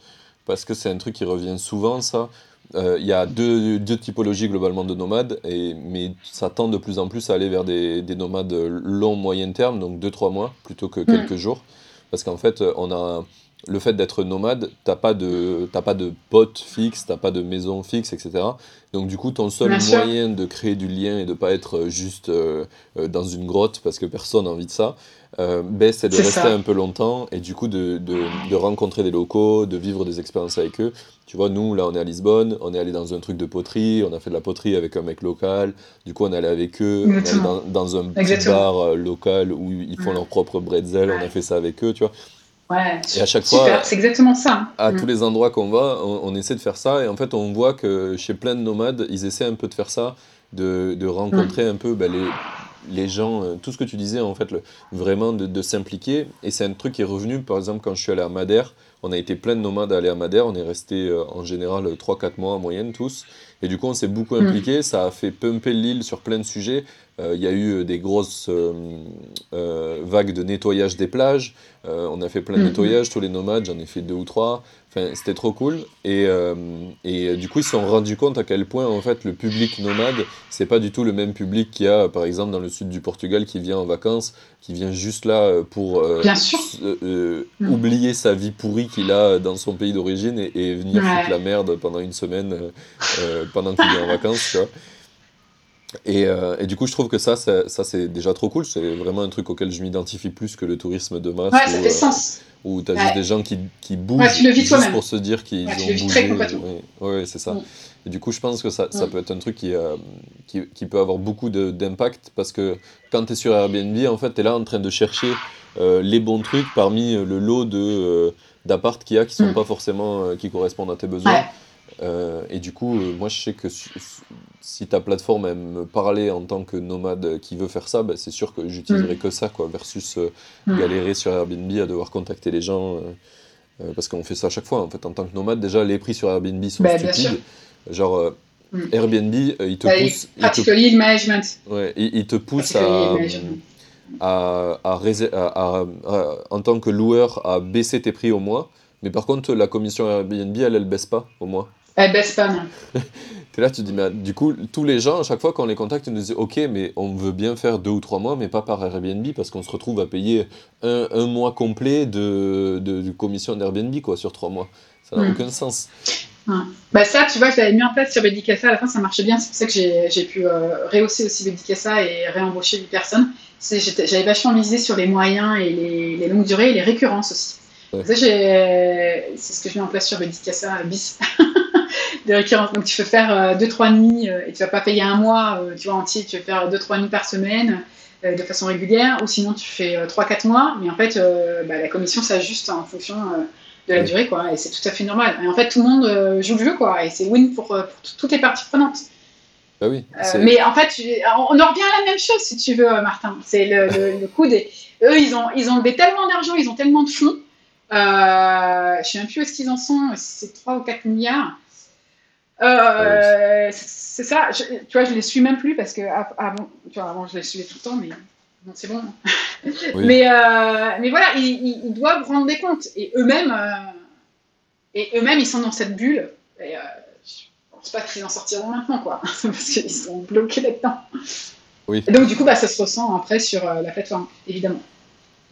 parce que c'est un truc qui revient souvent, ça. Euh, il y a deux, deux, typologies globalement de nomades, et, mais ça tend de plus en plus à aller vers des, des nomades long, moyen terme, donc 2-3 mois plutôt que quelques mm. jours. Parce qu'en fait, on a le fait d'être nomade, t'as pas de pas de potes fixes, t'as pas de maison fixe, etc. Donc du coup, ton seul moyen de créer du lien et de pas être juste euh, euh, dans une grotte parce que personne n'a envie de ça, euh, ben, c'est de rester un peu longtemps et du coup de, de, rencontrer des locaux, de vivre des expériences avec eux. Tu vois, nous là, on est à Lisbonne, on est allé dans un truc de poterie, on a fait de la poterie avec un mec local. Du coup, on est allé avec eux, on est dans, dans, un petit bar local où ils font leur propre bretzel. On a fait ça avec eux, tu vois et à chaque fois, c'est exactement ça. À mm. tous les endroits qu'on va, on, essaie de faire ça. Et en fait, on voit que chez plein de nomades, ils essaient un peu de faire ça, de, de rencontrer mm. un peu bah, les, les gens, euh, tout ce que tu disais, en fait, le, vraiment de, de s'impliquer. Et c'est un truc qui est revenu, par exemple, quand je suis allé à Madère, on a été plein de nomades à aller à Madère. On est resté euh, en général 3-4 mois en moyenne tous. Et du coup, on s'est beaucoup mm. impliqué. Ça a fait pumper l'île sur plein de sujets. Euh, il y a eu des grosses vagues de nettoyage des plages. on a fait plein de mm. nettoyage, tous les nomades, j'en ai fait deux ou trois. Enfin, c'était trop cool. Et, et du coup, ils se sont rendus compte à quel point, en fait, le public nomade, c'est pas du tout le même public qu'il y a, par exemple, dans le sud du Portugal, qui vient en vacances, qui vient juste là pour mm. oublier sa vie pourrie qu'il a dans son pays d'origine et, venir foutre la merde pendant une semaine euh, euh, pendant qu'il est en vacances, tu vois. Et, euh, et, du coup, je trouve que ça, ça, c'est déjà trop cool. C'est vraiment un truc auquel je m'identifie plus que le tourisme de masse. Ouais, ça fait sens. Où tu as juste des gens qui, qui bougent juste pour se dire qu'ils ont bougé. Oui, c'est ça. Mm. Et du coup, je pense que ça, ça mm. peut être un truc qui, qui, qui, peut avoir beaucoup d'impact parce que quand tu es sur Airbnb, en fait, tu es là en train de chercher les bons trucs parmi le lot de d'appart qu'il y a qui sont mm. pas forcément euh, qui correspondent à tes besoins. Euh, et du coup, euh, moi je sais que si ta plateforme aime me parler en tant que nomade qui veut faire ça, bah, c'est sûr que j'utiliserai mm. que ça, quoi, versus mm. galérer sur Airbnb à devoir contacter les gens. parce qu'on fait ça à chaque fois. En fait, en tant que nomade, déjà les prix sur Airbnb sont bah, stupides. Genre, Airbnb, il te pousse. Particularly management. Ouais, il, te pousse à à, à, en tant que loueur à baisser tes prix au mois. Mais par contre, la commission Airbnb, elle, elle baisse pas au mois. Elle baisse pas, non. es [LAUGHS] là, tu te dis, mais du coup, tous les gens, à chaque fois qu'on les contacte, ils nous disent, ok, mais on veut bien faire deux ou trois mois, mais pas par Airbnb, parce qu'on se retrouve à payer un, un mois complet de, de, commission d'Airbnb, quoi, sur trois mois. Ça n'a hmm. aucun sens. Bah ça, tu vois, je l'avais mis en place sur Bedicassa, à la fin ça marchait bien, c'est pour ça que j'ai pu euh, rehausser aussi Bedicassa et réembaucher 8 personnes. J'avais vachement misé sur les moyens et les, longues durées et les récurrences aussi. c'est ce que je mets en place sur Bedicassa bis. [LAUGHS] récurrences. Donc tu peux faire 2-3 euh, nuits euh, et tu vas pas payer un mois euh, tu vois, entier, tu vas faire 2-3 nuits par semaine de façon régulière, ou sinon tu fais 3-4 mois, mais en fait bah, la commission s'ajuste en fonction de la durée, quoi, et c'est tout à fait normal. Et en fait, tout le monde joue le jeu, quoi, et c'est win pour, pour, toutes les parties prenantes. Bah oui, mais en fait, on en revient à la même chose, si tu veux, Martin. C'est le, [LAUGHS] le, coup des. Eux, ils ont, ils ont levé tellement d'argent, ils ont tellement de fonds. Euh, je ne sais même plus où est-ce qu'ils en sont, c'est 3 ou 4 milliards. Euh, c'est ça, tu vois, je les suis même plus parce que avant, tu vois, avant je les suivais tout le temps, mais c'est bon. [LAUGHS] mais, euh, mais voilà, ils, ils, doivent rendre des comptes et eux-mêmes, euh, et eux-mêmes, ils sont dans cette bulle. Et, je pense pas qu'ils en sortiront maintenant, quoi, [LAUGHS] parce qu'ils sont bloqués là-dedans. Oui. Et donc, du coup, bah, ça se ressent après sur la plateforme, évidemment.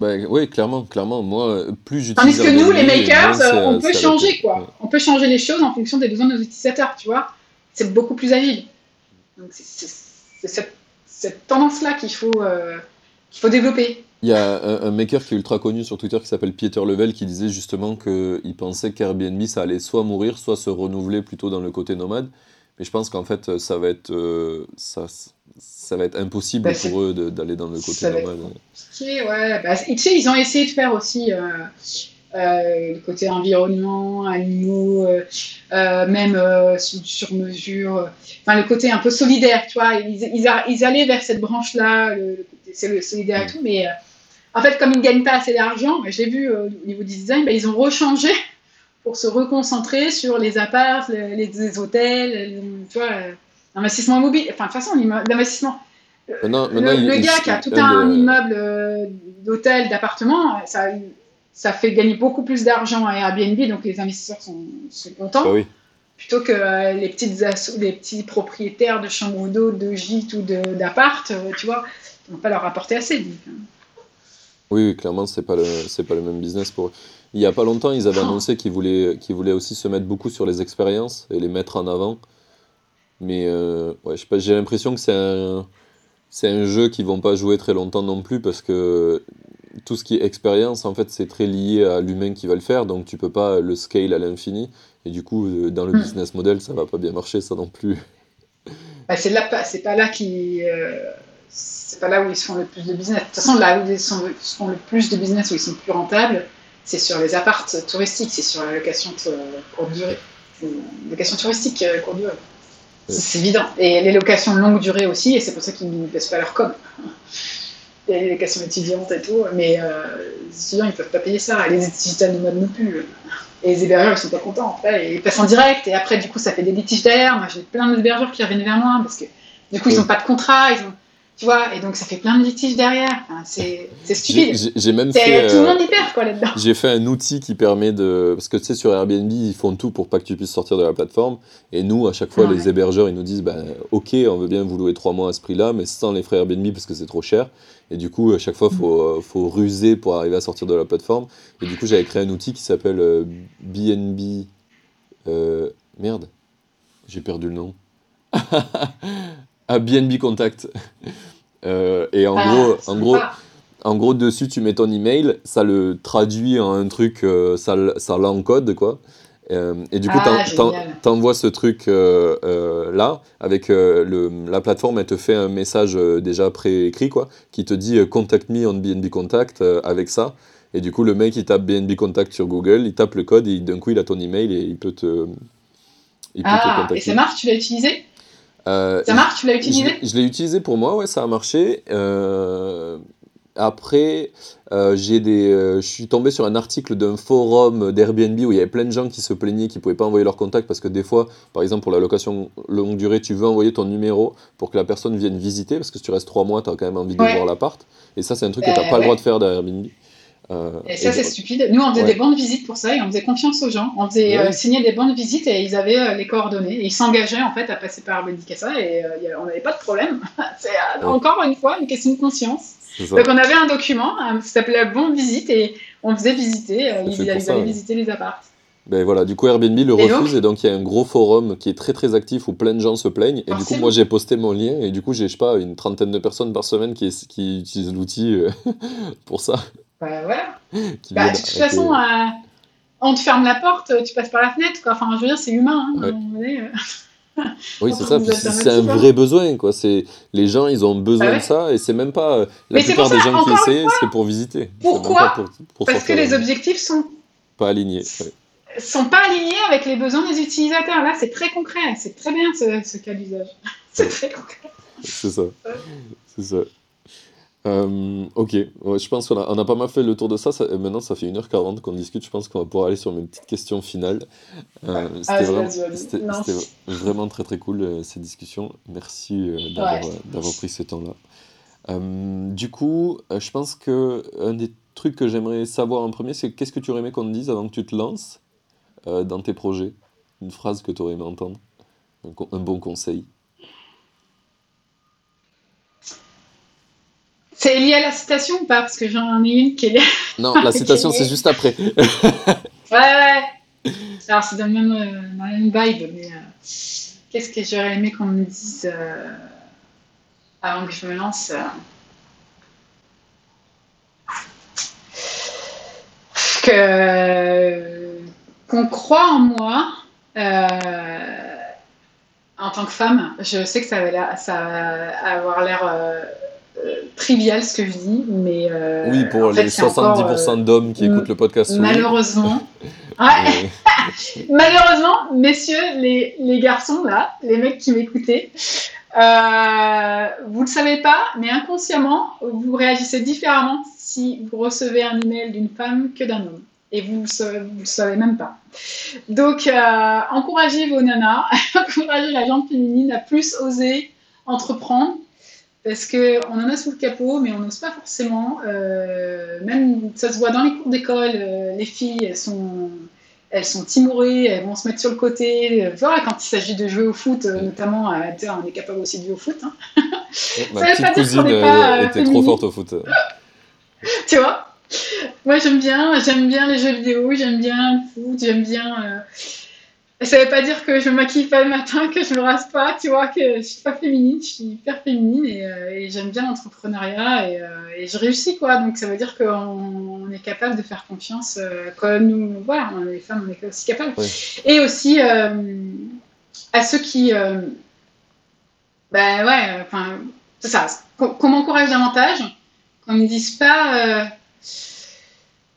Bah, oui, clairement, clairement. Moi, plus j'utilise. Tandis que nous, les makers, on peut changer, quoi. On peut changer les choses en fonction des besoins de nos utilisateurs, tu vois. C'est beaucoup plus agile. Donc, c'est cette, cette tendance-là qu'il faut, euh, qu'il faut développer. Il y a un, un, maker qui est ultra connu sur Twitter qui s'appelle Pieter Level qui disait justement qu'il pensait qu'Airbnb, ça allait soit mourir, soit se renouveler plutôt dans le côté nomade. Mais je pense qu'en fait, ça va être. Euh, ça, ça va être impossible bah, pour eux d'aller dans le côté normal. Ouais, bah, tu sais, ils ont essayé de faire aussi. Euh, le côté environnement, animaux, même sur mesure, enfin le côté un peu solidaire, tu vois. Ils, ils, allaient vers cette branche-là, c'est le solidaire et tout, mais en fait, comme ils ne gagnent pas assez d'argent, j'ai vu au niveau du design, ben, ils ont rechangé pour se reconcentrer sur les apparts, les, hôtels, tu vois, l'investissement immobilier. Enfin, de toute façon, l'investissement. le, gars qui a tout un immeuble euh, d'hôtel, d'appartement, ça, ça fait gagner beaucoup plus d'argent à Airbnb, donc les investisseurs sont, contents. Ah plutôt que euh, les, petites les petits propriétaires de chambres d'eau, de gîtes ou d'appart, euh, tu vois, ne vont pas leur apporter assez. Hein. Oui, clairement, c'est pas le pas le même business pour eux. Il y a pas longtemps, ils avaient annoncé qu'ils voulaient qu'ils voulaient aussi se mettre beaucoup sur les expériences et les mettre en avant. Mais euh, ouais, je sais pas, j'ai l'impression que c'est un c'est un jeu qu'ils vont pas jouer très longtemps non plus parce que tout ce qui est expérience, en fait, c'est très lié à l'humain qui va le faire, donc tu peux pas le scale à l'infini. Et du coup, euh, dans le hmm. business model, ça va pas bien marcher, ça non plus. [LAUGHS] Bah, c'est là, c'est pas là qui euh, c'est pas là où ils font le plus de business. De toute façon, là où ils font le plus de business, où ils sont plus rentables, c'est sur les appartes touristiques, c'est sur la location courte durée. Location touristique courte durée. C'est évident. Et les locations longue durée aussi, et c'est pour ça qu'ils ne baissent pas leur com. les locations étudiantes et tout, mais euh, les étudiants, ils ne peuvent pas payer ça. Les digital nomades non plus. Et les hébergeurs, ils sont pas contents. Après, ils passent en direct, et après, du coup, ça fait des litiges derrière. Moi, j'ai plein d'hébergeurs qui reviennent vers moi, parce que du coup, ils n'ont pas de contrat, ils ont tu vois, et donc ça fait plein de litiges derrière. c'est stupide. J'ai même fait. Tout le monde y perd, quoi, là-dedans. J'ai fait un outil qui permet de. Parce que tu sais, sur Airbnb, ils font tout pour pas que tu puisses sortir de la plateforme. Et nous, à chaque fois, les hébergeurs, ils nous disent bah, Ok, on veut bien vous louer trois mois à ce prix-là, mais sans les frais Airbnb parce que c'est trop cher. Et du coup, à chaque fois, il faut, mm. faut, ruser pour arriver à sortir de la plateforme. Et du coup, j'avais créé un outil qui s'appelle BNB. Euh, euh, merde, j'ai perdu le nom. [LAUGHS] à BNB Contact. [LAUGHS] Euh, et en ah, gros, en gros, en gros, dessus, tu mets ton email, ça le traduit en un truc, euh, ça, ça l'encode, quoi. Euh, et du coup, ah, t'envoies ce truc là, avec le, la plateforme, elle te fait un message déjà préécrit, quoi, qui te dit Contact me on BNB Contact avec ça. Et du coup, le mec, il tape BNB Contact sur Google, il tape le code, et d'un coup, il a ton email et il peut te, il peut te ah, contacter. Et ça marche Tu l'as utilisé? Euh, ça marche Tu l'as utilisé Je, l'ai utilisé pour moi, ouais, ça a marché. Euh, après, euh, j'ai des, je suis tombé sur un article d'un forum d'Airbnb où il y avait plein de gens qui se plaignaient qu'ils ne pouvaient pas envoyer leur contact parce que des fois, par exemple pour la location longue durée, tu veux envoyer ton numéro pour que la personne vienne visiter parce que si tu restes trois mois, tu as quand même envie de voir l'appart. Et ça, c'est un truc que tu n'as pas le droit de faire d'Airbnb. Euh, et ça, c'est stupide. Nous, on faisait des bandes visites pour ça et on faisait confiance aux gens. On faisait euh, signer des bandes visites et ils avaient euh, les coordonnées. Et ils s'engageaient en fait à passer par ça et on n'avait pas de problème. [LAUGHS] c'est encore une fois une question de conscience. Donc on avait un document qui s'appelait bande visite et on faisait visiter. ils, allaient visiter les apparts. Ben voilà, du coup Airbnb le refuse et donc il y a un gros forum qui est très très actif où plein de gens se plaignent et du coup moi j'ai posté mon lien et du coup j'ai je sais pas une trentaine de personnes par semaine qui, qui utilisent l'outil [LAUGHS] pour ça. Bah, voilà. Bah, de toute façon, euh, on te ferme la porte, tu passes par la fenêtre. Quoi. Enfin, je veux dire, c'est humain. Hein, euh. oui, c'est [LAUGHS] ça. C'est un vrai besoin. Quoi. Les gens, ils ont besoin bah de ça. Et c'est même pas. Euh, la plupart des gens qui essaient, c'est pour visiter. Pourquoi Parce que les objectifs sont. Pas alignés. Sont pas alignés avec les besoins des utilisateurs. Là, c'est très concret. C'est très bien ce, ce cas d'usage. [LAUGHS] c'est très concret. C'est ça. C'est ça. Euh, ok, je pense qu'on a, on a pas mal fait le tour de ça. maintenant, ça fait 1h40 qu'on discute. Je pense qu'on va pouvoir aller sur mes petites questions finales. Euh, c'était, vraiment, vraiment, très très cool euh, ces discussions. Merci d'avoir, d'avoir pris ce temps-là. du coup, je pense que un des trucs que j'aimerais savoir en premier, c'est qu'est-ce que tu aurais aimé qu'on te dise avant que tu te lances dans tes projets? Une phrase que tu aurais aimé entendre? Un bon conseil? C'est lié à la citation ou pas? Parce que j'en ai une qui est liée. Non, la [LAUGHS] citation, c'est juste après. ouais, ouais. Alors, c'est dans, le même, euh, dans même vibe, mais euh, qu'est-ce que j'aurais aimé qu'on me dise euh, avant que je me lance que qu'on croit en moi en tant que femme. Je sais que ça va, ça va avoir l'air trivial ce que je dis, mais. oui, pour les 70% d'hommes qui écoutent le podcast. Malheureusement. [LAUGHS] Ouais. [LAUGHS] malheureusement, messieurs, les, les, garçons, là, les mecs qui m'écoutaient, euh, vous ne le savez pas, mais inconsciemment, vous réagissez différemment si vous recevez un email d'une femme que d'un homme. Et vous ne le savez même pas. Donc, euh, encouragez vos nanas, [LAUGHS] encouragez la gente féminine à plus oser entreprendre. Parce qu'on en a sous le capot, mais on n'ose pas forcément. Euh, même, ça se voit dans les cours d'école, les filles, elles sont elles sont timorées, elles vont se mettre sur le côté. Voilà, quand il s'agit de jouer au foot, euh, notamment, on est capable aussi de jouer au foot. Hein. [LAUGHS] ma petite cousine euh, était trop forte au foot. [LAUGHS] tu vois? Moi, j'aime bien, j'aime bien les jeux vidéo, j'aime bien le foot, j'aime bien. Ça veut pas dire que je me maquille pas le matin, que je me rase pas, tu vois, que je suis pas féminine, je suis hyper féminine et, euh, j'aime bien l'entrepreneuriat et, euh, et, je réussis, quoi. Donc ça veut dire qu'on est capable de faire confiance, euh, comme nous, voilà, les femmes, on est aussi capables. Et aussi à ceux qui, ben ouais, enfin, c'est ça, qu'on m'encourage davantage, qu'on me dise pas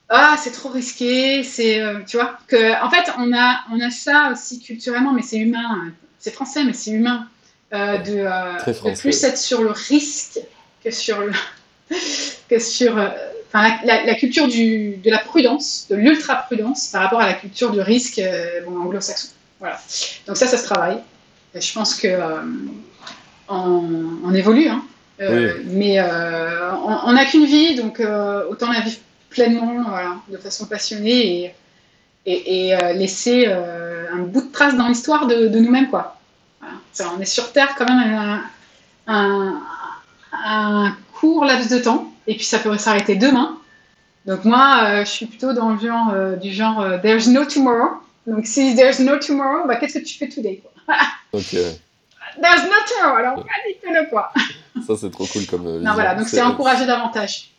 ah c'est trop risqué, c'est euh, tu vois que en fait on a on a ça aussi culturellement, mais c'est humain, hein. c'est français mais c'est humain euh, de, euh, plus être sur le risque que sur le [LAUGHS] que sur enfin la, culture du, de la prudence, de l'ultra prudence par rapport à la culture du risque bon, anglo-saxon. Voilà. Donc ça ça se travaille. Et je pense que on, évolue, hein. mais on n'a qu'une vie, donc autant la vivre pleinement, de façon passionnée et, et, euh, laisser euh, un bout de trace dans l'histoire de, nous-mêmes. quoi. on est sur Terre quand même un, un, court laps de temps, et puis ça pourrait s'arrêter demain. Donc moi, euh, je suis plutôt dans le genre du genre There's no tomorrow. Donc si there's no tomorrow, bah, qu'est-ce que tu fais today quoi? [LAUGHS] There's no tomorrow, alors le quoi. Ça c'est trop cool comme. non voilà, donc c'est encourager davantage.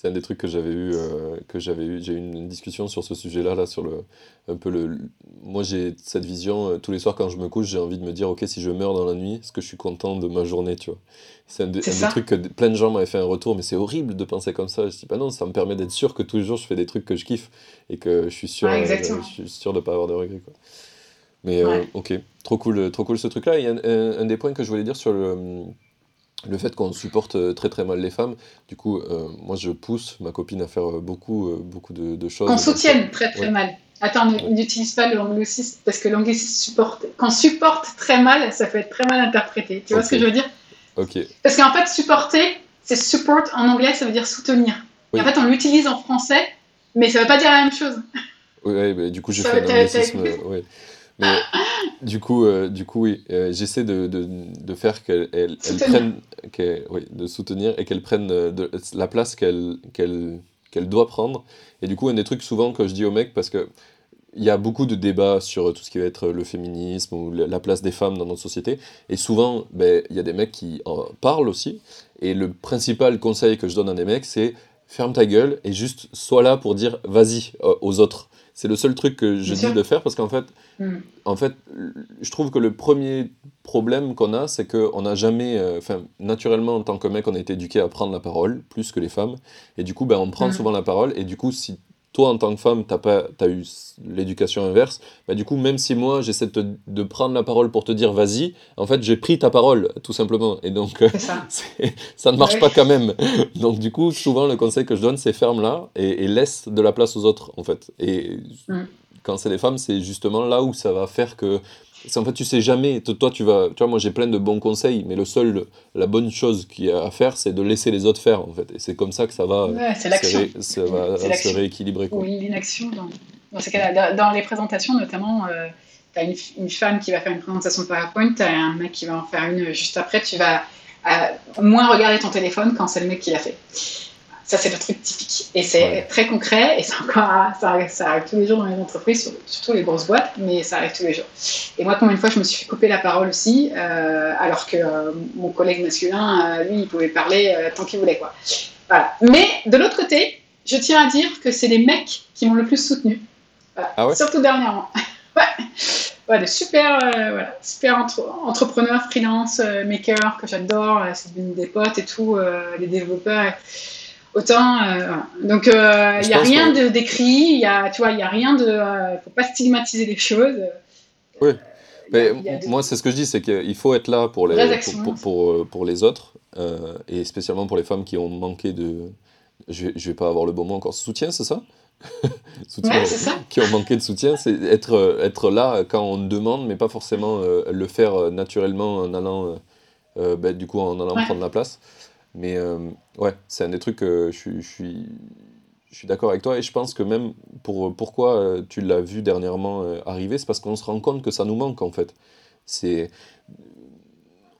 C'est un des trucs que j'avais eu, euh, que j'avais eu. J'ai eu une, discussion sur ce sujet-là, là, sur le, un peu le. Moi, j'ai cette vision. Euh, tous les soirs, quand je me couche, j'ai envie de me dire, ok, si je meurs dans la nuit, est-ce que je suis content de ma journée, tu vois? C'est un, des trucs que plein de gens m'avaient fait un retour, mais c'est horrible de penser comme ça. Je dis, bah non, ça me permet d'être sûr que tous les jours, je fais des trucs que je kiffe et que je suis sûr, euh, je suis sûr de pas avoir de regrets, quoi. Mais ok, trop cool, trop cool ce truc-là. Il y a un, un, des points que je voulais dire sur le le fait qu'on supporte euh, très très mal les femmes, du coup, euh, moi je pousse ma copine à faire euh, beaucoup, beaucoup de, choses. Qu'on soutienne très très mal. Attends, n'utilise pas l'anglicisme parce que l'anglicisme supporte. Quand supporte très mal, ça peut être très mal interprété. Tu vois ce que je veux dire? Ok. Parce qu'en fait, supporter, c'est support en anglais, ça veut dire soutenir. Et en fait, on l'utilise en français, mais ça veut pas dire la même chose. Oui, mais du coup, j'ai fait l'anglicisme. Mais du coup, euh, du coup oui, euh, j'essaie de, de, de, faire qu'elle elle, prenne, oui, de soutenir et qu'elle prenne euh, de, la place qu'elle qu'elle qu'elle doit prendre. Et du coup, un des trucs souvent que je dis aux mecs, parce que il y a beaucoup de débats sur tout ce qui va être le féminisme ou la place des femmes dans notre société. Et souvent, ben, il y a des mecs qui en parlent aussi. Et le principal conseil que je donne à des mecs, c'est ferme ta gueule et juste sois là pour dire vas-y aux autres. C'est le seul truc que je dis de faire parce qu'en fait, hmm. en fait, je trouve que le premier problème qu'on a, c'est qu'on n'a jamais, euh, enfin, naturellement en tant que mec, on a été éduqué à prendre la parole plus que les femmes, et du coup, ben, on prend hmm. souvent la parole, et du coup, si toi, en tant que femme, tu as, eu l'éducation inverse, bah, du coup, même si moi, j'essaie de, prendre la parole pour te dire vas-y, en fait, j'ai pris ta parole, tout simplement. Et donc, ça. [LAUGHS] ça. ne marche pas quand même. [LAUGHS] Donc, du coup, souvent, le conseil que je donne, c'est ferme-la et, laisse de la place aux autres, en fait. Et mm. quand c'est les femmes, c'est justement là où ça va faire que en fait, tu sais jamais. Toi, tu vas. Tu vois, moi, j'ai plein de bons conseils, mais le seul, la bonne chose qu'il y a à faire, c'est de laisser les autres faire, en fait. Et c'est comme ça que ça va, ça va se rééquilibrer. Quoi. Oui, l'inaction. Dans, dans, dans, les présentations, notamment, euh, tu as une, une, femme qui va faire une présentation PowerPoint, tu as un mec qui va en faire une juste après. Tu vas euh, moins regarder ton téléphone quand c'est le mec qui l'a fait. Ça, c'est le truc typique. Et c'est très concret, et ça, [LAUGHS] ça, arrive tous les jours dans les entreprises, surtout les grosses boîtes, mais ça arrive tous les jours. Et moi, combien de fois je me suis fait couper la parole aussi, euh, alors que euh, mon collègue masculin, euh, lui, il pouvait parler tant qu'il voulait. Quoi. Voilà. Mais de l'autre côté, je tiens à dire que c'est les mecs qui m'ont le plus soutenu. Ah surtout dernièrement. [LAUGHS] ouais, de super, voilà, super entrepreneurs, freelance, makers que j'adore. c'est des potes et tout, les développeurs. Autant, donc il n'y a rien de d'écrit, il y a, tu vois, il y a rien de, il faut pas stigmatiser les choses. Oui. Mais moi, c'est ce que je dis, c'est qu'il faut être là pour les, pour, pour, pour, les autres, et spécialement pour les femmes qui ont manqué de. Je je vais pas avoir le bon mot encore. Soutien, c'est ça? [LAUGHS] Soutien, ça. [LAUGHS] qui ont manqué de soutien, c'est être, être là quand on demande, mais pas forcément euh, le faire euh, naturellement en allant, euh, ben, du coup, en allant prendre la place. Mais ouais, c'est un des trucs que je, je suis, je suis d'accord avec toi et je pense que même pour pourquoi tu l'as vu dernièrement arriver, c'est parce qu'on se rend compte que ça nous manque en fait. C'est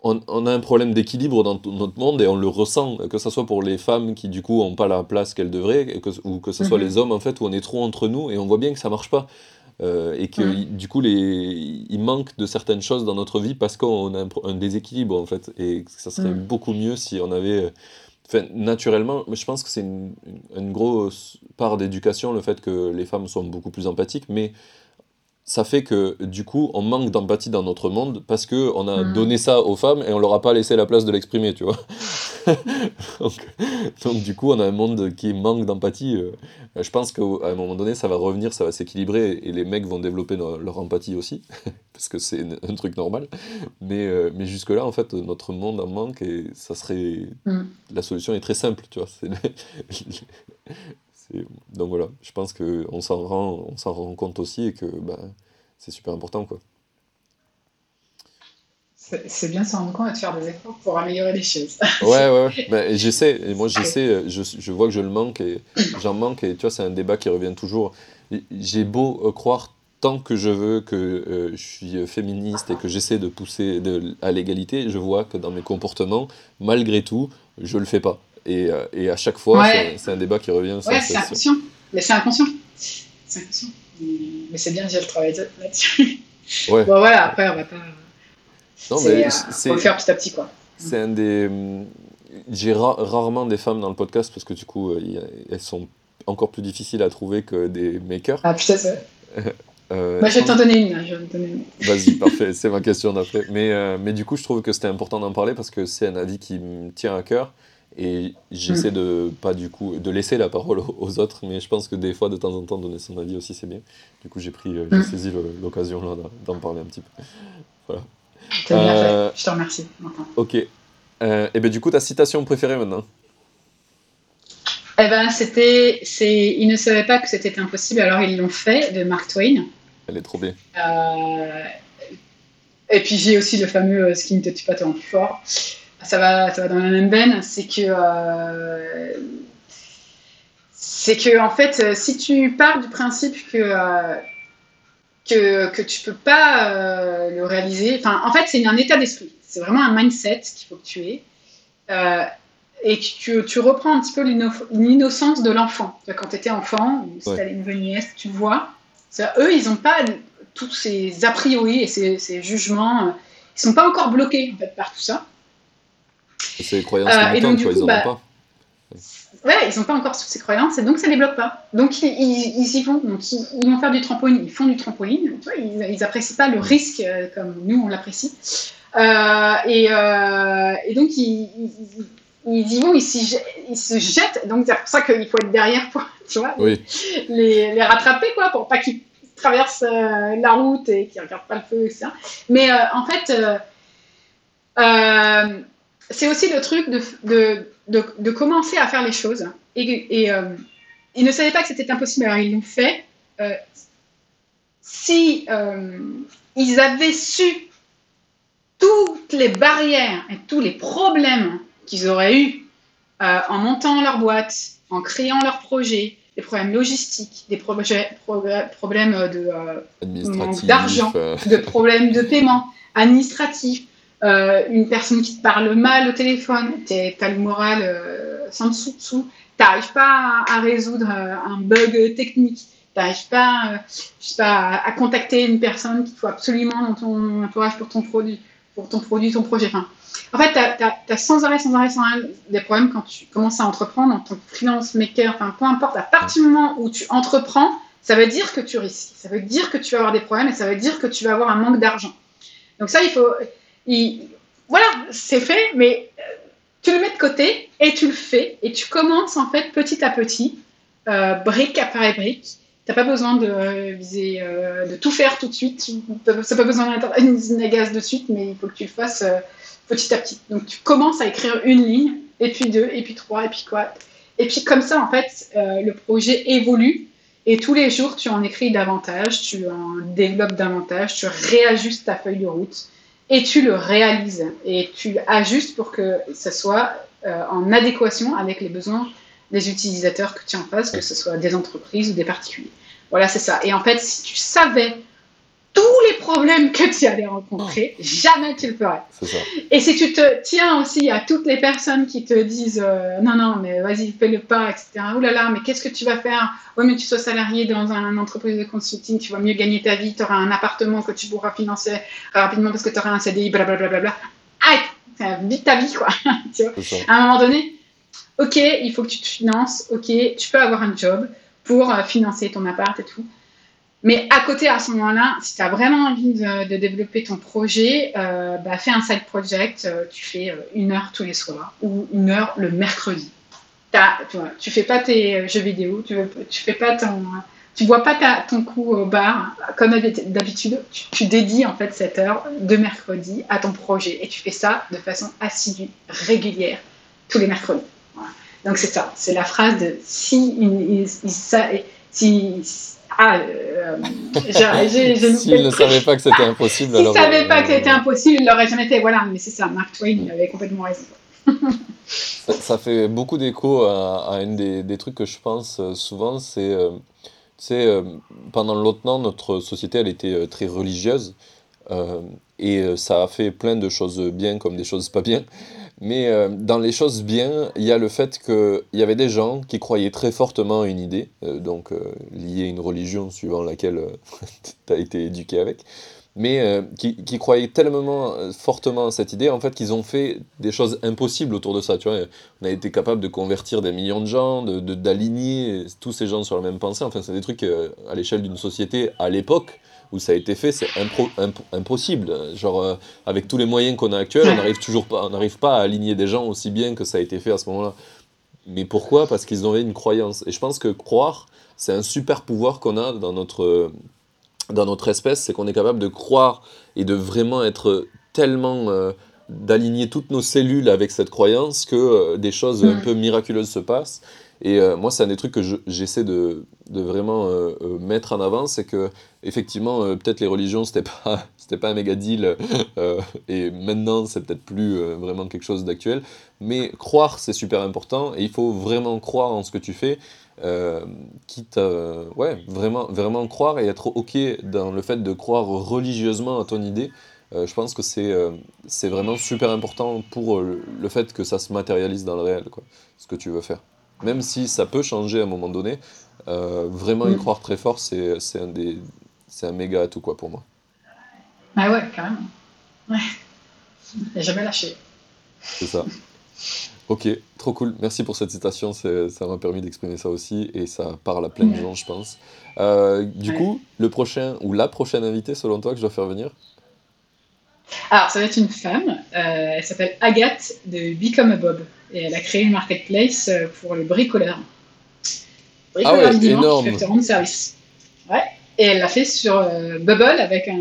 on, a un problème d'équilibre dans notre monde et on le ressent, que ce soit pour les femmes qui du coup n'ont pas la place qu'elles devraient, ou que ce soit mhm. les hommes en fait où on est trop entre nous et on voit bien que ça marche pas. Euh, et que du coup les, il manque de certaines choses dans notre vie parce qu'on a un, déséquilibre en fait. Et ça serait beaucoup mieux si on avait Enfin, naturellement, je pense que c'est une, une, grosse part d'éducation, le fait que les femmes sont beaucoup plus empathiques, mais ça fait que du coup on manque d'empathie dans notre monde parce que on a mm. donné ça aux femmes et on leur a pas laissé la place de l'exprimer tu vois [LAUGHS] donc, du coup on a un monde qui manque d'empathie euh, je pense qu'à un moment donné ça va revenir ça va s'équilibrer et les mecs vont développer leur empathie aussi [LAUGHS] parce que c'est un truc normal mais euh, mais jusque là en fait notre monde en manque et ça serait mm. la solution est très simple tu vois donc voilà, je pense qu'on s'en rend, on s'en rend compte aussi et que bah, c'est super important. quoi. C'est bien s'en rendre compte et de faire des efforts pour améliorer les choses. ouais, ouais, [LAUGHS] bah, j'essaie, et moi j'essaie, je, je, vois que je le manque et [CLEARS THROAT] j'en manque, et tu vois, c'est un débat qui revient toujours. J'ai beau euh, croire tant que je veux que euh, je suis féministe et que j'essaie de pousser de, à l'égalité, je vois que dans mes comportements, malgré tout, je le fais pas. Et, euh, et à chaque fois, c'est un débat qui revient. Ouais, c'est inconscient. Mais c'est inconscient. C'est inconscient. Mais c'est bien déjà le travail là-dessus. Ouais. Bon, voilà, après, on va pas. Non, mais euh, c'est. le faire petit à petit, quoi. C'est un des. J'ai rarement des femmes dans le podcast parce que du coup, euh, elles sont encore plus difficiles à trouver que des makers. Ah, putain, c'est. [LAUGHS] Euh, bah, je vais t'en donner une. Vas-y, [LAUGHS] parfait, c'est ma question d'après. Mais, mais du coup, je trouve que c'était important d'en parler parce que c'est un avis qui me tient à cœur. Et j'essaie mm. de pas du coup de laisser la parole [LAUGHS] aux autres, mais je pense que des fois, de temps en temps, donner son avis aussi, c'est bien. Du coup, j'ai pris, euh, j'ai mm. saisi l'occasion là d'en parler un petit peu. [LAUGHS] Voilà. Euh, je te remercie. Ok. Euh, et ben du coup, ta citation préférée maintenant Eh ben, c'était, c'est, ils ne savaient pas que c'était impossible, alors ils l'ont fait, de Mark Twain. Elle est trop bien. et puis j'ai aussi le fameux "Ce qui ne te tue pas te rend plus fort" ça va, ça va dans la même veine, c'est que euh, c'est que en fait, si tu pars du principe que euh, que, que tu peux pas euh, le réaliser, enfin, en fait, c'est un état d'esprit. C'est vraiment un mindset qu'il faut que tu aies. et que tu, tu, reprends un petit peu l'innocence de l'enfant. Quand tu étais enfant, si tu avais une nièce, tu vois, eux, ils n'ont pas tous ces a priori et ces, ces jugements, ils sont pas encore bloqués en fait, par tout ça. C'est les croyances euh, et donc, ils n'en bah, ont pas. Ouais, ils n'ont pas encore toutes ces croyances et donc ça ne les bloque pas. Donc ils, y vont. Donc ils, vont faire du trampoline, ils font du trampoline. Tu vois, ils n'apprécient pas le risque euh, comme nous on l'apprécie. Euh, et, et, donc ils, y vont, ils, se jettent. Donc c'est pour ça qu'il faut être derrière pour tu vois, les, les, rattraper quoi, pour pas qu'ils traversent la route et qu'ils ne regardent pas le feu, etc. Mais en fait c'est aussi le truc de, de, de, de, commencer à faire les choses. Et, et euh, ils ne savaient pas que c'était impossible, alors ils l'ont fait. Euh, si euh, ils avaient su toutes les barrières et tous les problèmes qu'ils auraient eu en montant leur boîte, en créant leur projet, des problèmes logistiques, des projets, problèmes de d'argent, de problèmes de paiement administratifs, euh, une personne qui te parle mal au téléphone, t'as le moral euh, sans dessous-dessous, t'arrives pas à, résoudre euh, un bug technique, t'arrives pas, pas à, contacter une personne qu'il faut absolument dans ton entourage pour ton produit, pour ton produit, ton projet. Enfin, en fait, tu as, sans arrêt, sans arrêt, sans arrêt des problèmes quand tu commences à entreprendre en tant que freelance maker, enfin peu importe, à partir du moment où tu entreprends, ça veut dire que tu risques, ça veut dire que tu vas avoir des problèmes et ça veut dire que tu vas avoir un manque d'argent. Donc ça, il faut, voilà, c'est fait, mais euh, tu le mets de côté et tu le fais et tu commences en fait petit à petit, euh, brique après brique. Tu n'as pas besoin de viser, euh, de tout faire tout de suite. Tu n'as pas besoin d'une usine à gaz de suite, mais il faut que tu le fasses petit à petit. Donc tu commences à écrire une ligne, et puis deux, et puis trois, et puis quoi. Et puis comme ça, en fait, le projet évolue et tous les jours, tu en écris davantage, tu en développes davantage, tu réajustes ta feuille de route et tu le réalises et tu ajustes pour que ça soit euh, en adéquation avec les besoins des utilisateurs que tu en fasses, que ce soit des entreprises ou des particuliers. Voilà, c'est ça. Et en fait, si tu savais tous les problèmes que tu allais rencontrer, jamais tu le ferais. Et si tu te tiens aussi à toutes les personnes qui te disent euh, non, non, mais vas-y, fais le pas, etc. Ouh là là, mais qu'est-ce que tu vas faire? Oui, mais tu sois salarié dans une entreprise de consulting, tu vas mieux gagner ta vie, tu auras un appartement que tu pourras financer rapidement parce que tu auras un CDI, blablabla. Bla, bla, bla. vite ta vie, quoi. [LAUGHS] tu vois? À un moment donné, ok, il faut que tu te finances, ok, tu peux avoir un job pour euh, financer ton appart et tout. Mais à côté, à ce moment-là, si tu as vraiment envie de, développer ton projet, euh, bah, fais un side project. Euh, tu fais euh, une heure tous les soirs ou une heure le mercredi. tu, vois, tu fais pas tes jeux vidéo, tu, tu fais pas ton, tu bois pas ton coup au bar comme d'habitude. Tu, dédies en fait cette heure de mercredi à ton projet et tu fais ça de façon assidue, régulière, tous les mercredis. Donc c'est ça, c'est la phrase de si, ça, si ah, euh, [LAUGHS] S'il ne savait pas que c'était impossible, S'il ne savait pas que c'était impossible, il l'aurait jamais été. Voilà, mais c'est ça, Mark Twain, il avait complètement raison. ça, fait beaucoup d'écho à, un des, des, trucs que je pense euh, souvent, c'est, euh, euh, pendant longtemps, notre société, elle était très religieuse, et ça a fait plein de choses bien comme des choses pas bien. Mais euh, dans les choses bien, il y a le fait qu'il y avait des gens qui croyaient très fortement à une idée, euh, donc euh, liée à une religion suivant laquelle [LAUGHS] tu as été éduqué avec, mais qui, croyaient tellement fortement à cette idée, en fait, qu'ils ont fait des choses impossibles autour de ça. Tu vois, on a été capable de convertir des millions de gens, d'aligner de, d'aligner tous ces gens sur la même pensée. Enfin, c'est des trucs à l'échelle d'une société à l'époque où ça a été fait, c'est impossible. Genre, euh, avec tous les moyens qu'on a actuels, on n'arrive toujours pas, on n'arrive pas à aligner des gens aussi bien que ça a été fait à ce moment-là. Mais pourquoi? Parce qu'ils avaient une croyance. Et je pense que croire, c'est un super pouvoir qu'on a dans notre, dans notre espèce, c'est qu'on est capable de croire et de vraiment être tellement... Euh, d'aligner toutes nos cellules avec cette croyance que euh, des choses un peu miraculeuses se passent. Et moi, c'est un des trucs que j'essaie de, de, vraiment mettre en avant, c'est que effectivement, euh, peut-être les religions, c'était pas, [LAUGHS] pas un méga deal, euh, et maintenant, c'est peut-être plus euh, vraiment quelque chose d'actuel. Mais croire, c'est super important, et il faut vraiment croire en ce que tu fais, quitte ouais, vraiment, vraiment croire et être OK dans le fait de croire religieusement à ton idée. je pense que c'est, c'est vraiment super important pour le, fait que ça se matérialise dans le réel, quoi, ce que tu veux faire. Même si ça peut changer à un moment donné, vraiment y mm. croire très fort, c'est, c'est un des, c'est un méga atout quoi pour moi. Ah ouais, carrément. Ouais. J'ai jamais lâché. C'est ça. Ok, trop cool. Merci pour cette citation. Ça m'a permis d'exprimer ça aussi et ça parle à plein de gens, je pense. Euh, du coup, le prochain ou la prochaine invitée, selon toi, que je dois faire venir? Alors, ça va être une femme. Euh, elle s'appelle Agathe de Become a Bob et elle a créé une marketplace euh, pour les bricoleurs. Ah ouais, énorme. qui rendre service. Ouais. Et elle l'a fait sur euh, Bubble avec un,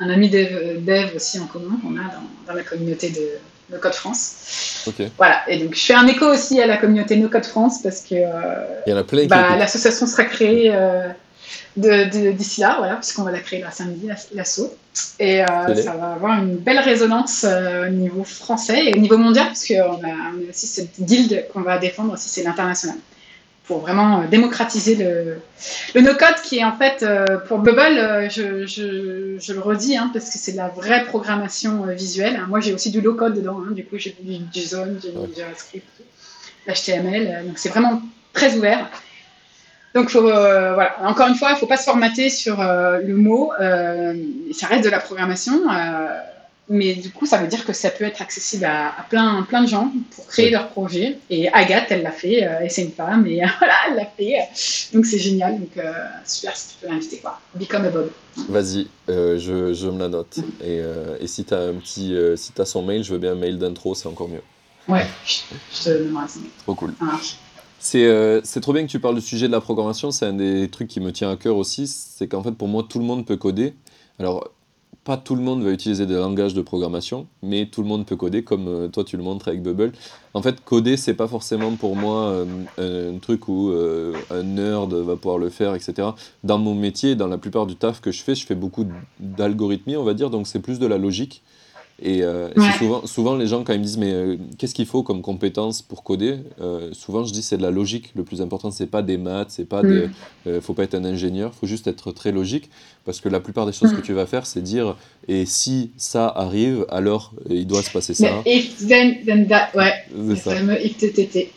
un ami dev, aussi en commun qu'on a dans, dans, la communauté de No Code France. Voilà, et donc je fais un écho aussi à la communauté No Code France parce que euh, bah, l'association sera créée euh, d'ici là, voilà, puisqu'on va la créer la samedi, l'assaut. Et ça va avoir une belle résonance au niveau français et au niveau mondial, parce qu'on a, on a aussi cette guilde qu'on va défendre aussi, c'est l'international pour vraiment euh, démocratiser le, le no-code qui est en fait, euh, pour Bubble, euh, je, je, je, le redis, hein, parce que c'est de la vraie programmation visuelle. Moi, j'ai aussi du low-code dedans, hein, du coup, j'ai du JSON, du JavaScript, l'HTML, donc c'est vraiment très ouvert. Donc voilà, encore une fois, il ne faut pas se formater sur le mot, ça reste de la programmation. Mais du coup, ça veut dire que ça peut être accessible à, à plein, plein de gens pour créer Ouais. leur projet. Et Agathe, elle l'a fait, euh, et c'est une femme, et [LAUGHS] voilà, elle l'a fait. Donc c'est génial. Donc euh, super si tu peux l'inviter, quoi. Become a Bob. Vas-y, euh, je, je me la note. Et, euh, et si tu as un petit, si t'as son mail, je veux bien un mail d'intro, c'est encore mieux. Ouais, je, te donnerai ça. Trop cool. C'est euh, c'est trop bien que tu parles du sujet de la programmation, c'est un des trucs qui me tient à cœur aussi, c'est qu'en fait pour moi tout le monde peut coder. Alors pas tout le monde va utiliser des langages de programmation, mais tout le monde peut coder comme euh, toi tu le montres avec Bubble. En fait coder c'est pas forcément pour moi euh, un truc où euh, un nerd va pouvoir le faire, etc. Dans mon métier, dans la plupart du taf que je fais, je fais beaucoup d'algorithmie on va dire, donc c'est plus de la logique. Et, euh, Ouais. souvent, souvent, les gens, quand ils me disent, mais euh, qu'est-ce qu'il faut comme compétence pour coder Euh, Souvent, je dis, c'est de la logique. Le plus important, c'est pas des maths, c'est pas. Mm. faut pas être un ingénieur, faut juste être très logique. Parce que la plupart des choses Mm. que tu vas faire, c'est dire, et si ça arrive, alors il doit se passer ça. Mais if then, then that, ouais, le ça. fameux if TTT.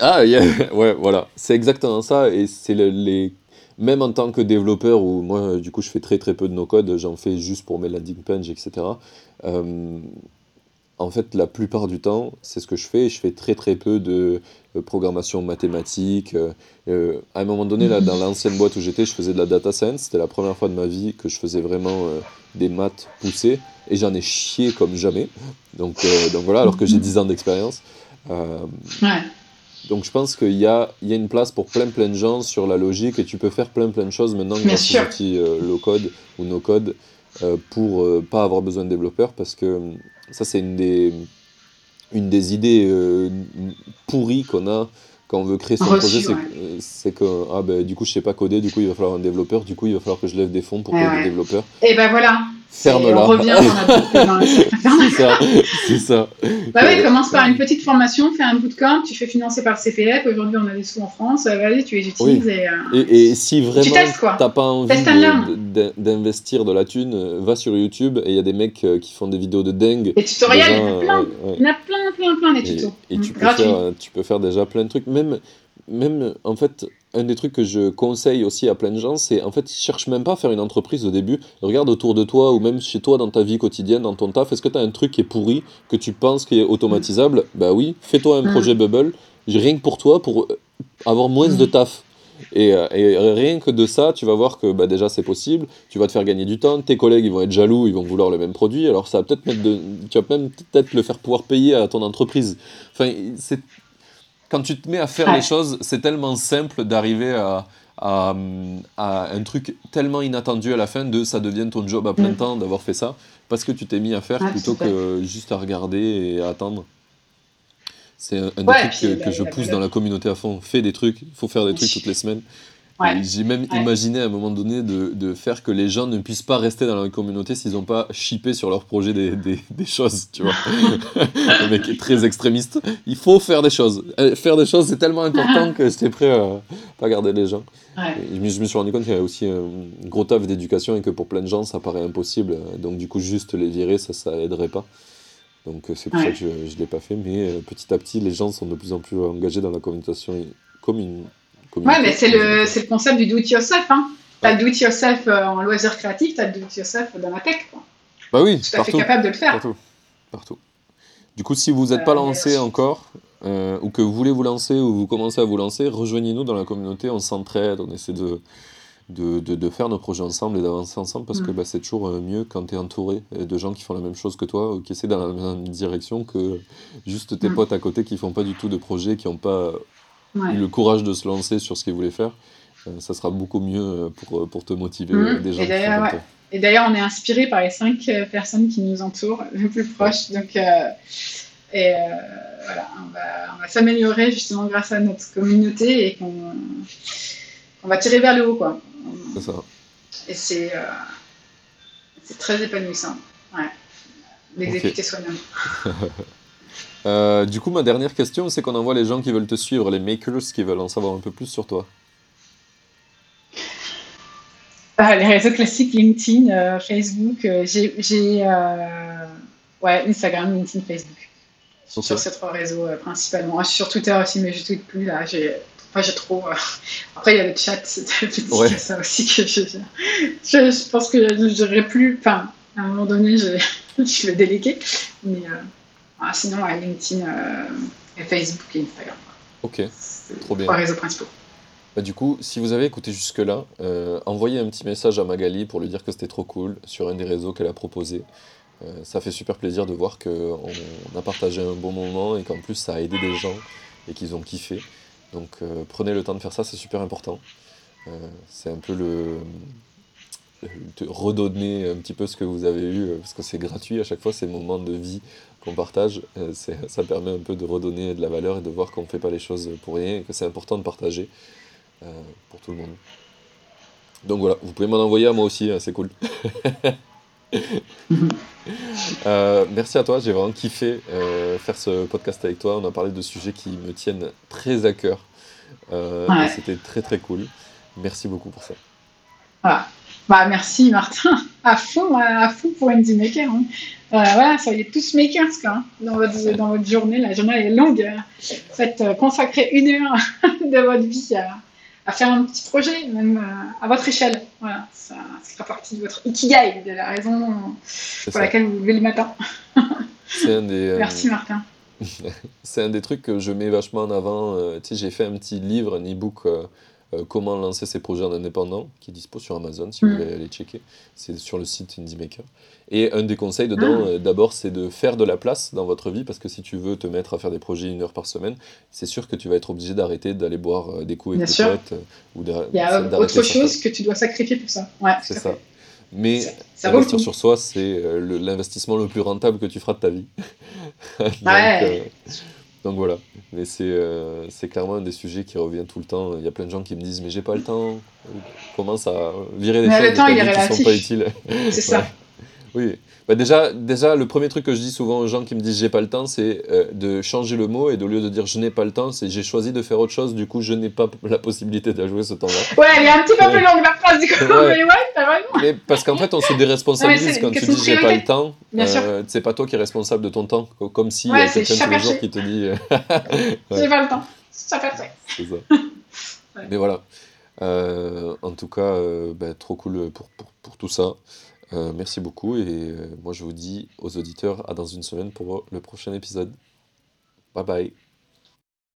Ah, yeah, [LAUGHS] ouais, voilà. C'est exactement ça. Et c'est le- les. Même en tant que développeur, où moi, euh, du coup, je fais très très peu de no-code, j'en fais juste pour mes landing pages, etc. Euh, en fait, la plupart du temps, c'est ce que je fais. Je fais très très peu de euh, programmation mathématique. euh, à un moment donné, là, dans [LAUGHS] l'ancienne boîte où j'étais, je faisais de la data science. C'était la première fois de ma vie que je faisais vraiment euh, des maths poussées. Et j'en ai chié comme jamais. Donc, donc voilà, alors que j'ai 10 ans d'expérience. Ouais. Donc je pense qu'il y a, il y a une place pour plein plein de gens sur la logique et tu peux faire plein plein de choses maintenant grâce aux outils euh, low code ou no code euh, pour euh, pas avoir besoin de développeurs parce que euh, ça c'est une des, une des idées euh, pourries qu'on a quand on veut créer son projet, c'est ouais. que- ah, ben, du coup je sais pas coder, du coup il va falloir un développeur, du coup il va falloir que je lève des fonds pour payer ouais. des développeurs. Et ben voilà. Ferme-la. Et On revient dans la [LAUGHS] C'est ça. Bah ouais, commence par une petite formation, fais un bootcamp, tu fais financer par le CPF. Aujourd'hui, on a des sous en France. euh, Vas-y, tu les utilises. Et, euh, Et, et si vraiment testes, quoi. t'as pas envie de- de- d'investir de la thune, euh, va sur YouTube et il y a des mecs euh, qui font des vidéos de dingue. Les tutoriels, il y en a plein. ouais, ouais. Il y en a plein, plein, plein des Et, tutos. et tu, Mm, peux faire, euh, tu peux faire déjà plein de trucs. Même, même en fait, un des trucs que je conseille aussi à plein de gens, c'est en fait, cherche même pas à faire une entreprise au début. Regarde autour de toi ou même chez toi dans ta vie quotidienne, dans ton taf. Est-ce que tu as un truc qui est pourri, que tu penses qui est automatisable? Bah oui, fais-toi un Mm. projet Bubble, rien que pour toi, pour euh, avoir moins Mm. de taf. Et, euh, et rien que de ça, tu vas voir que bah, déjà c'est possible, tu vas te faire gagner du temps, tes collègues ils vont être jaloux, ils vont vouloir le même produit, alors ça va peut-être mettre de, tu vas même peut-être le faire pouvoir payer à ton entreprise. Enfin, c'est quand tu te mets à faire Ouais. les choses, c'est tellement simple d'arriver à, à, à un truc tellement inattendu à la fin de ça devient ton job à plein Mm. temps d'avoir fait ça parce que tu t'es mis à faire plutôt que juste à regarder et à attendre. C'est un, un des trucs que, que je pousse dans la communauté à fond. Fais des trucs, il faut faire des trucs toutes les semaines. Ouais. J'ai même Ouais. imaginé à un moment donné de, de faire que les gens ne puissent pas rester dans la communauté s'ils n'ont pas shippé sur leur projet des, des, des choses, tu vois. [LAUGHS] Le mec est très extrémiste. Il faut faire des choses. Euh, Faire des choses, c'est tellement important que j'étais prêt à pas garder les gens. Ouais. Je me, je me suis rendu compte qu'il y avait aussi un gros taf d'éducation et que pour plein de gens, ça paraît impossible. Donc du coup, juste les virer, ça, ça aiderait pas. Donc euh, c'est pour ça que je ne l'ai pas fait. Mais euh, petit à petit, les gens sont de plus en plus engagés dans la communication. Commune, Ouais, mais c'est le, le concept du do-it-yourself. Hein. T'as le do-it-yourself euh, en loisir créatif, t'as le do-it-yourself dans la tech. Quoi. Bah oui, Tout à fait capable de le faire. Partout. Partout. Du coup, si vous n'êtes pas Euh, lancé encore, euh, ou que vous voulez vous lancer, ou vous commencez à vous lancer, rejoignez-nous dans la communauté, on s'entraide, on essaie de, de, de, de faire nos projets ensemble et d'avancer ensemble, parce que Mm. bah, c'est toujours mieux quand tu es entouré de gens qui font la même chose que toi, ou qui essaient dans la même direction, que juste tes Mm. potes à côté qui font pas du tout de projet, qui n'ont pas Ouais. eu le courage de se lancer sur ce qu'ils voulaient faire. Euh, ça sera beaucoup mieux euh, pour, pour te motiver, euh, des Et d'ailleurs, ouais. on est inspiré par les cinq euh, personnes qui nous entourent [LAUGHS] le plus proches. Donc, euh, et euh, voilà, on va, s'améliorer justement grâce à notre communauté et qu'on on va tirer vers le haut, quoi. C'est ça. Et c'est euh, très épanouissant. Ouais. L'exécuter soi-même. [LAUGHS] Euh, du coup, ma dernière question, c'est qu'on envoie les gens qui veulent te suivre, les makers qui veulent en savoir un peu plus sur toi. Ah, les réseaux classiques, LinkedIn, euh, Facebook, euh, j'ai euh, ouais, Instagram, LinkedIn, Facebook. Je. Sur ces trois réseaux euh, principalement. Ah, je suis sur Twitter aussi, mais je tweete plus là. J'ai, enfin, j'ai trop. euh, Après, il y a le chat, c'est Ouais. ça aussi que je, je, je, je pense que je n'irai plus. Enfin, à un moment donné, je [LAUGHS] l'ai délégué. Mais ah, sinon, LinkedIn et Facebook et Instagram. Ok, trop bien. Trois réseaux principaux. Bah, du coup, si vous avez écouté jusque-là, euh, envoyez un petit message à Magali pour lui dire que c'était trop cool sur un des réseaux qu'elle a proposé. Euh, ça fait super plaisir de voir qu'on a partagé un bon moment et qu'en plus ça a aidé des gens et qu'ils ont kiffé. Donc euh, prenez le temps de faire ça, c'est super important. c'est un peu le, de redonner un petit peu ce que vous avez eu, parce que c'est gratuit à chaque fois, ces moments de vie qu'on partage, ça permet un peu de redonner de la valeur et de voir qu'on ne fait pas les choses pour rien et que c'est important de partager. Euh, pour tout le monde. Donc voilà, vous pouvez m'en envoyer à moi aussi, hein, c'est cool. [LAUGHS] Euh, merci à toi, j'ai vraiment kiffé euh, faire ce podcast avec toi. On a parlé de sujets qui me tiennent très à cœur. C'était très très cool. Merci beaucoup pour ça. Voilà. Bah, merci Martin, à fond, à fond pour Indie Maker. Hein. Voilà, soyez tous makers hein, dans, votre, dans votre journée. La journée est longue. Faites consacrer une heure [LAUGHS] de votre vie à, à faire un petit projet, même euh, à votre échelle. Voilà, ça, sera partie de votre ikigai, de la raison pour laquelle vous levez le matin. Euh, Merci Martin. [LAUGHS] c'est un des trucs que je mets vachement en avant. Euh, j'ai fait un petit livre, un e-book euh, comment lancer ses projets en indépendant, qui est dispo sur Amazon si vous mm. voulez aller checker. C'est sur le site Indie Maker. Et un des conseils dedans, ah. euh, d'abord, c'est de faire de la place dans votre vie, parce que si tu veux te mettre à faire des projets une heure par semaine, c'est sûr que tu vas être obligé d'arrêter d'aller boire euh, des coups avec tes potes. ou Il y a autre chose que tu dois sacrifier pour ça. Ouais, c'est ça. Mais investir sur soi, c'est l'investissement le, plus rentable que tu feras de ta vie. [LAUGHS] Donc, ouais. Donc voilà, mais euh, c'est clairement un des sujets qui revient tout le temps. Il y a plein de gens qui me disent mais j'ai pas le temps. Commence à virer des mais choses le temps, il est qui sont pas utiles. C'est ça. Oui, bah déjà, déjà, le premier truc que je dis souvent aux gens qui me disent j'ai pas le temps, c'est euh, de changer le mot et de, au lieu de dire je n'ai pas le temps, c'est j'ai choisi de faire autre chose, du coup je n'ai pas la possibilité d'ajouter ce temps-là. Ouais, elle est un petit peu plus longue la phrase du coup, [LAUGHS] mais ouais, t'as vraiment. Mais parce qu'en fait, on se déresponsabilise quand tu dis j'ai pas le temps. Euh, c'est pas toi qui es responsable de ton temps, comme si ouais, y a quelqu'un tous les jours qui te dit. Euh, [LAUGHS] [LAUGHS] j'ai pas le temps, ça fait C'est ça. Mais voilà. Euh, en tout cas, bah, trop cool pour, pour, pour tout ça. Euh, merci beaucoup et euh, moi je vous dis aux auditeurs à dans une semaine pour le prochain épisode. Bye bye.